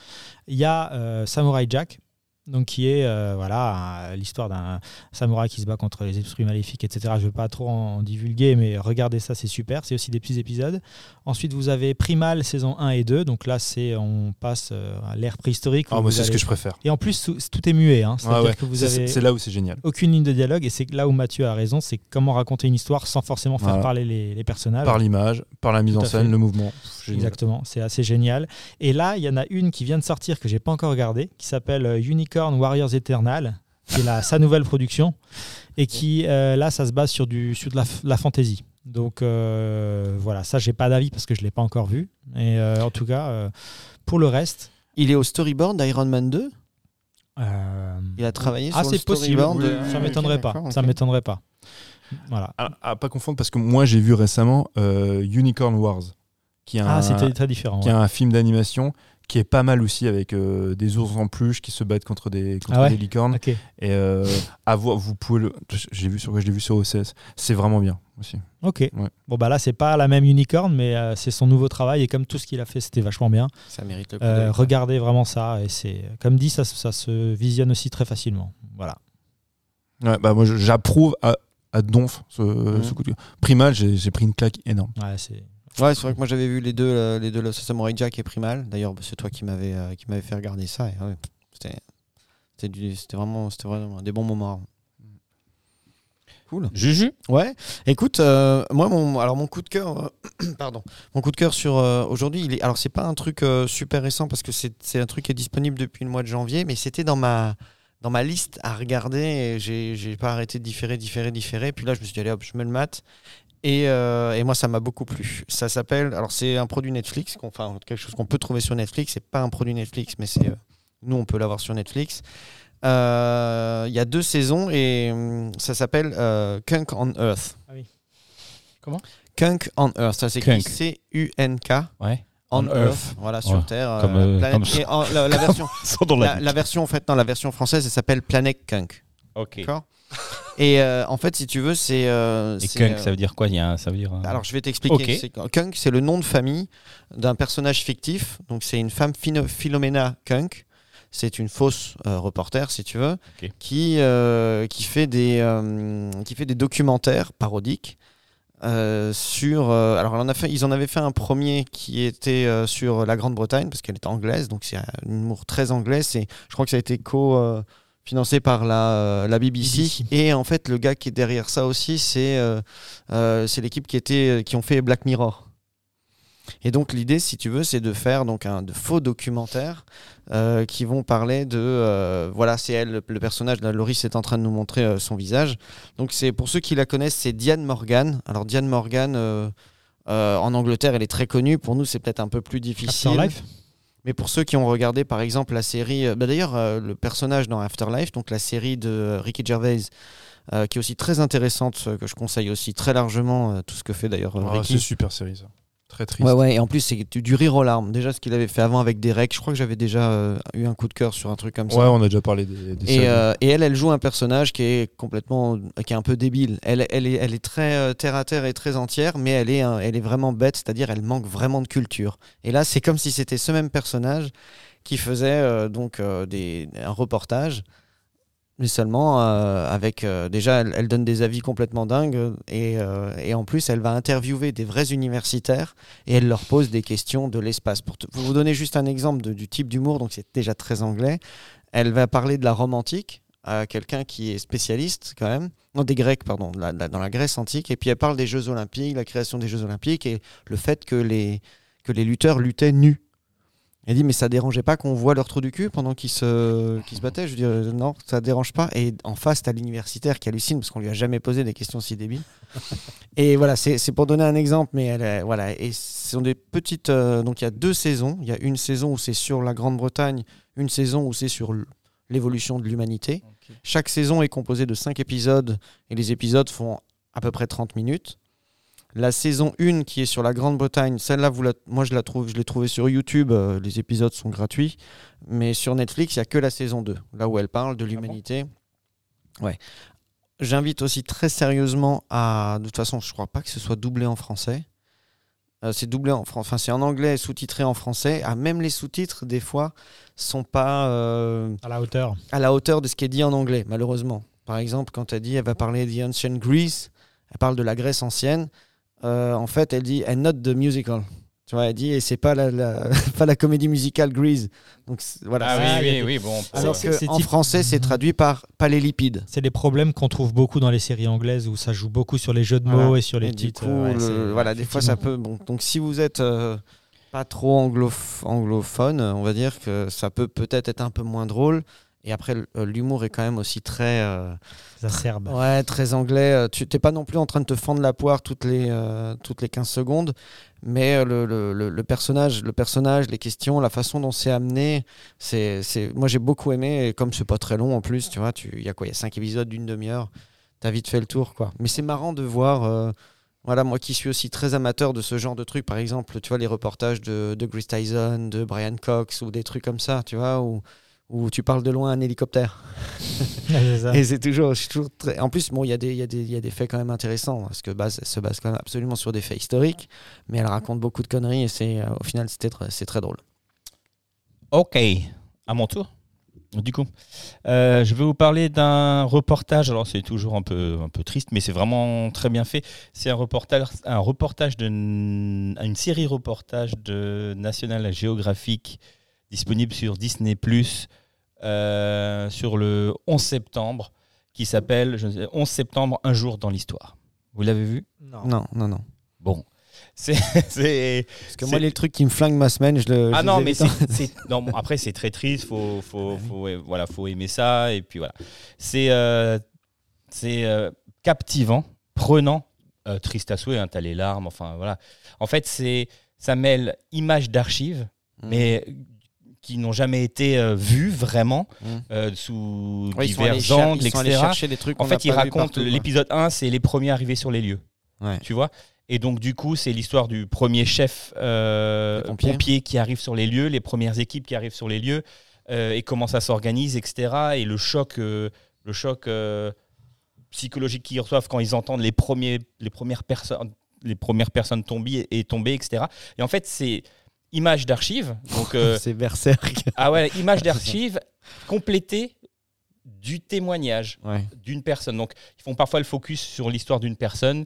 Il y a euh, Samurai Jack. Donc qui est euh, voilà un- l'histoire d'un samouraï qui se bat contre les esprits maléfiques, etc. Je ne veux pas trop en divulguer, mais regardez ça, c'est super. C'est aussi des petits épisodes. Ensuite, vous avez Primal saison 1 et 2. Donc là, c'est on passe euh, à l'ère préhistorique. Ah, moi, c'est ce que je préfère. Et en plus, tout est muet. Hein. Ouais. C'est- avez là où c'est génial. aucune ligne de dialogue et c'est là où Mathieu a raison, c'est comment raconter une histoire sans forcément faire Voilà. parler les, les personnages. Par l'image, par la mise Tout en scène, fait. le mouvement. Pff. Exactement, c'est assez génial. Et là, il y en a une qui vient de sortir que j'ai pas encore regardée, qui s'appelle euh, Unicorn Warriors Eternal, qui est la, sa nouvelle production et qui euh, là, ça se base sur du sur de la, fantasy. Donc euh, voilà, ça j'ai pas d'avis parce que je l'ai pas encore vu. Et euh, en tout cas, euh, pour le reste, Il est au storyboard d'Iron Man 2 euh, Il a travaillé ah sur le possible. storyboard de- oui, ça Ah, m'étonnerait pas. Ça m'étonnerait pas. Voilà. À, à pas confondre parce que moi j'ai vu récemment euh, Unicorn Wars, qui est un, Ah, très différent. qui ouais. est un film d'animation qui est pas mal aussi avec euh, des ours en peluche qui se battent contre des, contre Ah ouais des licornes. Et euh, à voir, vous pouvez le. J'ai vu sur quoi Je l'ai vu sur OCS. C'est vraiment bien aussi. Ok. Bon bah là c'est pas la même unicorn mais euh, c'est son nouveau travail et comme tout ce qu'il a fait c'était vachement bien. Ça mérite le coup Euh, regardez vraiment ça et c'est comme dit ça, ça se visionne aussi très facilement. Voilà. Ouais, bah moi j'approuve à, à donf ce, ce coup de cœur. Primal, j'ai j'ai pris une claque énorme. Ouais, c'est Ouais, c'est vrai que moi j'avais vu les deux, euh, les deux là, Samurai Jack et Primal. D'ailleurs, bah, c'est toi qui m'avais euh, qui m'avait fait regarder ça. Et, ouais, c'était vraiment, vraiment des bons moments. Cool. Juju? Ouais. Écoute, euh, moi mon alors mon coup de cœur, euh, pardon, mon coup de cœur sur euh, aujourd'hui, il est alors c'est pas un truc super récent parce que c'est un truc qui est disponible depuis le mois de janvier, mais c'était dans ma dans ma liste à regarder et j'ai j'ai pas arrêté de différer, différer, différer. Puis là, je me suis dit allez hop, je me le mate. Et, euh, et moi, ça m'a beaucoup plu. Ça s'appelle, alors c'est un produit Netflix, enfin quelque chose qu'on peut trouver sur Netflix. C'est pas un produit Netflix, mais c'est euh, nous on peut l'avoir sur Netflix. Euh, Il y a deux saisons et hum, ça s'appelle euh, Kunk on Earth. Ah oui. Comment? Kunk on Earth. Ça s'écrit. C-U-N-K Ouais. on, On Earth. Earth. Voilà sur Ouais. Terre. Comme, euh, planète- comme- et en- la, la version, la, la version en fait, non, la version française, elle s'appelle Planet Kunk. Ok. D'accord? Et euh, en fait, si tu veux, c'est. euh, Et Kunk, euh, ça veut dire quoi? Il y a un- Ça veut dire. euh, alors, je vais t'expliquer. Ok. C'est que Kunk, c'est le nom de famille d'un personnage fictif. Donc, c'est une femme Philomena Kunk. C'est une fausse reporter, si tu veux, qui, qui, fait des, qui fait des documentaires parodiques. sur alors elle en a fait, ils en avaient fait un premier qui était sur la Grande-Bretagne parce qu'elle est anglaise donc c'est un humour très anglais c'est je crois que ça a été co financé par la, euh, la BBC. BBC. et en fait le gars qui est derrière ça aussi c'est euh, euh, c'est l'équipe qui était qui ont fait Black Mirror et donc l'idée, si tu veux, c'est de faire donc un de faux documentaires euh, qui vont parler de euh, voilà, c'est elle, le, le personnage. Là, Loris est en train de nous montrer euh, son visage. Donc c'est pour ceux qui la connaissent, c'est Diane Morgan. Alors Diane Morgan. en Angleterre, elle est très connue. Pour nous, c'est peut-être un peu plus difficile. Afterlife? Mais pour ceux qui ont regardé, par exemple, la série, euh, bah, d'ailleurs, euh, le personnage dans Afterlife, donc la série de euh, Ricky Gervais, euh, qui est aussi très intéressante, que je conseille aussi très largement, tout ce que fait d'ailleurs Ah, Ricky. c'est super série ça. Très triste. Ouais, ouais, et en plus, c'est du, du rire aux larmes. Déjà, ce qu'il avait fait avant avec Derek, je crois que j'avais déjà euh, eu un coup de cœur sur un truc comme ça. Ouais, on a déjà parlé des, des Et, euh, et elle, elle joue un personnage qui est complètement, qui est un peu débile. Elle, elle, est, elle est très euh, terre à terre et très entière, mais elle est, un- elle est vraiment bête, c'est-à-dire elle manque vraiment de culture. Et là, c'est comme si c'était ce même personnage qui faisait donc des, un reportage, mais seulement euh, avec euh, déjà, elle, donne des avis complètement dingues et, euh, et en plus, elle va interviewer des vrais universitaires et elle leur pose des questions de l'espace. Pour, vous donner juste un exemple du type d'humour, donc c'est déjà très anglais. Elle va parler de la Rome antique à quelqu'un qui est spécialiste quand même, non des Grecs pardon, dans la Grèce antique, et puis elle parle des Jeux Olympiques, la création des Jeux Olympiques et le fait que les que les lutteurs luttaient nus. Elle dit mais ça dérangeait pas qu'on voit leur trou du cul pendant qu'ils se qu'ils se battaient? Je dis euh, non ça dérange pas. Et en face t'as l'universitaire qui hallucine parce qu'on lui a jamais posé des questions si débiles. et voilà c'est pour donner un exemple, mais elle est- voilà et ce sont des petites euh, donc il y a deux saisons. Il y a une saison où c'est sur la Grande-Bretagne, une saison où c'est sur l'évolution de l'humanité. Chaque saison est composée de 5 épisodes et les épisodes font à peu près 30 minutes. La saison 1 qui est sur la Grande-Bretagne, celle-là, vous la- moi je la trouve, je l'ai trouvée sur YouTube, euh, les épisodes sont gratuits, mais sur Netflix, il n'y a que la saison 2, là où elle parle de l'humanité. ouais. J'invite aussi très sérieusement à. De toute façon, je ne crois pas que ce soit doublé en français. Euh, c'est doublé en français, enfin c'est en anglais, sous-titré en français. Ah, même les sous-titres, des fois, sont pas. euh, À la hauteur. à la hauteur de ce qui est dit en anglais, malheureusement. Par exemple, quand elle dit, elle va parler de Ancient Greece, elle parle de la Grèce ancienne. Euh, en fait, elle dit, and not the musical. Tu vois, elle dit, et c'est pas la, la- pas la comédie musicale Grease. Donc voilà. Ah oui, oui, des- oui, bon. Alors que en type- français, c'est traduit par pas les lipides. C'est des problèmes qu'on trouve beaucoup dans les séries anglaises où ça joue beaucoup sur les jeux de Voilà. mots et sur les Et du titres. coup, Ouais, le- c'est- voilà, des fois ça peut. Bon, donc si vous êtes euh, pas trop anglof- anglophone, on va dire que ça peut peut-être être un peu moins drôle. Et après, euh, l'humour est quand même aussi très. euh, Ça serbe. Ouais, très anglais. Euh, Tu t'es pas non plus en train de te fendre la poire toutes les, euh, toutes les 15 secondes, mais le, le- le- personnage, le personnage, les questions, la façon dont c'est amené, c'est, moi j'ai beaucoup aimé. Et comme c'est pas très long en plus, tu vois, tu- il y a quoi Il y a 5 épisodes d'une demi-heure, t'as vite fait le tour, quoi. Mais c'est marrant de voir. euh, voilà, moi qui suis aussi très amateur de ce genre de trucs, par exemple, tu vois, les reportages de, de Chris Tyson, de Brian Cox ou des trucs comme ça, tu vois, où, où tu parles de loin un hélicoptère. C'est ça. Et c'est toujours, je suis toujours très... En plus, bon, il y, a des- il y, a des- il y a des faits quand même intéressants, parce que base, elle se base quand même absolument sur des faits historiques, mais elle raconte beaucoup de conneries, et c'est, euh, au final, c'est très drôle. Ok, à mon tour. Du coup, euh, je vais vous parler d'un reportage. Alors, c'est toujours un peu, un peu triste, mais c'est vraiment très bien fait. C'est un reportage, un reportage de une série reportage de National Geographic disponible sur Disney euh, sur le 11 septembre, qui s'appelle je ne sais- 11 septembre, un jour dans l'histoire. Vous l'avez vu? Non. Non, non, non. Bon, c'est c'est- Parce que C'est- moi, les trucs qui me flinguent ma semaine, je le. Ah je non, mais c'est, c'est- non, bon, après c'est très triste, faut, faut, faut, ouais, voilà, faut aimer ça et puis voilà. C'est, euh, c'est euh, captivant, prenant, euh, triste à souhait, hein, t'as les larmes, enfin voilà. En fait, c'est, ça mêle images d'archives, Mm. mais qui n'ont jamais été euh, vues vraiment Mm. euh, sous Ouais, ils divers angles, ils etc. chercher des trucs En fait, n'a il pas vu raconte partout, quoi. l'épisode 1, c'est les premiers arrivés sur les lieux. Ouais. Tu vois Et donc, du coup, c'est l'histoire du premier chef euh, pompier qui arrive sur les lieux, les premières équipes qui arrivent sur les lieux, euh, et comment ça s'organise, etc. Et le choc, euh, le choc psychologique qu'ils reçoivent quand ils entendent les, premiers, les, premières, personnes les premières personnes tomber et tomber, etc. Et en fait, c'est image d'archives. Donc, euh, C'est Berserk. ah ouais, image d'archives complétée du témoignage Ouais. d'une personne. Donc, ils font parfois le focus sur l'histoire d'une personne,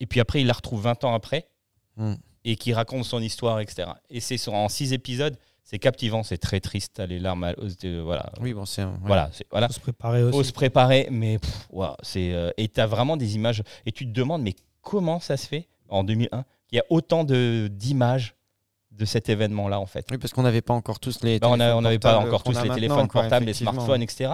et puis après, ils la retrouvent 20 ans après, Mm. et qui raconte son histoire, etc. Et c'est sur- en six épisodes, c'est captivant, c'est très triste, t'as les larmes, à- euh, voilà. Oui, bon, c'est. un- ouais. Voilà, c'est- voilà. Faut se préparer aussi. Faut se préparer, mais pff, ouah, c'est euh, et t'as vraiment des images et tu te demandes mais comment ça se fait en 2001 qu'il y a autant de d'images de cet événement-là en fait. Oui, parce qu'on n'avait pas encore tous les. Bah, on n'avait pas portables encore tous les téléphones quoi, portables, les smartphones, etc.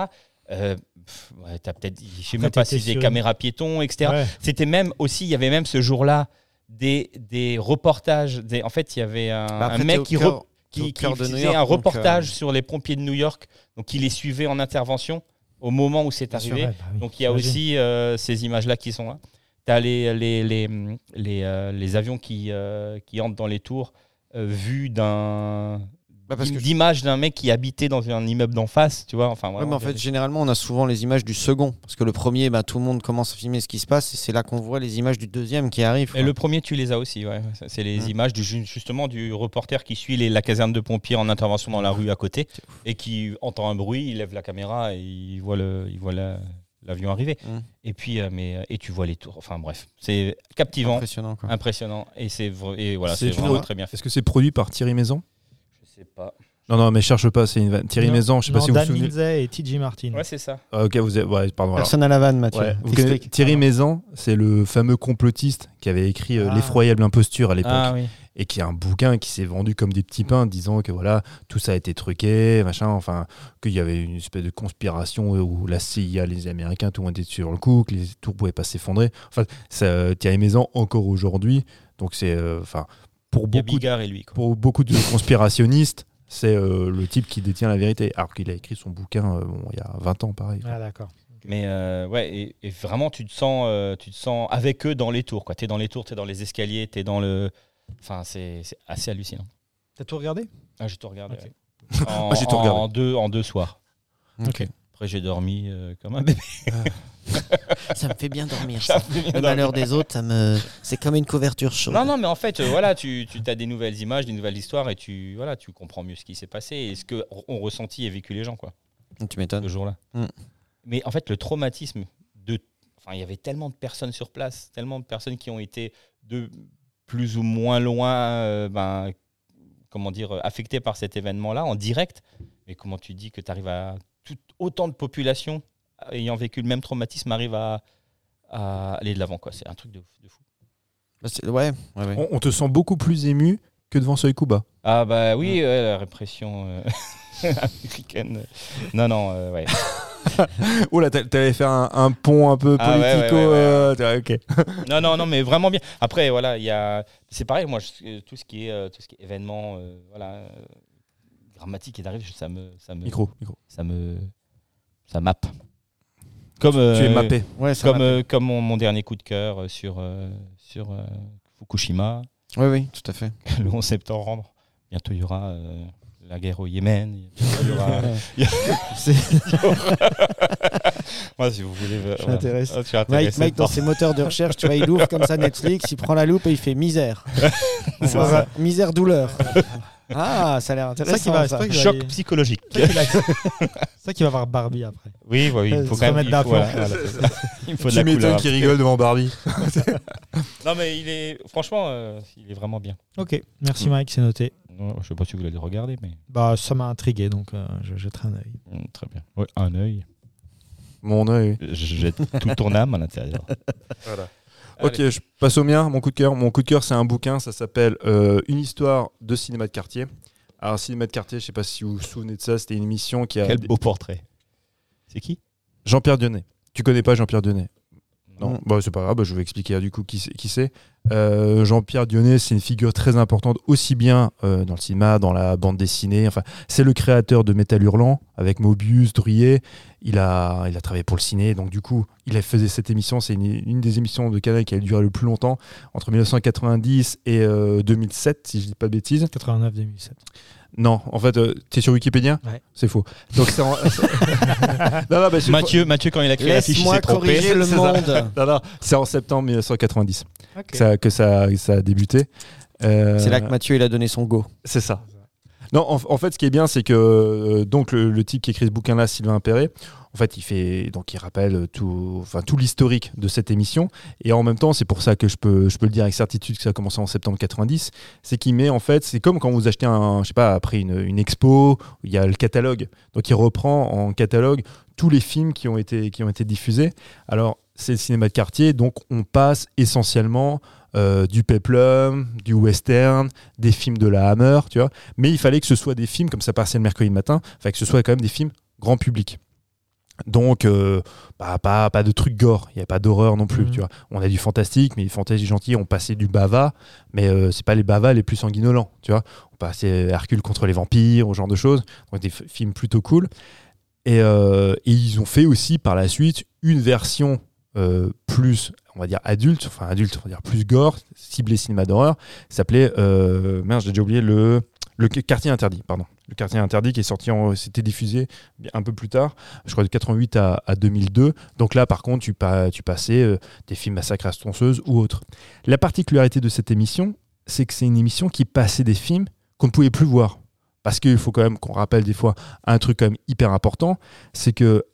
Euh, pff, ouais, t'as peut-être, je sais même pas si des caméras piétons, etc. Ouais. C'était même aussi, il y avait même ce jour-là des, des reportages. Des, en fait, il y avait un, Bah, après, un t'es mec qui, cœur- re- qui, qui faisait York, un reportage euh, sur les pompiers de New York, donc il les suivait en intervention au moment où c'est sûr, arrivé. ouais, bah oui, Donc il y a aussi euh, ces images-là qui sont là. T'as les, les, les, les, euh, les avions qui, euh, qui entrent dans les tours euh, vus d'un Bah, d'image d'un mec qui habitait dans un immeuble d'en face, tu vois. Enfin, Ouais, mais en fait, généralement, on a souvent les images du second. Parce que le premier, bah, tout le monde commence à filmer ce qui se passe. Et c'est là qu'on voit les images du deuxième qui arrivent. Et quoi. le premier, tu les as aussi, ouais. C'est les Ouais. images du, ju- justement du reporter qui suit les- la caserne de pompiers en intervention dans la rue à côté et qui entend un bruit, il lève la caméra et il voit le, il voit la- l'avion arriver. Mm. Et puis, euh, mais euh, et tu vois les tours. Enfin bref, c'est captivant, Impressionnant. Quoi. impressionnant et c'est et voilà, C'est vraiment très bien fait. Est-ce que c'est produit par Thierry Maison? Je sais pas. Non, non, mais cherche pas, c'est une vanne. Thierry Non, Maison, je sais pas si vous vous Dan souvenez. Lindsay et TJ Martin. Ouais, c'est ça. Ah, ok, vous êtes. Ouais, pardon. alors. Personne à la vanne, Mathieu. Ouais, vous Thierry Maison, c'est le fameux complotiste qui avait écrit euh, Ah. L'effroyable imposture à l'époque. Ah oui. Et qui est un bouquin qui s'est vendu comme des petits pains, disant que voilà, tout ça a été truqué, machin, enfin, qu'il y avait une espèce de conspiration où la CIA, les Américains, tout le monde était sur le coup, que les tours pouvaient pas s'effondrer. Enfin, ça, Thierry Maison, encore aujourd'hui, donc c'est, euh, enfin, pour beaucoup, de, Bigard et lui. Quoi. pour beaucoup de conspirationnistes, c'est euh, le type qui détient la vérité, alors qu'il a écrit son bouquin euh, bon, il y a 20 ans, pareil. Ah, d'accord. Mais euh, ouais, et, et vraiment, tu te sens, euh, tu te sens avec eux dans les tours. Tu es dans les tours, tu es dans les escaliers, tu es dans le. Enfin, c'est c'est assez hallucinant. T'as tout regardé? Ah, j'ai tout regardé. Ok. ouais. En, tout regardé. En deux, en deux soirs. Ok. Après, j'ai dormi euh, comme un bébé. Ça me fait bien dormir. Ça fait bien Le dormir. malheur des autres, ça me... c'est comme une couverture chaude. Non, non, mais en fait, euh, voilà, tu, tu as des nouvelles images, des nouvelles histoires et tu, voilà, tu comprends mieux ce qui s'est passé et ce que ont ressenti et vécu les gens, quoi, Tu m'étonnes. ce jour-là. Mm. Mais en fait, le traumatisme de. Enfin, il y avait tellement de personnes sur place, tellement de personnes qui ont été de plus ou moins loin, euh, ben, comment dire, euh, affectées par cet événement-là en direct. Mais comment tu dis que tu arrives à. Tout, autant de populations ayant vécu le même traumatisme arrivent à, à aller de l'avant, quoi. C'est un truc de, de fou. Bah, c'est- ouais, ouais, ouais. On, on te sent beaucoup plus ému que devant Soy Kuba. Ah bah oui, ouais, la répression euh, américaine. Non, non, euh, ouais. Oh là, t'a- t'avais fait un, un pont un peu Ah ouais, ouais, politico. ouais, ouais, euh, t'as- ok. Non, non, non, mais vraiment bien. Après, voilà, il y a... C'est pareil, moi, je- tout ce qui est, euh, tout ce qui est événement, euh, voilà, euh, dramatique et d'arrive, ça me, ça me, Micro, micro. ça me, ça mappe. Comme, tu euh, es mappé. Ouais, Comme, euh, comme mon, mon dernier coup de cœur euh, sur, euh, sur euh, Fukushima, Oui, oui, tout à fait. le 11 septembre. Bientôt, il y aura euh, la guerre au Yémen. Il y aura... Moi, si vous voulez... euh, voilà. m'intéresse. Ah, Mike, Mike, dans ses moteurs de recherche, tu vois, il ouvre comme ça Netflix, il prend la loupe et il fait misère. Misère douleur. Ah, ça a l'air C'est ça qui intéressant. va, ça. Choc psychologique. c'est ça qui va voir Barbie après. Oui, oui, il Euh, faut quand même remettre il faut, de Tu la couleur. m'étonnes qu'il rigole devant Barbie. Non, mais il est franchement, euh, il est vraiment bien. Ok, merci Mike, c'est noté. Non, je sais pas si vous voulez le regarder, mais Bah, ça m'a intrigué, donc euh, je jetterai un œil. mm, très bien. Ouais, un œil. Mon œil. Je jette toute ton âme à l'intérieur. Voilà. Allez. Ok, je passe au mien. Mon coup de cœur. Mon coup de cœur, c'est un bouquin. Ça s'appelle euh, Une histoire de cinéma de quartier. Alors, cinéma de quartier, je sais pas si vous vous souvenez de ça. C'était une émission qui a Quel beau portrait. C'est qui? Jean-Pierre Dionnet. Tu connais pas Jean-Pierre Dionnet Non, Non. bah, c'est pas grave, bah, je vais expliquer du coup qui c'est. qui c'est. Euh, Jean-Pierre Dionnet, c'est une figure très importante aussi bien euh, dans le cinéma, dans la bande dessinée. C'est le créateur de Métal Hurlant avec Mobius, Druillet. Il a, il a travaillé pour le ciné, donc du coup, il faisait cette émission. C'est une, des émissions de Canal qui a duré le plus longtemps, entre 1990 et euh, 2007, si je dis pas de bêtises. 89-2007. Non, en fait, tu t'es sur Wikipédia? Ouais. C'est faux. Donc c'est en- non, non, bah, c'est- Mathieu, Mathieu, quand il a créé l'affiche, il s'est trompé. le monde. Non, non, c'est en septembre 1990 que, ça, que ça, ça a débuté. Euh, C'est là que Mathieu il a donné son go. C'est ça. Non, en, fait, ce qui est bien, c'est que euh, donc le, le type qui écrit ce bouquin-là, Sylvain Perret, en fait, il fait donc il rappelle tout, enfin tout l'historique de cette émission, et en même temps, c'est pour ça que je peux, je peux le dire avec certitude que ça a commencé en septembre 90, c'est qu'il met en fait, c'est comme quand vous achetez un, je sais pas, après une, une expo, il y a le catalogue, donc il reprend en catalogue tous les films qui ont été, qui ont été diffusés. Alors c'est le cinéma de quartier, donc on passe essentiellement euh, du peplum, du western, des films de la Hammer, tu vois. Mais il fallait que ce soit des films, comme ça passait le mercredi matin, fallait que ce soit quand même des films grand public. Donc, euh, bah, pas, pas de trucs gore, il n'y a pas d'horreur non plus, Mhm. tu vois. On a du fantastique, mais les fantastiques gentils, on passait du bava, mais euh, c'est pas les bavas les plus sanguinolents, tu vois. On passait Hercule contre les vampires, ce genre de choses, donc des films plutôt cool. Et, euh, et ils ont fait aussi par la suite une version plus, on va dire adulte, enfin adulte, on va dire plus gore, ciblé cinéma d'horreur, s'appelait, euh, merde, j'ai déjà oublié, le, le quartier interdit, pardon. Le quartier interdit qui est sorti, c'était diffusé un peu plus tard, je crois de 88 à, à 2002. Donc là, par contre, tu, tu passais euh, des films massacres à la tronçonneuse ou autres. La particularité de cette émission, c'est que c'est une émission qui passait des films qu'on ne pouvait plus voir. Parce qu'il faut quand même qu'on rappelle des fois un truc quand même hyper important, c'est que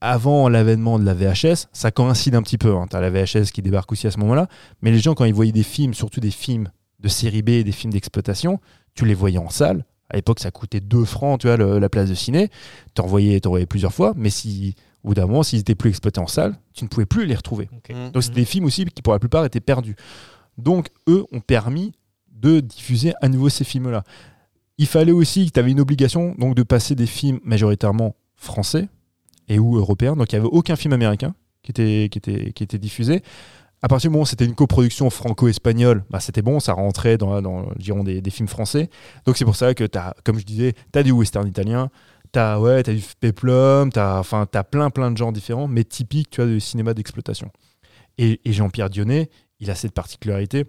avant l'avènement de la VHS, ça coïncide un petit peu. Tu as la VHS qui débarque aussi à ce moment-là, mais les gens, quand ils voyaient des films, surtout des films de série B, des films d'exploitation, tu les voyais en salle. À l'époque, ça coûtait 2 francs, tu vois, le- la place de ciné. Tu en voyais, t'en voyais plusieurs fois, mais si, au bout d'un moment, s'ils étaient plus exploités en salle, tu ne pouvais plus les retrouver. Mm. Donc, c'était des films aussi qui, pour la plupart, étaient perdus. Donc, eux ont permis de diffuser à nouveau ces films-là. Il fallait aussi que tu avais une obligation donc, de passer des films majoritairement français et ou européens. Donc, il n'y avait aucun film américain qui était, qui était, qui était diffusé. À partir du moment où c'était une coproduction franco-espagnole, bah, c'était bon, ça rentrait dans, dans des, films français. Donc, c'est pour ça que, as, comme je disais, tu as du western italien, tu as, ouais, as du peplum, tu as, enfin, as plein, plein de genres différents, mais typiques tu vois, du cinéma d'exploitation. Et, et Jean-Pierre Dionnet, il a cette particularité,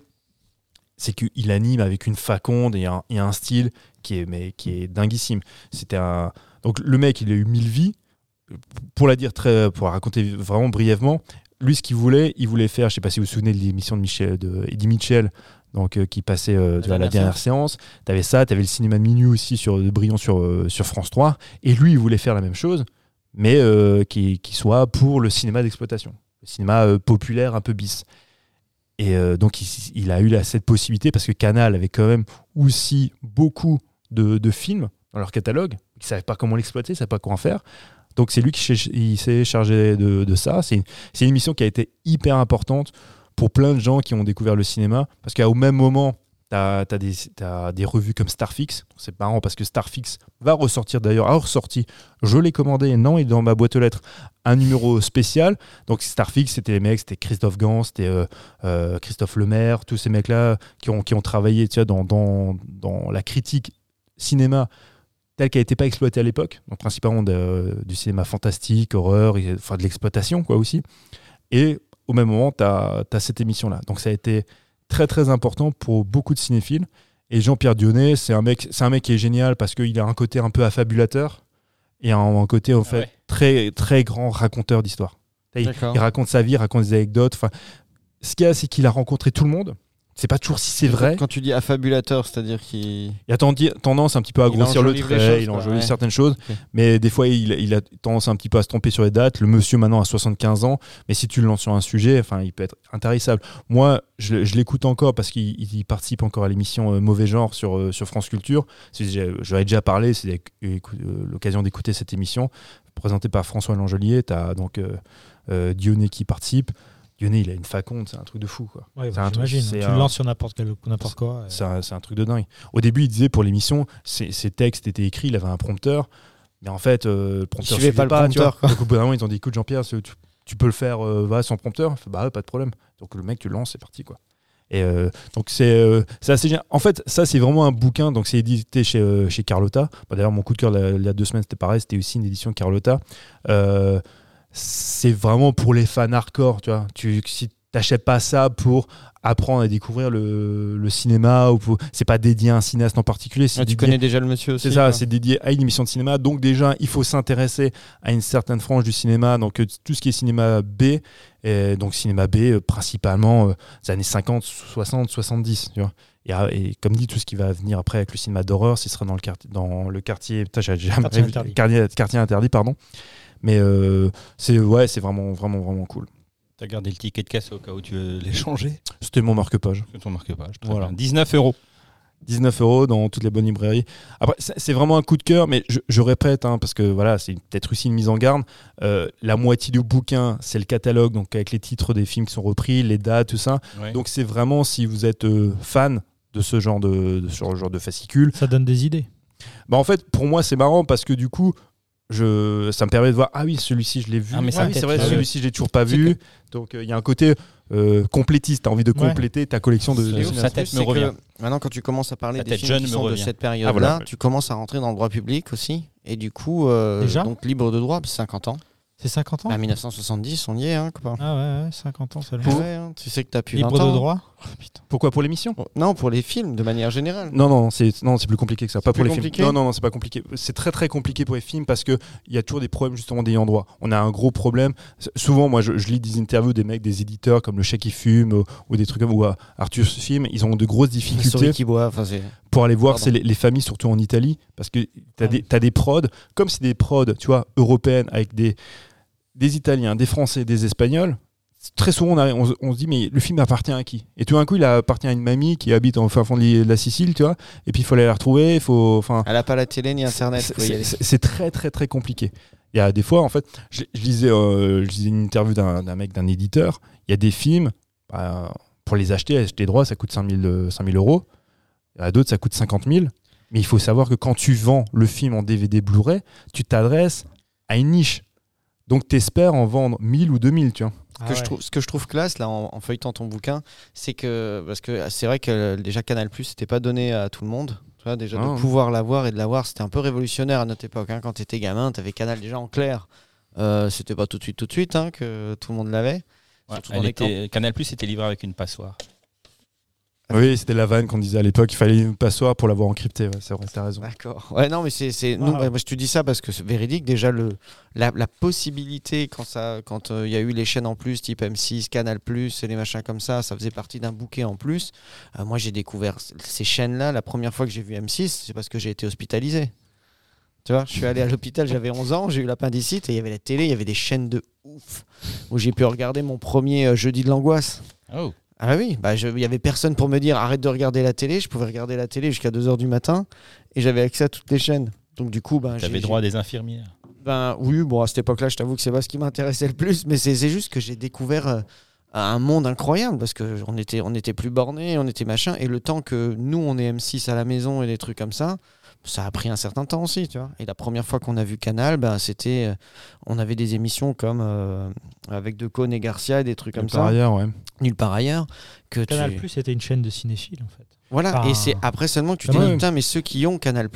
c'est qu'il anime avec une faconde et un, et un style qui est, mais, qui est dinguissime. C'était un... Donc le mec, il a eu mille vies. Pour la dire très, pour la raconter vraiment brièvement, lui, ce qu'il voulait, il voulait faire, je sais pas si vous vous souvenez de l'émission de, Michel, de Eddie Mitchell, donc, euh, qui passait euh, la dernière séance. Tu avais ça, tu avais le cinéma de minuit aussi sur, de sur, euh, sur France 3. Et lui, il voulait faire la même chose, mais euh, qui, qui soit pour le cinéma d'exploitation, le cinéma populaire un peu bis. Et donc, il, il a eu là, cette possibilité parce que Canal avait quand même aussi beaucoup de, de films dans leur catalogue. Ils ne savaient pas comment l'exploiter, ils ne savaient pas quoi en faire. Donc, c'est lui qui s'est chargé de, ça. C'est une, émission qui a été hyper importante pour plein de gens qui ont découvert le cinéma. Parce qu'au même moment, tu as, des, revues comme Starfix. C'est marrant parce que Starfix va ressortir d'ailleurs, a ressorti. Je l'ai commandé, non, il est dans ma boîte aux lettres, un numéro spécial. Donc Starfix, c'était les mecs, c'était Christophe Gans, c'était euh, euh, Christophe Lemaire, tous ces mecs-là qui ont, qui ont travaillé dans la critique cinéma telle qu'elle n'était pas exploitée à l'époque, donc principalement de- du cinéma fantastique, horreur, et, enfin de l'exploitation quoi aussi. Et au même moment, tu as, cette émission-là. Donc ça a été très très important pour beaucoup de cinéphiles. Et Jean-Pierre Dionnet, c'est un, mec, un mec qui est génial parce qu'il a un côté un peu affabulateur et un, un côté en Ah fait ouais. très très grand raconteur d'histoire. Il, raconte sa vie, il raconte des anecdotes. Enfin, ce qu'il y a, c'est qu'il a rencontré tout le monde. C'est pas toujours si c'est vrai. Quand tu dis affabulateur, c'est-à-dire qu'il. Il a tendance un petit peu à grossir le trait, choses, il enjolive ouais. certaines choses, mais des fois il, il a tendance un petit peu à se tromper sur les dates. Le monsieur maintenant a 75 ans, mais si tu le lances sur un sujet, enfin, il peut être intarissable. Moi, je, je l'écoute encore parce qu'il il participe encore à l'émission euh, Mauvais Genre sur, euh, sur France Culture. J'ai- J'avais déjà parlé, c'est euh, l'occasion d'écouter cette émission présentée par François Langelier. Tu as donc euh, euh, Dionnet qui participe. Dionnet, il a une faconde, c'est un truc de fou. Quoi. Ouais, bah, un truc- Tu le lances sur n'importe quoi. c'est un, truc de dingue. Au début, il disait pour l'émission, ses, ses textes étaient écrits, il avait un prompteur, mais en fait, euh, le prompteur suivait suivait pas le tu vois. prompteur. Donc au bout d'un moment, ils ont dit écoute, Jean-Pierre, tu, tu peux le faire euh, va, sans prompteur fait, Bah ouais, pas de problème. Donc le mec, tu le lances, c'est parti. quoi. Et euh, donc c'est euh, c'est assez génial. En fait, ça, c'est vraiment un bouquin. Donc c'est édité chez, euh, chez Carlotta. Bah, D'ailleurs, mon coup de cœur il y a deux semaines, c'était pareil. C'était aussi une édition Carlotta. C'est vraiment pour les fans hardcore. Tu vois. Tu, si t'achètes pas ça pour apprendre à découvrir le, le cinéma ou pour- c'est pas dédié à un cinéaste en particulier. c'est Ah, tu dédié- connais déjà le monsieur aussi c'est ça, quoi. c'est dédié à une émission de cinéma. Donc déjà, il faut s'intéresser à une certaine frange du cinéma, donc euh, tout ce qui est cinéma B, et donc cinéma B euh, principalement euh, des années 50, 60, 70, tu vois. Et, et comme dit, tout ce qui va venir après avec le cinéma d'horreur, ce sera dans le quartier, dans le quartier, putain, j'ai jamais Quartier vu- interdit. quartier, quartier interdit, pardon. Mais euh, c'est ouais, c'est vraiment, vraiment, vraiment cool. T'as gardé le ticket de caisse au cas où tu veux l'échanger C'était mon marque-page. C'est ton marque-page. Voilà. bien. 19 euros. 19 euros dans toutes les bonnes librairies. Après, c'est vraiment un coup de cœur, mais je, je répète, hein, parce que voilà, c'est peut-être aussi une mise en garde. Euh, la moitié du bouquin, c'est le catalogue, donc avec les titres des films qui sont repris, les dates, tout ça. Donc c'est vraiment si vous êtes euh, fan de ce genre de, de ce genre de fascicule. Ça donne des idées. Bah en fait, pour moi, c'est marrant parce que du coup, je, ça me permet de voir ah oui, celui-ci je l'ai vu. Ah, mais ça oui, c'est vrai, celui-ci je l'ai toujours pas vu. Donc euh, il y a un côté euh, complétiste. T'as envie de Ouais. compléter ta collection de. C'est de sa tête me revient. Maintenant, quand tu commences à parler des films jeune qui me sont de revient. cette période-là, Ah, voilà. tu commences à rentrer dans le droit public aussi. Et du coup, euh, Déjà donc libre de droit, 50 ans. C'est 50 ans Bah, 1970, on y est, hein, copain. Ah ouais, ouais, 50 ans seulement. Ouais, hein, tu sais que t'as plus Libre 20 ans. de droit Pourquoi pour l'émission Non, pour les films, de manière générale. Non, non, c'est non, c'est plus compliqué que ça. Pas pour les compliqué films. Non, non, non, c'est pas compliqué. C'est très très compliqué pour les films parce que il y a toujours des problèmes justement d'ayant droit. On a un gros problème. Souvent, moi, je, je lis des interviews des mecs, des éditeurs comme le Chèque qui fume ou, ou des trucs comme ou euh, Arthur Film. Ils ont de grosses difficultés souris qui boit, enfin, c'est. pour aller voir c'est les, les familles, surtout en Italie, parce que tu as, Ah. des t'as des prods, comme c'est des prods, tu vois, européennes avec des, des Italiens, des Français, des Espagnols. Très souvent, on, on se- on se dit, mais le film appartient à qui? Et tout d'un coup, il appartient à une mamie qui habite en fin fond de la Sicile, tu vois, et puis il faut aller la retrouver, il faut. Enfin, Elle a pas la télé ni internet. c'est- très, très, très compliqué. Il y a des fois, en fait, je, je lisais, euh, je lisais une interview d'un mec, d'un éditeur. Il y a des films, bah, pour les acheter, acheter les droits, ça coûte 5000 euh, 5000 euros. Il y a d'autres, ça coûte 50 000. Mais il faut savoir que quand tu vends le film en DVD Blu-ray, tu t'adresses à une niche. Donc, tu espères en vendre 1000 ou 2000, tu vois. Ce que, je trouve, ce que je trouve classe là en, en feuilletant ton bouquin, c'est que parce que c'est vrai que euh, déjà Canal Plus n'était pas donné à tout le monde. Tu vois, déjà Ah. de pouvoir l'avoir et de l'avoir, c'était un peu révolutionnaire à notre époque. hein. Quand tu étais gamin, tu avais Canal déjà en clair. Euh, c'était pas tout de suite, tout de suite hein, que tout le monde l'avait. Ouais, était- Canal Plus était livré avec une passoire. Oui, c'était la vanne qu'on disait à l'époque. Il fallait une passoire pour l'avoir encrypté. Ouais, c'est vrai, t'as raison. D'accord. Ouais, non, mais c'est, c'est, nous, Ah. je te dis ça parce que c'est véridique. Déjà, le, la, la possibilité quand ça, quand euh, il y a eu les chaînes en plus, type M6, Canal et les machins comme ça, ça faisait partie d'un bouquet en plus. Euh, moi, j'ai découvert ces chaînes-là. La première fois que j'ai vu M6, c'est parce que j'ai été hospitalisé. Tu vois, je suis allé à l'hôpital, j'avais 11 ans, j'ai eu l'appendicite et il y avait la télé, il y avait des chaînes de ouf où j'ai pu regarder mon premier euh, jeudi de l'angoisse. Oh, Ah bah oui, bah il y avait personne pour me dire arrête de regarder la télé. Je pouvais regarder la télé jusqu'à 2h du matin et j'avais accès à toutes les chaînes. Donc du coup, ben, t'avais j'ai- droit à des infirmières. ben oui, bon à cette époque-là, je t'avoue que c'est pas ce qui m'intéressait le plus, mais c'est juste que j'ai découvert euh, un monde incroyable parce que on était on était plus bornés, on était machin et le temps que nous on est M6 à la maison et des trucs comme ça, ça a pris un certain temps aussi, tu vois. Et la première fois qu'on a vu Canal, ben c'était euh, on avait des émissions comme euh, avec De Cône et Garcia et des trucs comme Par ça, ailleurs, ouais. nulle part ailleurs que Canal tu... Plus était une chaîne de cinéphiles en fait. Voilà, Enfin, et c'est après seulement que tu quand te dis, même. putain, mais ceux qui ont Canal,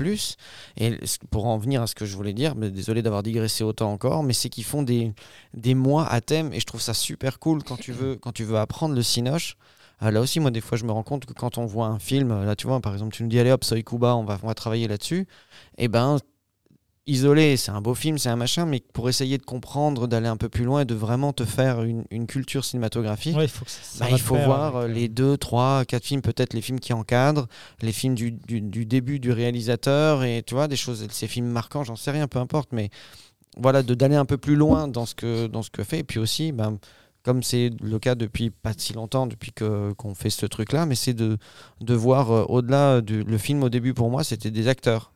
et c- pour en venir à ce que je voulais dire, mais désolé d'avoir digressé autant encore, mais c'est qu'ils font des, des mois à thème, et je trouve ça super cool quand tu veux, quand tu veux apprendre le cinoche. Euh, là aussi, moi, des fois, je me rends compte que quand on voit un film, euh, là, tu vois, par exemple, tu nous dis, allez hop, Soy Kuba, on va, on va travailler là-dessus, et ben, isolé, c'est un beau film, c'est un machin, mais pour essayer de comprendre, d'aller un peu plus loin et de vraiment te faire une, une culture cinématographique, Ouais, il faut, bah, il faut voir euh, les deux, trois, quatre films, peut-être les films qui encadrent, les films du, du- du début du réalisateur, et tu vois, des choses, ces films marquants, j'en sais rien, peu importe, mais voilà, de d'aller un peu plus loin dans ce que, dans ce que fait, et puis aussi, ben, comme c'est le cas depuis pas si longtemps, depuis que, qu'on fait ce truc-là, mais c'est de, voir euh, au-delà du le film au début pour moi, c'était des acteurs.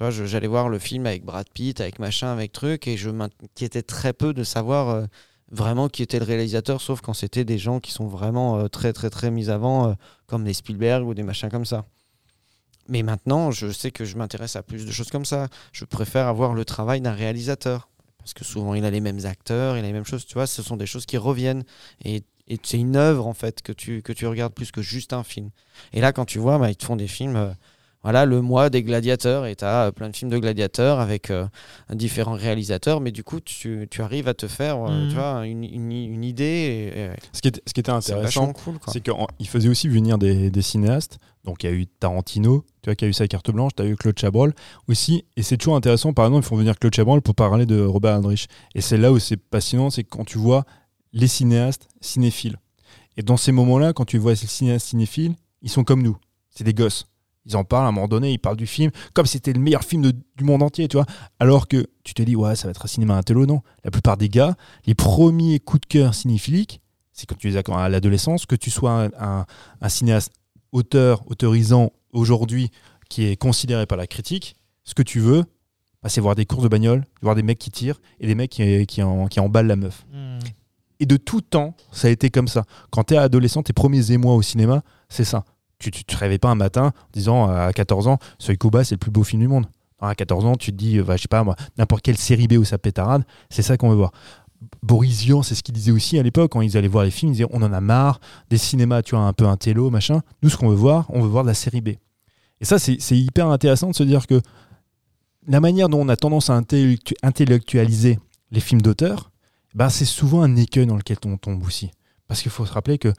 J'allais voir le film avec Brad Pitt, avec machin, avec truc, et je m'inquiétais très peu de savoir euh, vraiment qui était le réalisateur, sauf quand c'était des gens qui sont vraiment euh, très très très mis avant, comme des Spielberg ou des machins comme ça. Mais maintenant, je sais que je m'intéresse à plus de choses comme ça. Je préfère avoir le travail d'un réalisateur. Parce que souvent, il a les mêmes acteurs, il a les mêmes choses. Tu vois, ce sont des choses qui reviennent. Et, c'est une œuvre, en fait, que tu, regardes plus que juste un film. Et là, quand tu vois, bah, ils te font des films. Euh, voilà, le mois des gladiateurs, et tu as plein de films de gladiateurs avec euh, différents réalisateurs, mais du coup, tu, tu arrives à te faire euh, Mhm. tu vois, une, une- une idée. Et, et Ce qui, était- ce qui était c'est intéressant, vachement cool. C'est qu'il faisait aussi venir des, des cinéastes. Donc il y a eu Tarantino, tu vois, qui a eu sa carte blanche, tu as eu Claude Chabrol aussi. Et c'est toujours intéressant, par exemple, ils font venir Claude Chabrol pour parler de Robert Aldrich. Et c'est là où c'est passionnant, c'est quand tu vois les cinéastes cinéphiles. Et dans ces moments-là, quand tu vois ces cinéastes cinéphiles, ils sont comme nous. C'est des gosses. Ils en parlent à un moment donné, ils parlent du film comme si c'était le meilleur film de- du monde entier, tu vois. Alors que tu te dis, ouais, ça va être un cinéma intello, non. La plupart des gars, les premiers coups de cœur cinéphiliques, c'est quand tu les as à l'adolescence, que tu sois un, un- un cinéaste auteur, autorisant aujourd'hui, qui est considéré par la critique, ce que tu veux, bah, c'est voir des courses de bagnole, voir des mecs qui tirent et des mecs qui, qui, en- qui emballent la meuf. hmm. Et de tout temps, ça a été comme ça. Quand tu es adolescent, tes premiers émois au cinéma, c'est ça. Tu tu te réveilles pas un matin en disant à 14 ans, Soy Kuba, c'est le plus beau film du monde. Non, À 14 ans, tu te dis, euh, bah, je sais pas n'importe quelle série B où ça pétarade, c'est ça qu'on veut voir. Boris c'est ce qu'il disait aussi à l'époque, quand ils allaient voir les films, ils disaient, on en a marre des cinémas, tu vois, un peu un télo, machin. Nous, ce qu'on veut voir, on veut voir de la série B. Et ça, c'est hyper intéressant de se dire que la manière dont on a tendance à intellectu- intellectualiser les films d'auteur, ben c'est souvent un écueil dans lequel on tombe aussi. Parce qu'il faut se rappeler que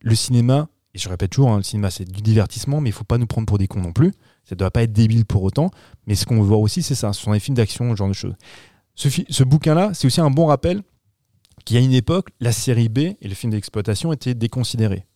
le cinéma, et je répète toujours, hein, le cinéma c'est du divertissement, mais il faut pas nous prendre pour des cons non plus. Ça ne doit pas être débile pour autant. Mais ce qu'on veut voir aussi, c'est ça. Ce sont des films d'action, ce genre de choses. Ce, bouquin-là, c'est aussi un bon rappel a une époque, la série B et le film d'exploitation étaient déconsidérés.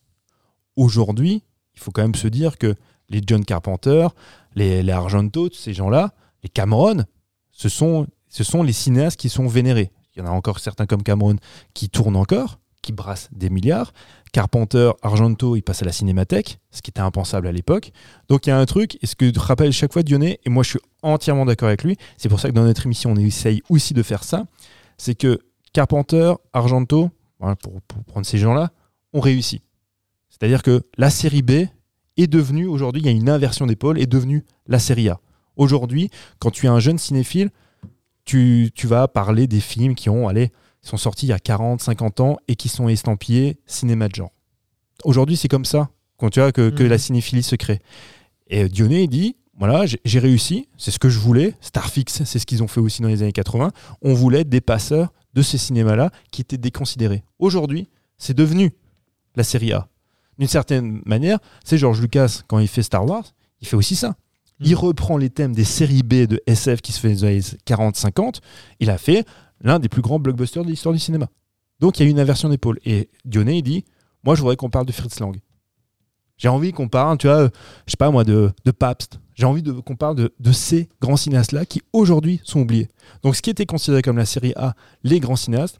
Aujourd'hui, il faut quand même se dire que les John Carpenter, les, les Argento, ces gens-là, les Cameron, ce sont, ce sont les cinéastes qui sont vénérés. Il y en a encore certains comme Cameron qui tournent encore, qui brassent des milliards. Carpenter, Argento, ils passent à la cinémathèque, ce qui était impensable à l'époque. Donc il y a un truc, et ce que rappelle chaque fois Dionnet, et moi je suis entièrement d'accord avec lui, c'est pour ça que dans notre émission on essaye aussi de faire ça, c'est que Carpenter, Argento, pour, pour prendre ces gens-là, ont réussi. C'est-à-dire que la série B est devenue, aujourd'hui, il y a une inversion d'épaule, est devenue la série A. Aujourd'hui, quand tu es un jeune cinéphile, tu, tu vas parler des films qui ont, allez, sont sortis il y a 40, 50 ans et qui sont estampillés cinéma de genre. Aujourd'hui, c'est comme ça quand tu vois, que, que Mhm. la cinéphilie se crée. Et Dionnet il dit voilà, j'ai réussi, c'est ce que je voulais. Starfix, c'est ce qu'ils ont fait aussi dans les années 80. On voulait des passeurs de ces cinémas-là qui étaient déconsidérés. Aujourd'hui, c'est devenu la série A. D'une certaine manière, c'est George Lucas, quand il fait Star Wars, il fait aussi ça. Il Mhm. reprend les thèmes des séries B de SF qui se fait dans les années 40-50. Il a fait l'un des plus grands blockbusters de l'histoire du cinéma. Donc il y a eu une inversion d'épaule. Et Dionnet, il dit Moi, je voudrais qu'on parle de Fritz Lang. J'ai envie qu'on parle, tu vois, je sais pas moi, de, de Pabst. J'ai envie qu'on parle de, de ces grands cinéastes-là qui aujourd'hui sont oubliés. Donc ce qui était considéré comme la série A, les grands cinéastes,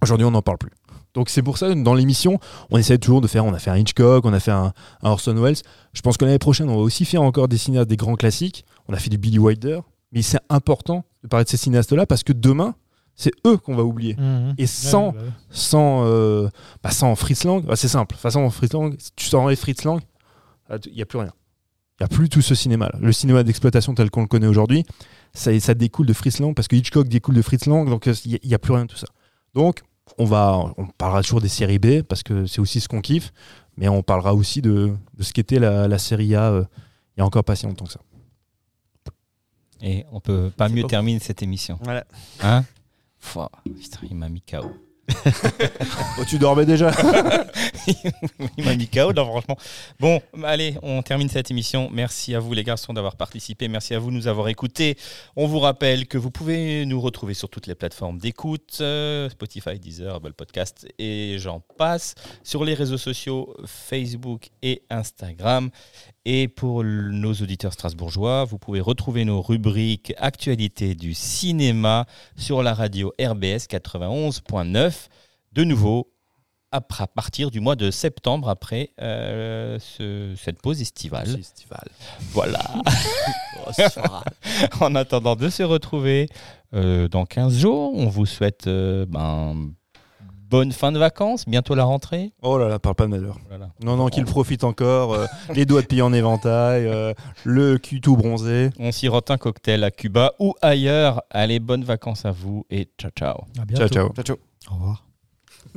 aujourd'hui on n'en parle plus. Donc c'est pour ça dans l'émission, on essaie toujours de faire, on a fait un Hitchcock, on a fait un, un Orson Welles. Je pense que l'année prochaine, on va aussi faire encore des cinéastes, des grands classiques. On a fait du Billy Wilder. Mais c'est important de parler de ces cinéastes-là parce que demain, c'est eux qu'on va oublier. Mhm. Et sans, Ouais, bah ouais. sans, euh, bah, sans Fritz Lang, bah, c'est simple. De toute façon, Fritz Lang, si tu sors Fritz Lang, ah, il n'y a plus rien. Il n'y a plus tout ce cinéma-là. Le cinéma d'exploitation tel qu'on le connaît aujourd'hui, ça, ça découle de Fritz Lang parce que Hitchcock découle de Fritz Lang, donc euh, il n'y a, plus rien de tout ça. Donc, on, va, on parlera toujours des séries B parce que c'est aussi ce qu'on kiffe, mais on parlera aussi de, de ce qu'était la, la série A euh, il y a encore pas si longtemps que ça. Et on peut pas mieux pas- terminer cette émission. Voilà. Hein? Putain, il m'a mis KO. Oh, tu dormais déjà il m'a mis KO, là, franchement. Bon, allez, on termine cette émission. Merci à vous, les garçons, d'avoir participé. Merci à vous de nous avoir écoutés. On vous rappelle que vous pouvez nous retrouver sur toutes les plateformes d'écoute euh, Spotify, Deezer, Apple Podcast et j'en passe. Sur les réseaux sociaux Facebook et Instagram. Et pour nos auditeurs strasbourgeois, vous pouvez retrouver nos rubriques Actualité du cinéma sur la radio RBS 91.9. De nouveau, après, à partir du mois de septembre, après euh, ce- cette pause estivale. Voilà. Oh, en attendant de se retrouver euh, dans 15 jours, on vous souhaite euh, ben, bonne fin de vacances, bientôt la rentrée. Oh là là, parle pas de malheur. Voilà. Non, non, qu'il profite encore. euh, les doigts de pied en éventail, euh, le cul tout bronzé. On sirote un cocktail à Cuba ou ailleurs. Allez, bonnes vacances à vous et ciao ciao. À bientôt. Ciao, ciao. Ciao, ciao. Au revoir.